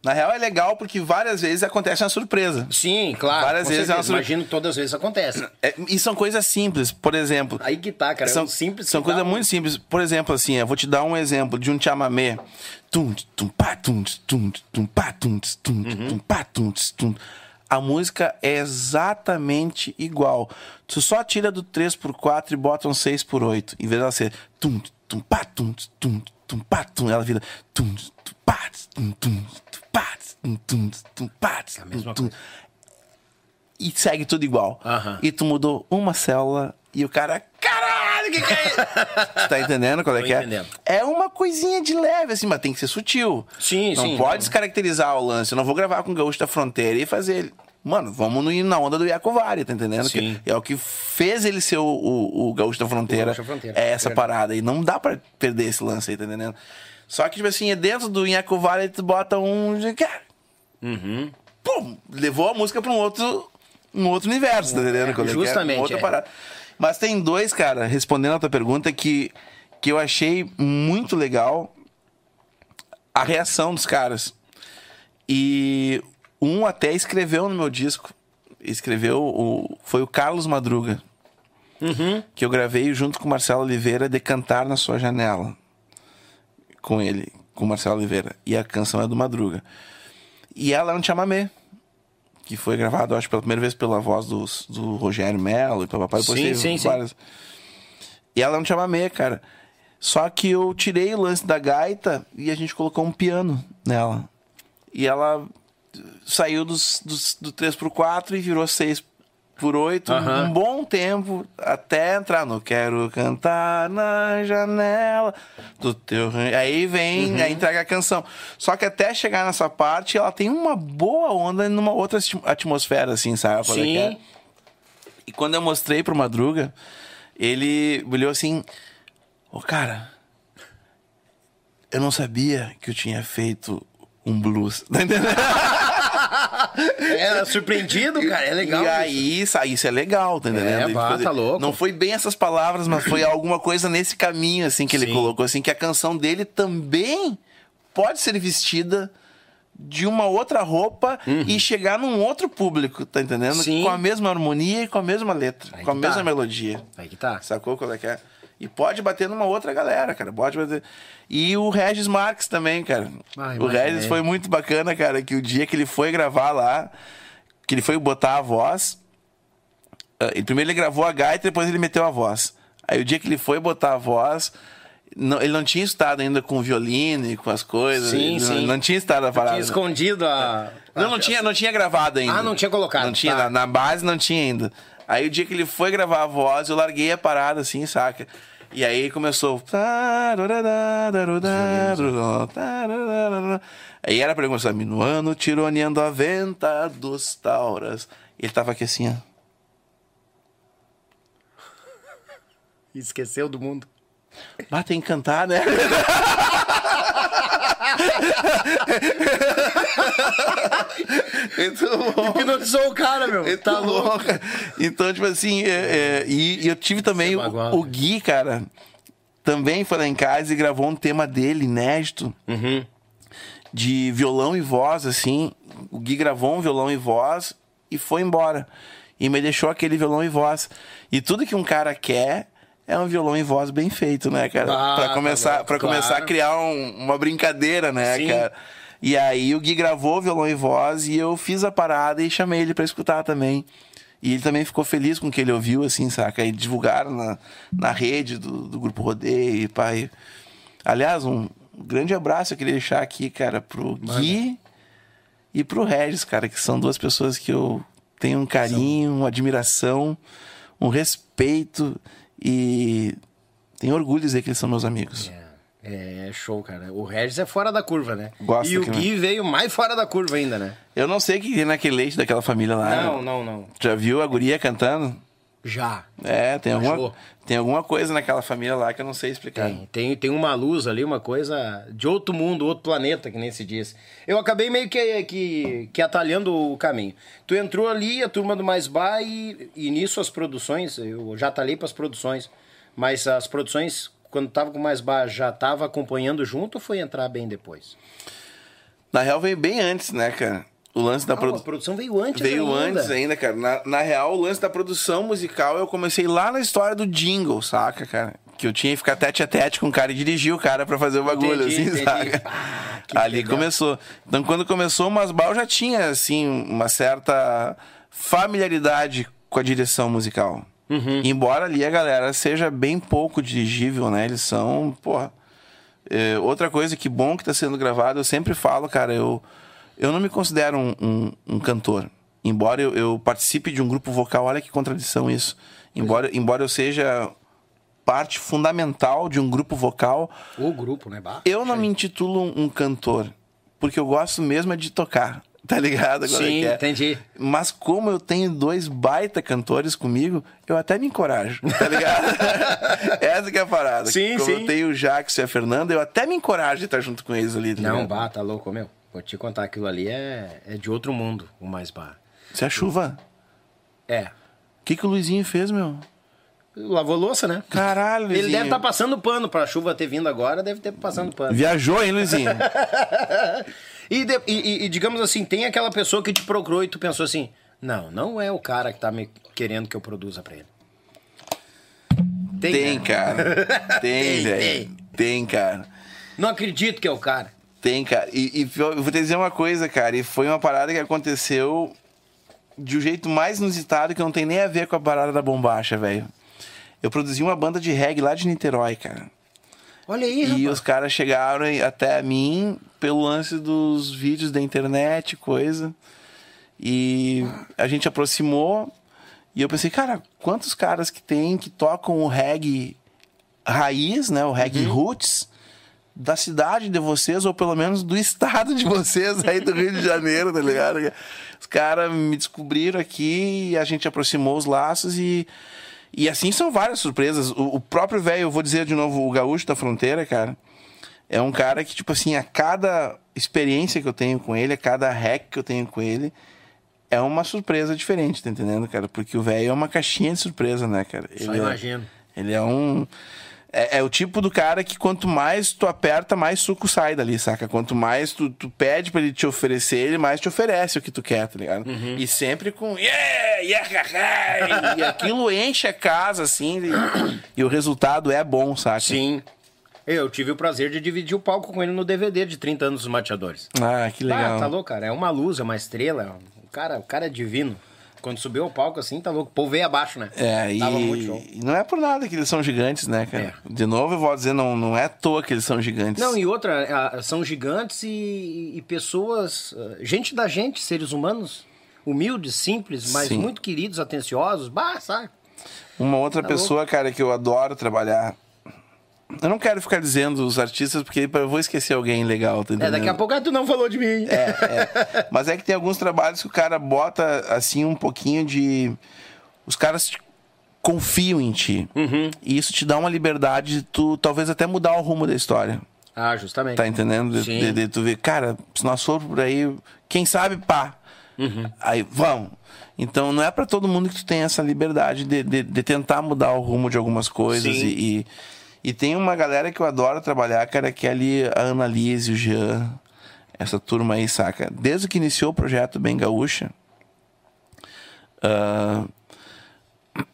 Na real é legal porque várias vezes acontece uma surpresa. Sim, claro. Várias vezes é uma certeza. sur- Imagino que todas as vezes acontece. É, e são coisas simples, por exemplo. Aí que tá, cara. São, é um simples são coisas muito simples. Por exemplo, assim, eu vou te dar um exemplo de um chamamé. Tum, tum, pá, tum, tum, tum, pá, tum, tum, Uhum. tum, pá, tum, tum. A música é exatamente igual. Tu só tira do 3x4 e bota um 6x8. Em vez dela ser tum, tum, pá, tum, tum, tum, pá, tum, ela vira tum, tum, pá, tum, tum, tum, pá, tum, tum, tum, pá, É tum, coisa. e segue tudo igual. Aham. E tu mudou uma célula e o cara, caralho, que que é isso? tu tá entendendo qual é Tô que é? entendendo. É uma coisinha de leve, assim, mas tem que ser sutil. Sim, não sim, pode não. descaracterizar o lance. Eu não vou gravar com o Gaúcho da Fronteira e fazer ele. Mano, vamos no, na onda do Iacovari, tá entendendo? Sim. Que é o que fez ele ser o, o, o Gaúcho da Fronteira. Gaúcho da Fronteira, É essa verdade. parada. E não dá pra perder esse lance aí, tá entendendo? Só que, tipo assim, é dentro do Iacovari tu bota um. Uhum. pum, levou a música pra um outro, um outro universo, tá entendendo? É é? justamente, outra é. parada. Mas tem dois, cara, respondendo a tua pergunta, que, que eu achei muito legal a reação dos caras. E um até escreveu no meu disco. Escreveu, o, foi o Carlos Madruga. Que eu gravei junto com o Marcelo Oliveira, de Cantar na Sua Janela. Com ele, com o Marcelo Oliveira. E a canção é do Madruga. E ela é um chamamé. que foi gravado, acho, pela primeira vez pela voz do, do Rogério Mello e papai. Sim, sim, sim. várias. E ela não chamava meia, cara. Só que eu tirei o lance da gaita e a gente colocou um piano nela. E ela saiu dos, dos, do 3x4 e virou 6 por 8 Aham. um bom tempo até entrar no Quero Cantar na Janela do Teu. Aí vem, aí entrega a canção. Só que até chegar nessa parte, ela tem uma boa onda numa outra atmosfera, assim, sabe? é Sim. E quando eu mostrei pro Madruga, ele olhou assim: Ô cara, eu não sabia que eu tinha feito um blues. Tá entendendo? É surpreendido, cara. É legal. E aí, isso, isso é legal, tá entendendo? É, coisa- tá louco. Não foi bem essas palavras, mas foi alguma coisa nesse caminho, assim, que ele Sim. colocou, assim, que a canção dele também pode ser vestida de uma outra roupa e chegar num outro público, tá entendendo? Uhum. Sim. Com a mesma harmonia e com a mesma letra, com a que mesma tá. melodia. Aí que tá. Sacou qual é que é? E pode bater numa outra galera, cara. Pode bater. E o Regis Marques também, cara. Ah, o. Regis foi muito bacana, cara, que o dia que ele foi gravar lá, que ele foi botar a voz. ah, ele- primeiro ele gravou a gaita, depois ele meteu a voz. Aí o dia que ele foi botar a voz, não- ele não tinha estado ainda com o violino e com as coisas. Sim, ele sim. Não, não tinha estado a parada. Tinha escondido a. Não, não tinha, não tinha gravado ainda. Ah, não tinha colocado, Não tinha, tá. na, na base não tinha ainda. Aí o dia que ele foi gravar a voz, eu larguei a parada assim, saca? E aí começou. Aí era pra ele começar, minuano, tironeando a venta dos tauras. Ele tava aqui assim, ó. Esqueceu do mundo. Tem que cantar, né? Bom. Hipnotizou o cara, meu. Ele Tá louco. Então, tipo assim, é, é, e, e eu tive também o, o Gui, cara, também foi lá em casa e gravou um tema dele, inédito, Uhum. de violão e voz, assim. O Gui gravou um violão e voz e foi embora. E me deixou aquele violão e voz. E tudo que um cara quer é um violão e voz bem feito, né, cara? Ah, pra tá começar, louco, pra começar a claro. criar um- uma brincadeira, né, Sim. cara? E aí o Gui gravou violão e voz e eu fiz a parada e chamei ele pra escutar também. E ele também ficou feliz com o que ele ouviu, assim, saca? E divulgaram na, na rede do, do Grupo Rodeio e pai. Aliás, um grande abraço eu queria deixar aqui, cara, pro Gui e pro Regis, cara, que são duas pessoas que eu tenho um carinho, uma admiração, um respeito e tenho orgulho de dizer que eles são meus amigos. É, é show, cara. O Regis é fora da curva, né? Gosto e o Gui veio mais fora da curva ainda, né? Eu não sei o que tem naquele leite daquela família lá. Não, não, não. Já viu a guria cantando? Já. É, tem Achou? alguma, tem alguma coisa naquela família lá que eu não sei explicar. Tem, tem, tem uma luz ali, uma coisa de outro mundo, outro planeta, que nem se diz. Eu acabei meio que, que, que atalhando o caminho. Tu entrou ali, a turma do Mais Bar, e, e nisso as produções, eu já atalhei para as produções, mas as produções, quando tava com o Mais Bar, já tava acompanhando junto ou foi entrar bem depois? Na real, veio bem antes, né, cara? O lance da Ah, a produção. veio antes Veio ainda. antes ainda, cara. Na, na real, o lance da produção musical eu comecei lá na história do jingle, saca, cara? Que eu tinha que ficar tete a tete com o cara e dirigir o cara pra fazer o bagulho, Entendi, assim, entendi. saca? Ah, que Ali legal. começou. Então, quando começou o Masbal, já tinha, assim, uma certa familiaridade com a direção musical. Uhum. Embora ali a galera seja bem pouco dirigível, né? Eles são, porra. É, outra coisa que bom que tá sendo gravado, eu sempre falo, cara, eu, eu não me considero um, um- um cantor. Embora eu, eu participe de um grupo vocal, olha que contradição isso. Embora, embora eu seja parte fundamental de um grupo vocal, O grupo, né? Bah, eu não me intitulo um, um cantor. Porque eu gosto mesmo é de tocar. Tá ligado? Agora Sim, que é. entendi. Mas como eu tenho dois baita cantores comigo, eu até me encorajo, tá ligado? Essa que é a parada. Sim, como sim. eu tenho o Jackson e a Fernanda, eu até me encorajo de estar junto com eles ali, tá Não, bah, tá louco, meu. Vou te contar, aquilo ali é, é de outro mundo, o Mais Bar. Se a chuva. É. O que, que o Luizinho fez, meu? Lavou louça, né? Caralho, Ele Luizinho. deve estar passando pano pra chuva ter vindo agora, deve ter passando pano. Viajou, hein, Luizinho? E, de- e- e- digamos assim, tem aquela pessoa que te procurou e tu pensou assim: não, não é o cara que tá me querendo que eu produza pra ele. Tem, né? cara. Tem, Tem, velho. tem. Tem, cara. Não acredito que é o cara. Tem, cara. E, e eu vou te dizer uma coisa, cara. E foi uma parada que aconteceu de um jeito mais inusitado que não tem nem a ver com a parada da bombacha, velho. Eu produzi uma banda de reggae lá de Niterói, cara. Olha aí, E rapaz. os caras chegaram até mim pelo lance dos vídeos da internet, coisa. E a gente aproximou. E eu pensei, cara, quantos caras que tem que tocam o reggae raiz, né? O reggae roots da cidade de vocês, ou pelo menos do estado de vocês aí do Rio de Janeiro, tá ligado? Os caras me descobriram aqui e a gente aproximou os laços e. E assim são várias surpresas. O, o próprio velho, eu vou dizer de novo, o gaúcho da fronteira, cara, é um cara que, tipo assim, a cada experiência que eu tenho com ele, a cada hack que eu tenho com ele, é uma surpresa diferente, tá entendendo, cara? Porque o velho é uma caixinha de surpresa, né, cara? Só Ele é- imagino. ele é um. É, é o tipo do cara que quanto mais tu aperta, mais suco sai dali, saca? Quanto mais tu, tu pede pra ele te oferecer, ele mais te oferece o que tu quer, tá ligado? Uhum. E sempre com. Yeah, yeah, yeah, e aquilo enche a casa, assim, e, e o resultado é bom, saca? Sim. Eu tive o prazer de dividir o palco com ele no DVD de 30 anos dos mateadores. Ah, que legal. Ah, tá louco, cara. É uma luz, é uma estrela. O cara, o cara é divino. Quando subiu ao palco assim, tá louco. O povo veio abaixo, né? É, e, Tava muito show. e não é por nada que eles são gigantes, né, cara? É. De novo, eu vou dizer, não, não é à toa que eles são gigantes. Não, e outra, são gigantes e, e pessoas, ah, gente da gente, seres humanos, humildes, simples, mas Sim. muito queridos, atenciosos. Bah, sabe? Uma outra Tá pessoa, cara, que eu adoro trabalhar. Eu não quero ficar dizendo os artistas, porque eu vou esquecer alguém legal, tá É, daqui a pouco ah, tu não falou de mim. É, Mas é que tem alguns trabalhos que o cara bota, assim, um pouquinho de... Os caras confiam em ti. Uhum. E isso te dá uma liberdade de tu, talvez, até mudar o rumo da história. Ah, justamente. Tá entendendo? De, Sim. de- de tu ver, cara, se nós formos por aí, quem sabe, pá. Uhum. Aí, vamos. Então, não é pra todo mundo que tu tem essa liberdade de, de, de tentar mudar o rumo de algumas coisas. Sim. E, e, e tem uma galera que eu adoro trabalhar, cara, que é ali a Annalise, o Jean, essa turma aí, saca? Desde que iniciou o projeto Bem Gaúcha, ah,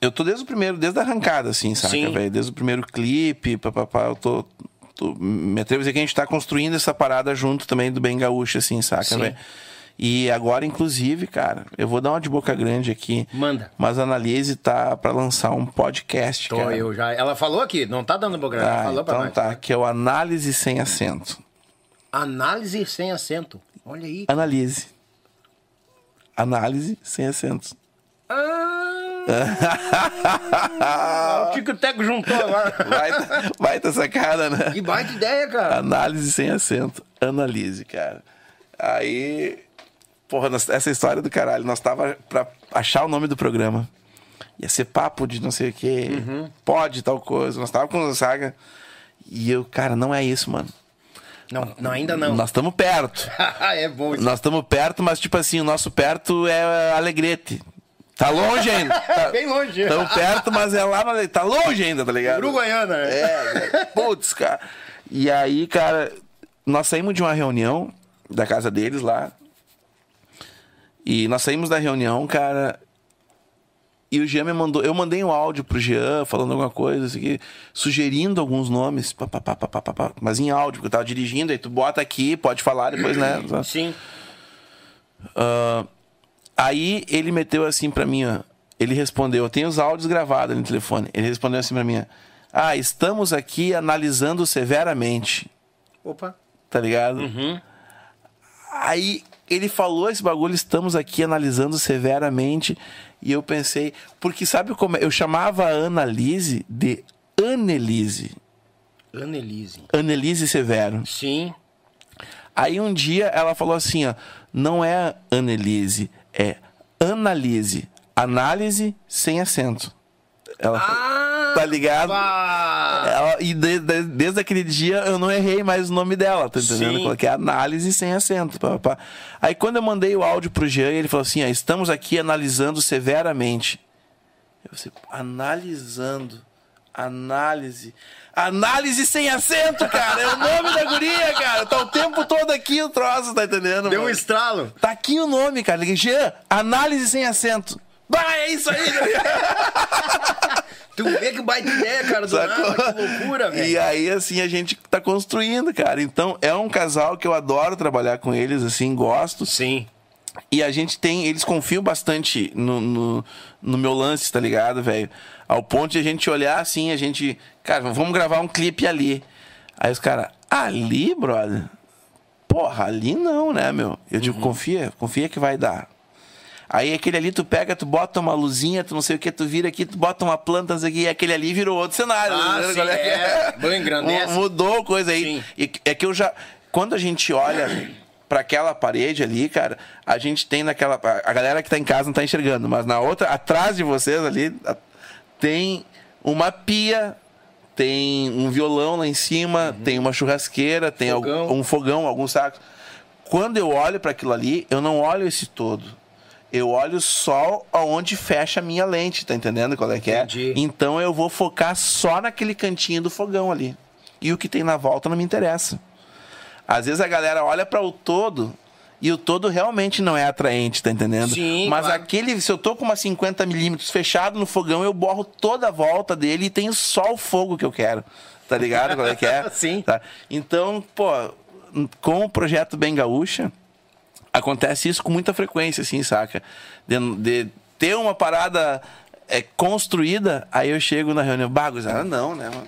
eu tô desde o primeiro, desde a arrancada, assim, saca, velho? Desde o primeiro clipe, papapá, eu tô, tô- Me atrevo a dizer que a gente tá construindo essa parada junto também do Bem Gaúcho, assim, saca, velho? E agora, inclusive, cara, eu vou dar uma de boca grande aqui. Manda. Mas a Analise tá pra lançar um podcast, Tô cara. eu já. Ela falou aqui, não tá dando bogra, ela Ah, falou pra então nós. tá, que é o Análise Sem Acento. Análise sem acento. Olha aí. Analise. Análise sem acento. Ah, o Tico Teco juntou agora. Vai, vai tá sacada, né? Que baita ideia, cara. Análise sem acento. Analise, cara. Aí. Porra, nós- essa história do caralho. Nós tava pra achar o nome do programa. Ia ser papo de não sei o quê. Uhum. Pode, tal coisa. Nós tava com a saga. E eu, cara, não é isso, mano. Não, não ainda não. Nós estamos perto. é bom isso. Nós estamos perto, mas tipo assim, o nosso perto é Alegrete. Tá longe ainda. Tá, Bem longe. Estamos perto, mas é lá, tá longe ainda, tá ligado? Uruguaiana, né? É, putz, cara. E aí, cara, nós saímos de uma reunião da casa deles lá. E nós saímos da reunião, cara. E o Jean me mandou. Eu mandei um áudio pro Jean falando alguma coisa, assim, que- sugerindo alguns nomes, pá, pá, pá, pá, pá, pá, mas em áudio, porque eu tava dirigindo, aí tu bota aqui, pode falar depois, né? Sim. Ah, aí ele meteu assim pra mim, ó. Ele respondeu, eu tenho os áudios gravados no telefone. Ele respondeu assim pra mim, ah, estamos aqui analisando severamente, Opa. tá ligado? Uhum. Aí ele falou esse bagulho, estamos aqui analisando severamente, e eu pensei, porque sabe como é? Eu chamava a Annalise de Annelise, Annelise. Annelise Severo. Sim. Aí um dia ela falou assim, ó, não é Annelise, é Analise. Análise sem acento. Ela Ah! tá ligado? Ela- e de- de- desde aquele dia eu não errei mais o nome dela, tá entendendo? Sim. Coloquei análise sem acento. pá, pá. Aí quando eu mandei o áudio pro Jean, ele falou assim: ó, estamos aqui analisando severamente. Eu falei, analisando. Análise. Análise sem acento, cara. É o nome da guria, cara. Tá o tempo todo aqui o troço, tá entendendo? Deu um mano? estralo. Tá aqui o nome, cara. Jean, análise sem acento. Vai, é isso aí, Tu vê que baita ideia, cara, do nada. Que loucura, velho. E aí, assim, a gente tá construindo, cara. Então, é um casal que eu adoro trabalhar com eles, assim, gosto. Sim. E a gente tem, eles confiam bastante no, no, no meu lance, tá ligado, velho? Ao ponto de a gente olhar assim, a gente, cara, vamos gravar um clipe ali. Aí os caras, ali, brother? Porra, ali não, né, meu? Eu digo, confia, confia que vai dar. Aí aquele ali tu pega, tu bota uma luzinha, tu não sei o que, tu vira aqui, tu bota uma planta aqui, e aquele ali virou outro cenário. Ah, né? sim, que é. Bom, engrandece. Mudou coisa aí. Sim. E é que eu já. Quando a gente olha para aquela parede ali, cara, a gente tem naquela. A galera que tá em casa não tá enxergando, mas na outra, atrás de vocês ali, tem uma pia. Tem um violão lá em cima, tem uma churrasqueira, tem Uhum. Fogão. um fogão, alguns sacos. Quando eu olho para aquilo ali, eu não olho esse todo. Eu olho só aonde fecha a minha lente, tá entendendo qual é que é? Entendi. Então eu vou focar só naquele cantinho do fogão ali. E o que tem na volta não me interessa. Às vezes a galera olha para o todo e o todo realmente não é atraente, tá entendendo? Sim, Mas claro. aquele, se eu tô com uma 50 milímetros fechado no fogão, eu borro toda a volta dele e tenho só o fogo que eu quero. Tá ligado qual é que é? Sim. Tá? Então, pô, com o projeto Bem Gaúcha, acontece isso com muita frequência, assim, saca? De, de ter uma parada é, construída, aí eu chego na reunião, bagos, ah, não, né, mano?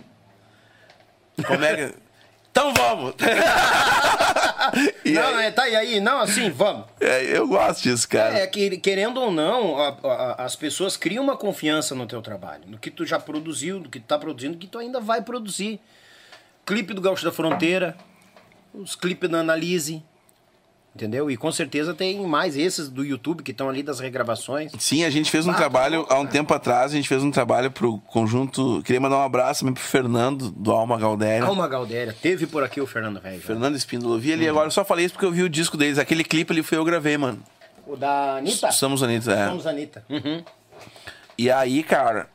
Como é que. Então vamos! Não, aí- é, tá, e aí? Não, assim, vamos. é, eu gosto disso, cara. É que, querendo ou não, a- a- as pessoas criam uma confiança no teu trabalho, no que tu já produziu, no que tu tá produzindo, no que tu ainda vai produzir. Clipe do Gaúcho da Fronteira, os clipes da Analise, entendeu? E com certeza tem mais esses do YouTube que estão ali das regravações. Sim, a gente fez um Ah, trabalho, tá há um tempo atrás, a gente fez um trabalho pro conjunto. Queria mandar um abraço também pro Fernando, do Alma Galdéria. Alma Galdéria, teve por aqui o Fernando Velho. Fernando Espíndola, eu vi ali agora, eu só falei isso porque eu vi o disco deles. Aquele clipe ali foi eu gravei, mano. O da Anitta? Somos Anitta, é. Somos Anitta. Uhum. E aí, cara,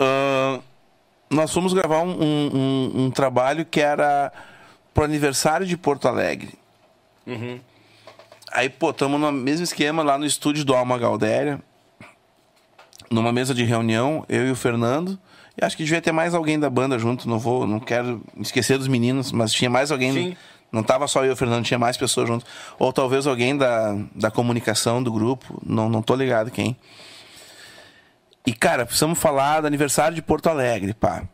ahn, nós fomos gravar um, um- um- um trabalho que era pro aniversário de Porto Alegre. Aí, pô, estamos no mesmo esquema lá no estúdio do Alma Galdéria, numa mesa de reunião, eu e o Fernando. E acho que devia ter mais alguém da banda junto, não vou, não quero esquecer dos meninos, mas tinha mais alguém. Sim. Não tava só eu e o Fernando, tinha mais pessoas junto. Ou talvez alguém da, da comunicação do grupo, não, não tô ligado quem. E, cara, precisamos falar do aniversário de Porto Alegre, pá.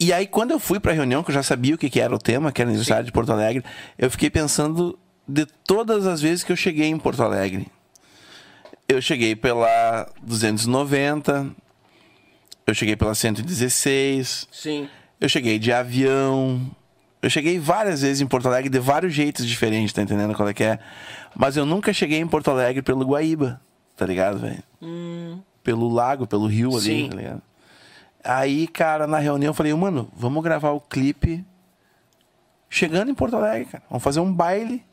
E aí, quando eu fui pra reunião, que eu já sabia o que, que era o tema, que era aniversário de Porto Alegre, eu fiquei pensando de todas as vezes que eu cheguei em Porto Alegre. Eu cheguei pela 290, eu cheguei pela 116, Sim. eu cheguei de avião. Eu cheguei várias vezes em Porto Alegre de vários jeitos diferentes, tá entendendo qual é que é? Mas eu nunca cheguei em Porto Alegre pelo Guaíba, tá ligado, velho? Pelo lago, pelo rio ali, Sim. tá ligado? Aí, cara, na reunião eu falei, mano, vamos gravar o clipe chegando em Porto Alegre, cara. Vamos fazer um baile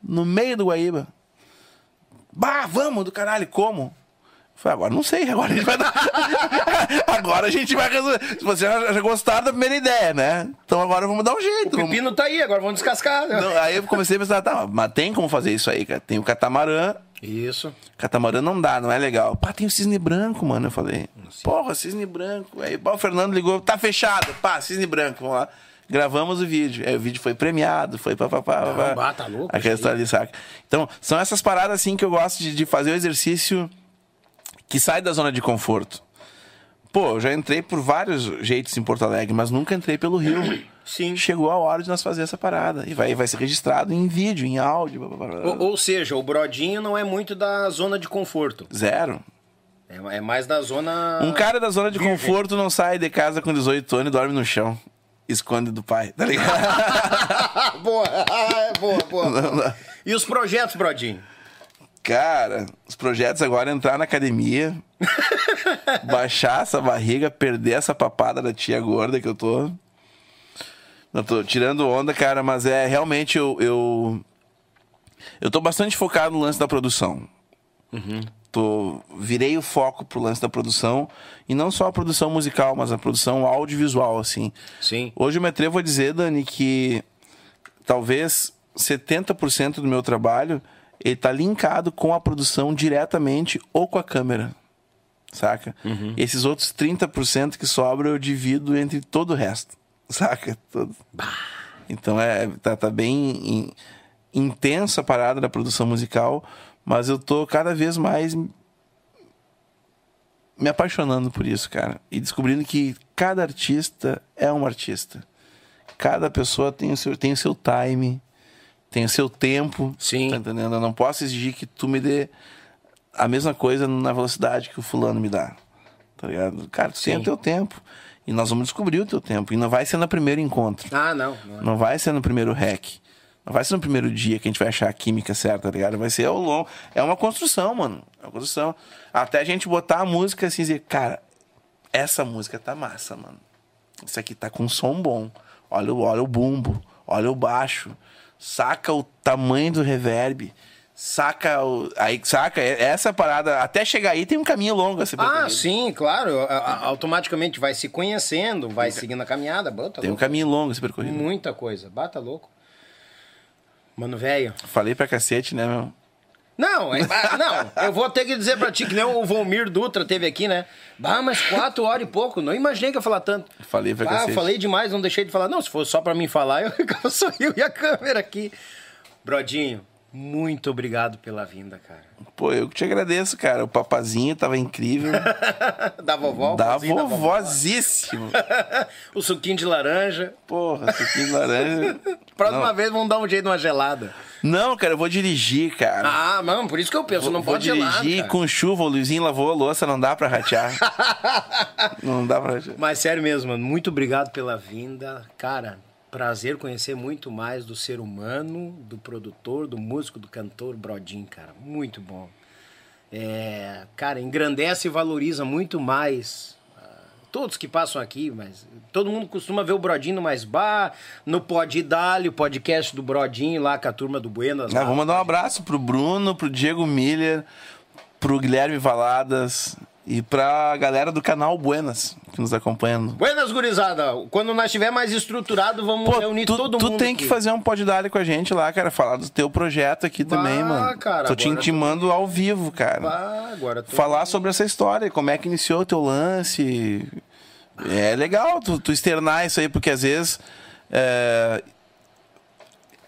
no meio do Guaíba. Bah, vamos do caralho, como? Falei, agora não sei, agora a gente vai dar. agora a gente vai resolver. Se você já, já gostaram da primeira ideia, né? Então agora vamos dar um jeito. O vamos- pepino tá aí, agora vamos descascar. né? Não, aí eu comecei a pensar, tá, mas tem como fazer isso aí, cara. Tem o catamarã. Isso. Catamarã não dá, não é legal. Pá, tem o cisne branco, mano. Eu falei, porra, cisne branco. Aí pá, o Fernando ligou, tá fechado. Pá, cisne branco, vamos lá. Gravamos o vídeo. Aí o vídeo foi premiado, foi pá, pá, pá, pá. bah, tá louco aí. história ali, saca? Então, são essas paradas assim que eu gosto de, de fazer o exercício que sai da zona de conforto. Pô, eu já entrei por vários jeitos em Porto Alegre, mas nunca entrei pelo Rio. Sim. Chegou a hora de nós fazer essa parada. E vai, vai ser registrado em vídeo, em áudio. blá, blá, blá. Ou, ou seja, o brodinho não é muito da zona de conforto. Zero. É, é mais da zona. Um cara da zona de virgem. conforto não sai de casa com 18 anos e dorme no chão. Esconde do pai, tá ligado? boa, é boa, boa. E os projetos, brodinho? Cara, os projetos agora é entrar na academia, baixar essa barriga, perder essa papada da tia gorda que eu tô. Não tô tirando onda, cara, mas é realmente eu. Eu, eu tô bastante focado no lance da produção. Tô, virei o foco pro lance da produção. E não só a produção musical, mas a produção audiovisual, assim. Sim. Hoje eu me atrevo a dizer, Dani, que talvez 70% do meu trabalho ele tá linkado com a produção diretamente ou com a câmera. Saca? Esses outros 30% que sobram eu divido entre todo o resto. Saca? Todo. Então é, tá, tá bem in- intensa a parada da produção musical, mas eu tô cada vez mais me apaixonando por isso, cara. E descobrindo que cada artista é um artista. Cada pessoa tem o seu, tem o seu time, tem o seu tempo. Sim. Tá entendendo? Eu não posso exigir que tu me dê a mesma coisa na velocidade que o fulano me dá. Tá ligado? Cara, tu tem Sim. o teu tempo. E nós vamos descobrir o teu tempo. E não vai ser no primeiro encontro. Ah, não. não. Não vai ser no primeiro hack. Não vai ser no primeiro dia que a gente vai achar a química certa, tá ligado? Vai ser ao longo. É uma construção, mano. É uma construção. Até a gente botar a música assim e dizer, cara, essa música tá massa, mano. Isso aqui tá com som bom. Olha, o- olha o bumbo, olha o baixo. Saca o tamanho do reverb. Saca o. Aí, saca? Essa parada, até chegar aí tem um caminho longo a ser Ah, sim, claro. A- a- automaticamente vai se conhecendo, vai seguindo a caminhada. Bota Tem um louco. caminho longo ser percorrido. Muita coisa. Bata louco. Mano, velho. Falei pra cacete, né, meu? Não, é- ah, não, eu vou ter que dizer pra ti que nem o Volmir Dutra teve aqui, né? Ah, mas quatro horas e pouco. Não imaginei que ia falar tanto. Falei pra ah, cacete. falei demais, não deixei de falar. Não, se fosse só pra mim falar, eu ficava só eu e a câmera aqui. Brodinho, muito obrigado pela vinda, cara. Pô, eu que te agradeço, cara. O papazinho tava incrível. Da vovó, da vovózíssimo. o suquinho de laranja. Porra, suquinho de laranja. Próxima Não. vez vamos dar um jeito numa gelada. Não, cara, eu vou dirigir, cara. Ah, mano, por isso que eu penso, vou, não vou pode dirigir gelado, cara. com chuva. O Luizinho lavou a louça, não dá pra ratear. não dá pra ratear. Mas sério mesmo, mano, muito obrigado pela vinda. Cara, prazer conhecer muito mais do ser humano, do produtor, do músico, do cantor Brodinho, cara. Muito bom. É, cara, engrandece e valoriza muito mais ah, todos que passam aqui, mas todo mundo costuma ver o Brodinho no Mais Bar, no Pod Dali, o podcast do Brodinho lá com a turma do Buenas. Ah, vou mandar um abraço pro Bruno, pro Diego Miller, pro Guilherme Valadas e pra galera do canal Buenas que nos acompanham. Buenas, gurizada. Quando nós estiver mais estruturado, vamos Pô, reunir tu, todo tu mundo tem aqui. que fazer um pod com a gente lá, cara. Falar do teu projeto aqui também, Bah, mano. cara, Tô te intimando ao vivo, cara. Ah, agora tô... Falar sobre essa história, como é que iniciou o teu lance. É legal tu, tu externar isso aí, porque às vezes. é,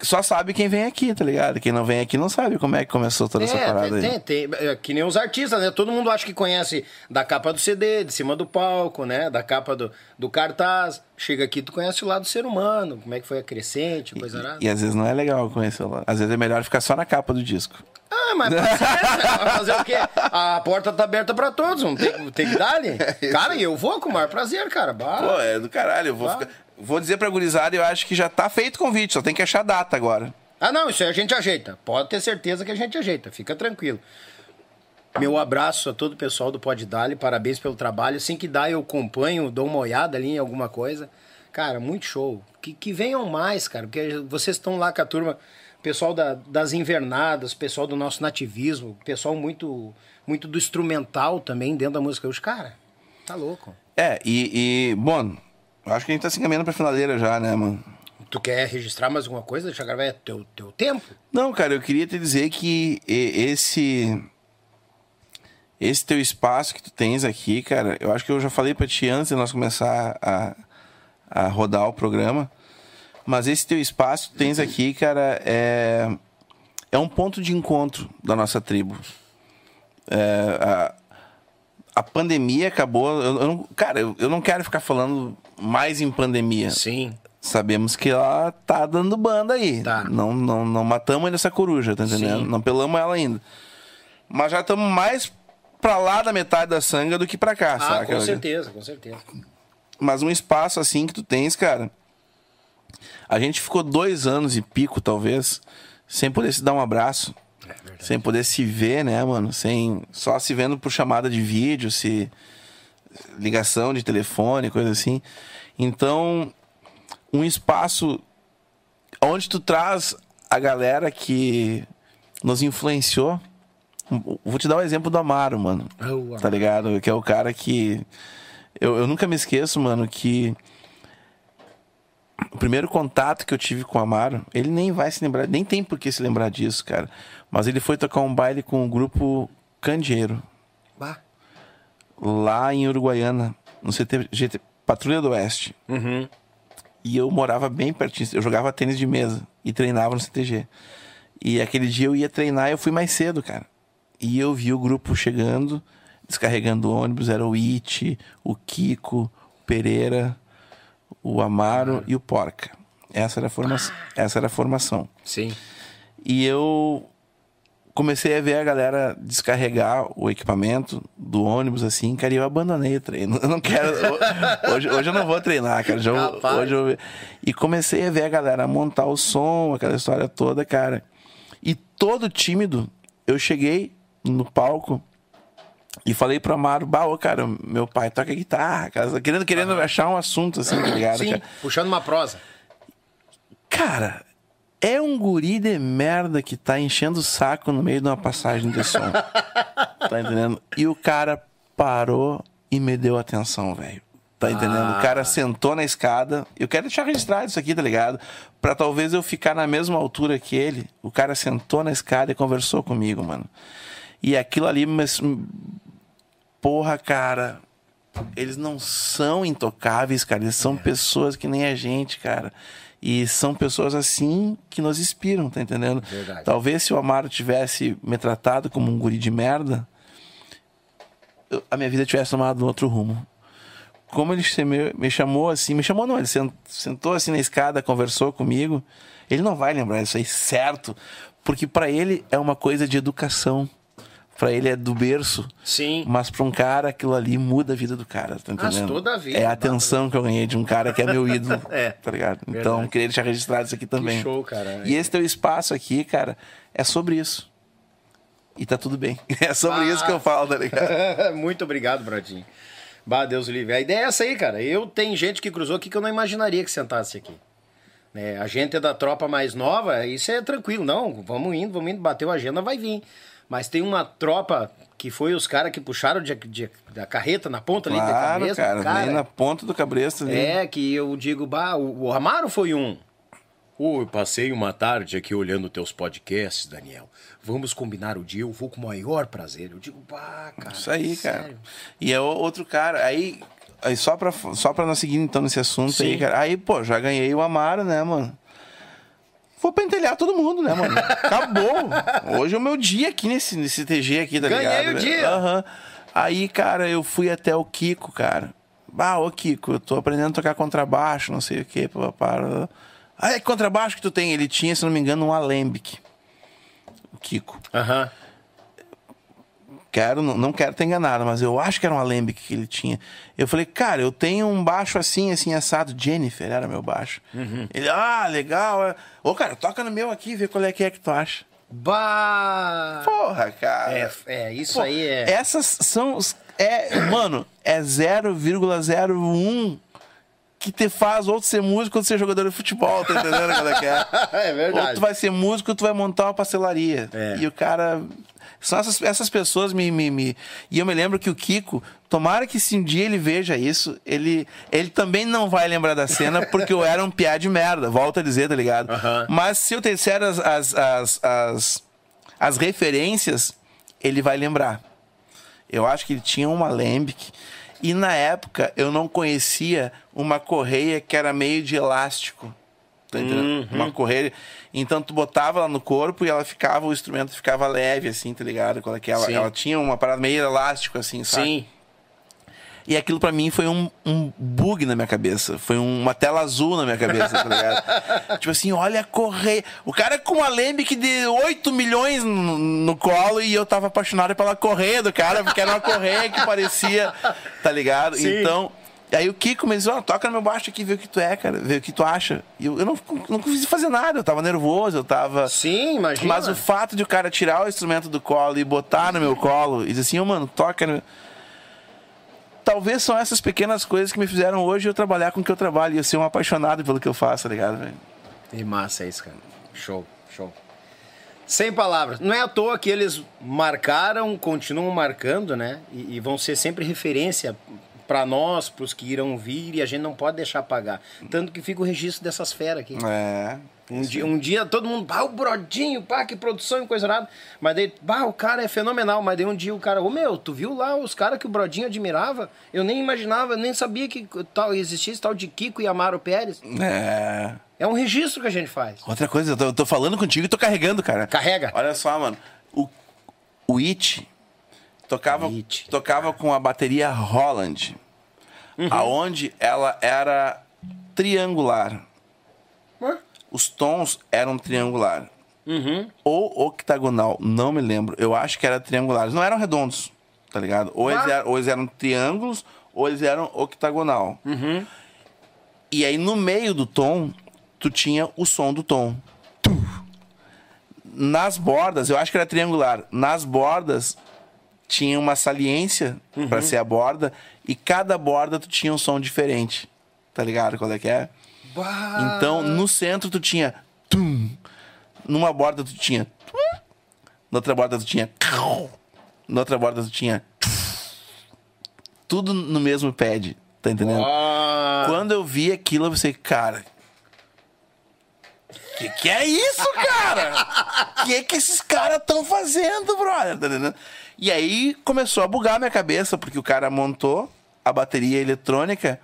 Só sabe quem vem aqui, tá ligado? Quem não vem aqui não sabe como é que começou toda essa parada tem, aí. tem, tem, é, que nem os artistas, né? Todo mundo acha que conhece da capa do CD, de cima do palco, né? Da capa do, do cartaz. Chega aqui, tu conhece o lado do ser humano, como é que foi a crescente, coisa arada. E às vezes não é legal conhecer lá. Às vezes é melhor ficar só na capa do disco. Ah, mas vai fazer o quê? A porta tá aberta pra todos, vamos ter, tem que dar ali. Cara, e eu vou com o maior prazer, cara. Bah. Pô, é do caralho. Eu vou, Ah. ficar- vou dizer pra gurizada, eu acho que já tá feito o convite, só tem que achar data agora. Ah, não, isso aí a gente ajeita. Pode ter certeza que a gente ajeita, fica tranquilo. Meu abraço a todo o pessoal do Pod Dali, parabéns pelo trabalho. Assim que dá, eu acompanho, dou uma olhada ali em alguma coisa. Cara, muito show. Que, que venham mais, cara, porque vocês estão lá com a turma, pessoal da- das invernadas, pessoal do nosso nativismo, pessoal muito, muito do instrumental também dentro da música. Os cara, tá louco. É, e, e, bom, acho que a gente tá se encaminhando pra finaleira já, né, mano? Tu quer registrar mais alguma coisa? Deixa eu gravar é teu, teu tempo? Não, cara, eu queria te dizer que esse esse teu espaço que tu tens aqui, cara, eu acho que eu já falei pra ti antes de nós começar a, a rodar o programa, mas esse teu espaço que tu tens aqui, cara, é é um ponto de encontro da nossa tribo. É, a, a pandemia acabou. Eu, eu não, cara, eu, eu não quero ficar falando mais em pandemia. Sim. Sabemos que ela tá dando banda aí. Tá. Não, não, não matamos ainda essa coruja, tá entendendo? Sim. Não pelamos ela ainda. Mas já estamos mais pra lá da metade da sanga do que pra cá, Ah, saca? com certeza, com certeza. Mas um espaço assim que tu tens, cara. A gente ficou dois anos e pico, talvez, sem poder se dar um abraço. sem poder se ver, né, mano? Sem. Só se vendo por chamada de vídeo, se. Ligação de telefone, coisa assim. Então, um espaço onde tu traz a galera que nos influenciou. Vou te dar o exemplo do Amaro, mano. Ah. Tá ligado? Que é o cara que. Eu, eu nunca me esqueço, mano, que. O primeiro contato que eu tive com o Amaro, ele nem vai se lembrar, nem tem por que se lembrar disso, cara. Mas ele foi tocar um baile com o grupo Candeeiro, Bah. Lá em Uruguaiana, no CT, GT, Patrulha do Oeste. Uhum. E eu morava bem pertinho. Eu jogava tênis de mesa e treinava no CTG. E aquele dia eu ia treinar e eu fui mais cedo, cara. E eu vi o grupo chegando, descarregando o ônibus. Era o It, o Kiko, o Pereira, o Amaro e o Porca. Essa era a, forma... Essa era a formação. Sim. E eu comecei a ver a galera descarregar o equipamento do ônibus, assim, cara, e eu abandonei o treino. Eu não quero. hoje, hoje eu não vou treinar, cara. Já, hoje eu, e comecei a ver a galera montar o som, aquela história toda, cara. E todo tímido, eu cheguei no palco e falei pro Amaro, bah, ô, cara, meu pai toca guitarra, cara, querendo, querendo achar um assunto, assim, tá ligado? Sim, cara? puxando uma prosa. Cara, é um guri de merda que tá enchendo o saco no meio de uma passagem de som. tá entendendo? E o cara parou e me deu atenção, velho. Tá entendendo? Ah. O cara sentou na escada. Eu quero deixar registrado isso aqui, tá ligado? Pra talvez eu ficar na mesma altura que ele. O cara sentou na escada e conversou comigo, mano. E aquilo ali, mas. Porra, cara. Eles não são intocáveis, cara. Eles são é. pessoas que nem a gente, cara. E são pessoas assim que nos inspiram, tá entendendo? Verdade. Talvez se o Amaro tivesse me tratado como um guri de merda, eu, a minha vida tivesse tomado um outro rumo. Como ele me, me chamou assim, me chamou não, ele sentou assim na escada, conversou comigo. Ele não vai lembrar isso aí, certo? Porque para ele é uma coisa de educação para ele é do berço. Sim. Mas para um cara, aquilo ali muda a vida do cara, tá entendendo? Mas toda a vida. É a atenção que eu ganhei de um cara que é meu ídolo. é. Tá ligado? Então, Verdade. Então, queria deixar registrado isso aqui também. Que show, cara. E esse teu espaço aqui, cara, é sobre isso. E tá tudo bem. É sobre ah. isso que eu falo, tá ligado? Muito obrigado, Bradinho. Bah, Deus livre. A ideia é essa aí, cara. Eu tenho gente que cruzou aqui que eu não imaginaria que sentasse aqui. É, a gente é da tropa mais nova, isso é tranquilo. Não, vamos indo, vamos indo, bateu a agenda, vai vir. Mas tem uma tropa que foi os caras que puxaram de, de, da carreta na ponta claro, ali da cabresto. Cara, cara, na ponta do cabresto ali. É, que eu digo, bah, o, o Amaro foi um. Oh, eu passei uma tarde aqui olhando teus podcasts, Daniel. Vamos combinar o dia, eu vou com o maior prazer. Eu digo, bah, cara. Isso aí, sério. cara. E é outro cara. Aí, aí só, pra, só pra nós seguir então nesse assunto Sim. aí, cara. Aí, pô, já ganhei o Amaro, né, mano? Vou pentelhar todo mundo, né, mano? Acabou. Hoje é o meu dia aqui nesse, nesse TG aqui, tá Ganhei ligado? Ganhei o dia. Uhum. Aí, cara, eu fui até o Kiko, cara. Bah, ô Kiko, eu tô aprendendo a tocar contrabaixo, não sei o que, para. Ah, é que contrabaixo que tu tem? Ele tinha, se não me engano, um alembic. O Kiko. Aham. Uhum quero, não quero ter enganado, mas eu acho que era um alembic que ele tinha. Eu falei, cara, eu tenho um baixo assim, assim, assado. Jennifer era meu baixo. Uhum. Ele, ah, legal. É. Ô, cara, toca no meu aqui, vê qual é que é que tu acha. Bah! Porra, cara. É, é isso Pô, aí é. Essas são. É, mano, é 0,01 que te faz ou ser músico ou ser jogador de futebol, tá entendendo é que é? É verdade. Ou tu vai ser músico ou tu vai montar uma pastelaria. É. E o cara são essas, essas pessoas me, me, me, E eu me lembro que o Kiko, tomara que se um dia ele veja isso, ele, ele também não vai lembrar da cena porque eu era um piá de merda, volta a dizer, tá ligado? Uhum. Mas se eu disser as, as, as, as, as referências, ele vai lembrar. Eu acho que ele tinha uma Lambic. E na época eu não conhecia uma correia que era meio de elástico. Tá entendendo? Uhum. Uma correia. Então tu botava ela no corpo e ela ficava, o instrumento ficava leve, assim, tá ligado? Quando é ela, ela tinha uma parada meio elástico, assim, sabe? Sim. E aquilo para mim foi um, um, bug na minha cabeça. Foi uma tela azul na minha cabeça, tá ligado? tipo assim, olha a correia. O cara com uma Lembic de 8 milhões no, no, colo e eu tava apaixonado pela correia do cara, porque era uma correia que parecia, tá ligado? Sim. Então e aí o Kiko me disse, ó, oh, toca no meu baixo aqui, vê o que tu é, cara, vê o que tu acha. E eu, eu não, não consegui fazer nada, eu tava nervoso, eu tava. Sim, imagina. Mas o fato de o cara tirar o instrumento do colo e botar no meu colo e dizer assim, ô oh, mano, toca no. Talvez são essas pequenas coisas que me fizeram hoje eu trabalhar com o que eu trabalho e eu ser um apaixonado pelo que eu faço, tá ligado, velho? E massa isso, cara. Show, show. Sem palavras. Não é à toa que eles marcaram, continuam marcando, né? E, e vão ser sempre referência pra nós, pros que irão vir, e a gente não pode deixar apagar. Tanto que fica o registro dessas feras aqui. É. Um dia, um dia todo mundo, pá, o Brodinho, pá, que produção e coisa nada. Mas daí, pá, o cara é fenomenal. Mas daí um dia o cara, ô meu, tu viu lá os caras que o Brodinho admirava? Eu nem imaginava, nem sabia que tal, existia esse tal de Kiko e Amaro Pérez. É. É um registro que a gente faz. Outra coisa, eu tô, eu tô falando contigo e tô carregando, cara. Carrega. Olha só, mano. O, o It tocava, It. tocava com a bateria Holland. Aonde ela era triangular. Os tons eram triangular. Uhum. Ou octagonal, não me lembro. Eu acho que era triangulares. Não eram redondos, tá ligado? Ou, eles, Ah. eram, ou eles eram triângulos, ou eles eram octagonal. Uhum. E aí no meio do tom, tu tinha o som do tom. Nas bordas, eu acho que era triangular. Nas bordas tinha uma saliência Uhum. pra ser a borda e cada borda tu tinha um som diferente. Tá ligado qual é que é? Bah. Então, no centro tu tinha tum. Numa borda tu tinha tum. Na outra borda tu tinha cau. Na outra borda tu tinha tudo no mesmo pad, tá entendendo? Ah. Quando eu vi aquilo, eu pensei, cara. Que que é isso, cara? que que esses caras estão fazendo, brother? Tá entendendo? E aí começou a bugar minha cabeça, porque o cara montou a bateria eletrônica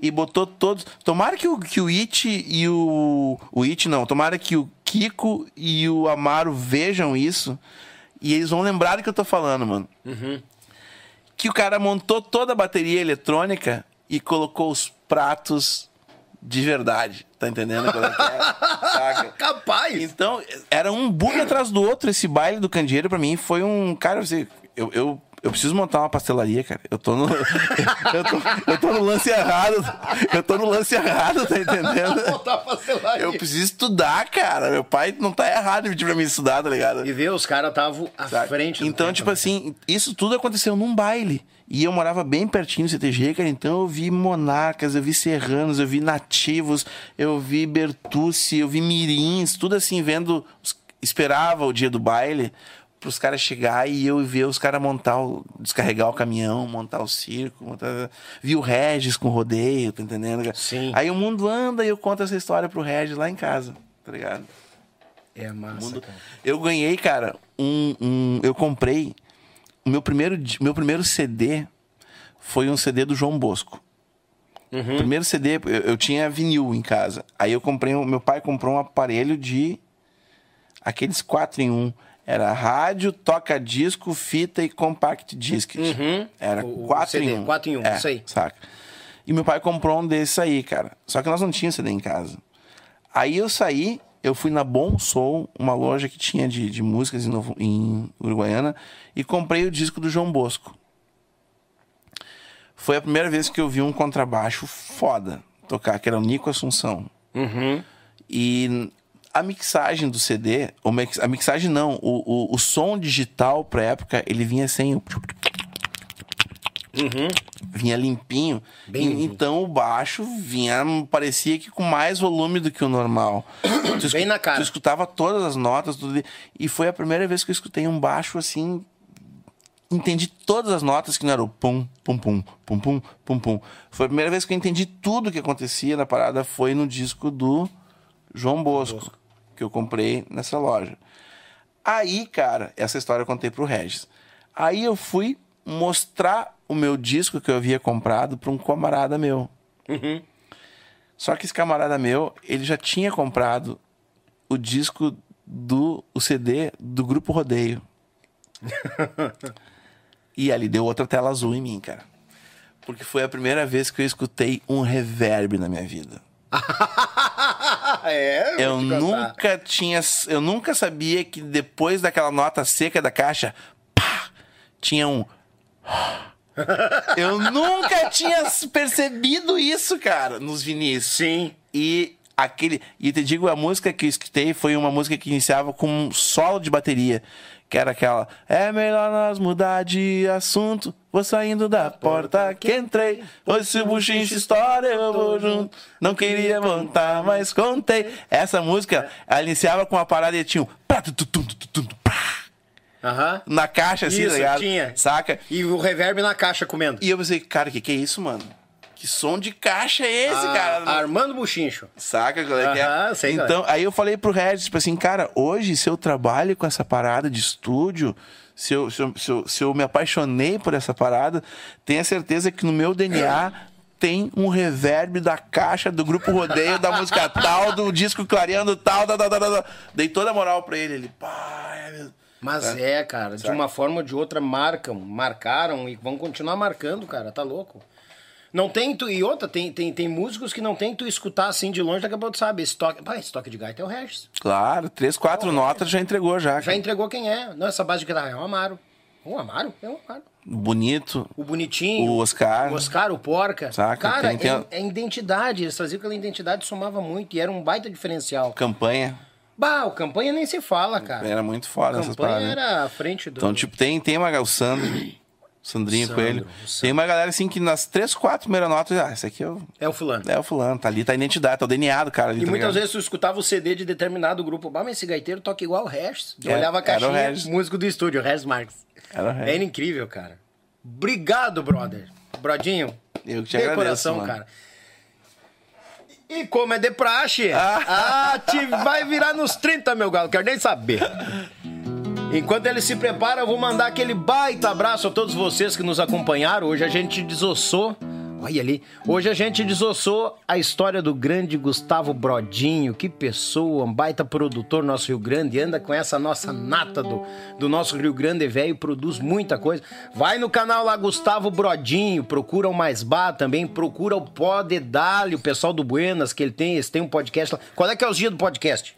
e botou todos. Tomara que o, que o It e o. O It não, tomara que o Kiko e o Amaro vejam isso e eles vão lembrar do que eu tô falando, mano que o cara montou toda a bateria eletrônica e colocou os pratos de verdade. Tá entendendo é que é? Capaz. Então, era um bug atrás do outro. Esse baile do candeeiro, pra mim, foi um. Cara, você, eu, eu, eu preciso montar uma pastelaria, cara. Eu tô no. eu, tô, eu tô no lance errado. Eu tô no lance errado, tá entendendo? Botar pastelaria. Eu preciso estudar, cara. Meu pai não tá errado em pedir pra mim estudar, tá ligado? E ver, os caras estavam à Sabe? frente do Então, tempo, tipo né? assim, isso tudo aconteceu num baile. E eu morava bem pertinho do CTG, cara. Então eu vi monarcas, eu vi serranos, eu vi nativos, eu vi Bertucci, eu vi mirins, tudo assim, vendo. os- Esperava o dia do baile pros caras chegar e eu ver os caras montar, o, descarregar o caminhão, montar o circo, montar... vi o Regis com rodeio, tá entendendo? Sim. Aí o mundo anda e eu conto essa história pro Regis lá em casa, tá ligado? É massa, cara. Eu ganhei, cara, um, um- eu comprei o meu primeiro meu primeiro CD foi um CD do João Bosco. Uhum. Primeiro CD, eu, eu tinha vinil em casa. Aí eu comprei, um- meu pai comprou um aparelho de aqueles 4 em 1. Era rádio, toca disco, fita e compact disc. Era Uhum. O- o 4 CD, em 1. quatro em um, é, isso aí. Saca? E meu pai comprou um desses aí, cara. Só que nós não tínhamos CD em casa. Aí eu saí, eu fui na Bom Soul, uma loja que tinha de, de músicas em, Novo- em Uruguaiana, e comprei o disco do João Bosco. Foi a primeira vez que eu vi um contrabaixo foda tocar, que era o Nico Assunção. Uhum. E a mixagem do CD, ou mix- a mixagem não, o, o, o som digital pra época, ele vinha sem o. Vinha limpinho. Uhum. E- então o baixo vinha, parecia que com mais volume do que o normal. Tu Bem na cara. Tu escutava todas as notas, tudo. E foi a primeira vez que eu escutei um baixo assim. Entendi todas as notas que não era o pum, pum, pum, pum, pum, pum, pum. Foi a primeira vez que eu entendi tudo que acontecia na parada. Foi no disco do João Bosco, que eu comprei nessa loja. Aí, cara, essa história eu contei pro Regis. Aí eu fui mostrar o meu disco que eu havia comprado para um camarada meu. Só que esse camarada meu, ele já tinha comprado o disco do o CD do grupo Rodeio. e ali deu outra tela azul em mim, cara. Porque foi a primeira vez que eu escutei um reverb na minha vida. é, Eu nunca tinha. Eu nunca sabia que depois daquela nota seca da caixa, pá, tinha um. Eu nunca tinha percebido isso, cara, nos vinis. Sim. E aquele. E te digo, a música que eu escutei foi uma música que iniciava com um solo de bateria. Que era aquela. É melhor nós mudar de assunto. Vou saindo da porta que entrei. Hoje se o buchinho estoura, eu vou junto. Não queria montar, mas contei. Essa música, ela iniciava com uma parada e tinha um. Aham. Na caixa, assim, Isso, tá ligado? tinha. Saca? E o reverb na caixa comendo. E eu pensei, cara, o que, que é isso, mano? Que som de caixa é esse, Ah, cara? Armando Buchincho. Saca qual é que é? sei, cara. então, aí eu falei pro Regis, tipo assim, cara, hoje, se eu trabalho com essa parada de estúdio, se eu, se eu, se eu, se eu me apaixonei por essa parada, tenha certeza que no meu DNA tem um reverb da caixa do grupo Rodeio, da música tal, do disco clareando tal, da, da, da, da. Dei toda a moral pra ele. Ele, pá, é mesmo. Mas é, cara, de uma forma ou de outra marcam, marcaram e vão continuar marcando, cara, tá louco. Não tem tu, e outra, tem, tem, tem músicos que não tem tu escutar assim de longe, daqui a pouco tu sabe, esse toque, pá, esse toque de gaita é o Regis. Claro, três, quatro notas já entregou já. Já cara. entregou quem é. Não, essa base de guitarra é o Amaro. O Amaro? É o Amaro. Bonito. O Bonitinho. O Oscar. O Oscar, o Porca. Saca, Cara, tem- tem é, a- é identidade. Eles traziam aquela identidade, somava muito. E era um baita diferencial. Campanha. Bah, o campanha nem se fala, cara. Era muito foda essas campanha paradas. era à frente do. Então, tipo, tem, tem uma, o Sandro, o Sandrinho Sandro, Coelho. Tem uma galera assim que nas três, quatro primeiras notas, ah, esse aqui é o, É o fulano. é o fulano, tá ali, tá a identidade, tá o DNA do cara ali. E tá muitas ligado? vezes tu escutava o CD de determinado grupo. Bah, mas esse gaiteiro toca igual o Regis. Eu É, olhava a caixinha, músico do estúdio, Regis Marques. Era o Regis. Era incrível, cara. Obrigado, brother. Brodinho. Eu que te de agradeço, coração, mano. cara. E como é de praxe, ah, te vai virar nos 30, meu galo, quero nem saber. Enquanto ele se prepara, eu vou mandar aquele baita abraço a todos vocês que nos acompanharam. Hoje a gente desossou. Olha ali. Hoje a gente desossou a história do grande Gustavo Brodinho. Que pessoa, um baita produtor nosso Rio Grande. Anda com essa nossa nata do, do nosso Rio Grande velho. Produz muita coisa. Vai no canal lá, Gustavo Brodinho. Procura o Mais Bar também. Procura o Pode Dali, o pessoal do Buenas, que ele tem. Eles têm um podcast lá. Qual é que é os dias do podcast?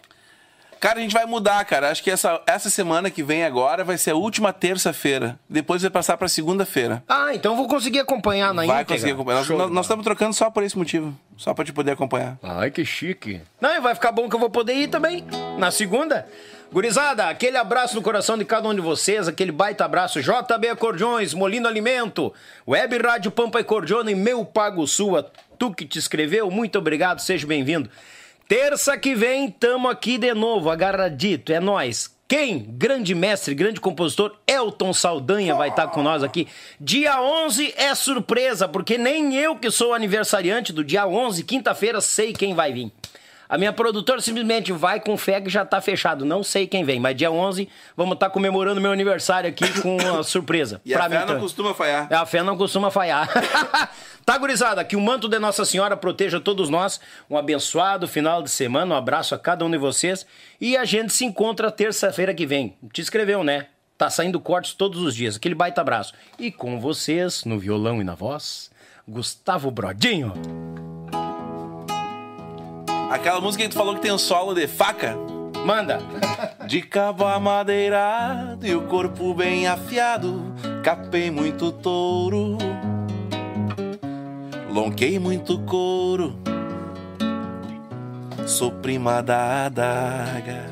Cara, a gente vai mudar, cara. Acho que essa, essa semana que vem agora vai ser a última terça-feira. Depois vai passar pra segunda-feira. Ah, então eu vou conseguir acompanhar na Vai íntegra. conseguir acompanhar. Nós- Show Nós nós estamos trocando só por esse motivo. Só pra te poder acompanhar. Ai, que chique. Não, e vai ficar bom que eu vou poder ir também, na segunda. Gurizada, aquele abraço no coração de cada um de vocês, aquele baita abraço. JB Acordeões, Molino Alimento, Web Rádio Pampa e Cordiona e Meu Pago Sua. Tu que te escreveu, muito obrigado, seja bem-vindo. Terça que vem, tamo aqui de novo, agarradito, é nós. Quem? Grande mestre, grande compositor, Elton Saldanha vai estar com nós aqui. Dia 11 é surpresa, porque nem eu que sou aniversariante do dia 11, quinta-feira, sei quem vai vir. A minha produtora simplesmente vai com fé que já tá fechado. Não sei quem vem, mas dia 11 vamos estar comemorando meu aniversário aqui com uma surpresa. E a fé não também. costuma falhar. A fé não costuma falhar. tá, gurizada? Que o manto de Nossa Senhora proteja todos nós. Um abençoado final de semana. Um abraço a cada um de vocês. E a gente se encontra terça-feira que vem. Te inscreveu, né? Tá saindo cortes todos os dias. Aquele baita abraço. E com vocês, no violão e na voz, Gustavo Brodinho. Aquela música que tu falou que tem um solo de faca. Manda. De cabo amadeirado e o corpo bem afiado, capei muito touro, lonquei muito couro, sou prima da adaga.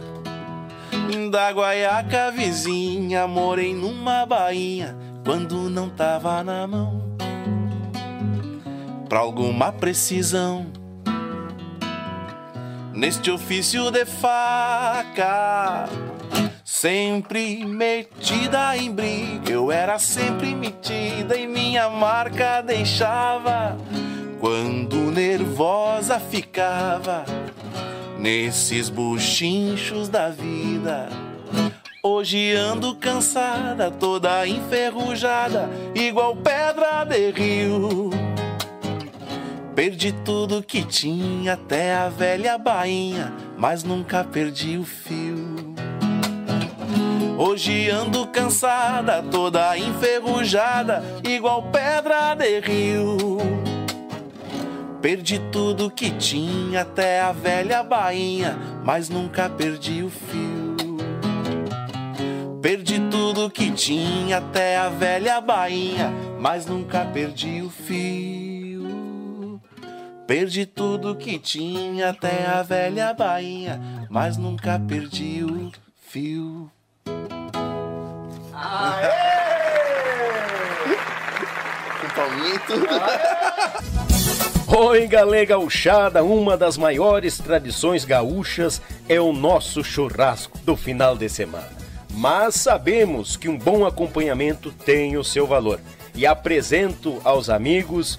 Da guaiaca vizinha, morei numa bainha quando não tava na mão. Pra alguma precisão, neste ofício de faca. Sempre metida em briga, eu era sempre metida e minha marca deixava quando nervosa ficava nesses buchinchos da vida. Hoje ando cansada, toda enferrujada, igual pedra de rio. Perdi tudo que tinha, até a velha bainha, mas nunca perdi o fio. Hoje ando cansada, toda enferrujada, igual pedra de rio. Perdi tudo que tinha, até a velha bainha, mas nunca perdi o fio. Perdi tudo que tinha, até a velha bainha, mas nunca perdi o fio. Perdi tudo que tinha, até a velha bainha, mas nunca perdi o fio. Com palminha e tudo. Oi, galera gauchada, uma das maiores tradições gaúchas é o nosso churrasco do final de semana. mas sabemos que um bom acompanhamento tem o seu valor. E apresento aos amigos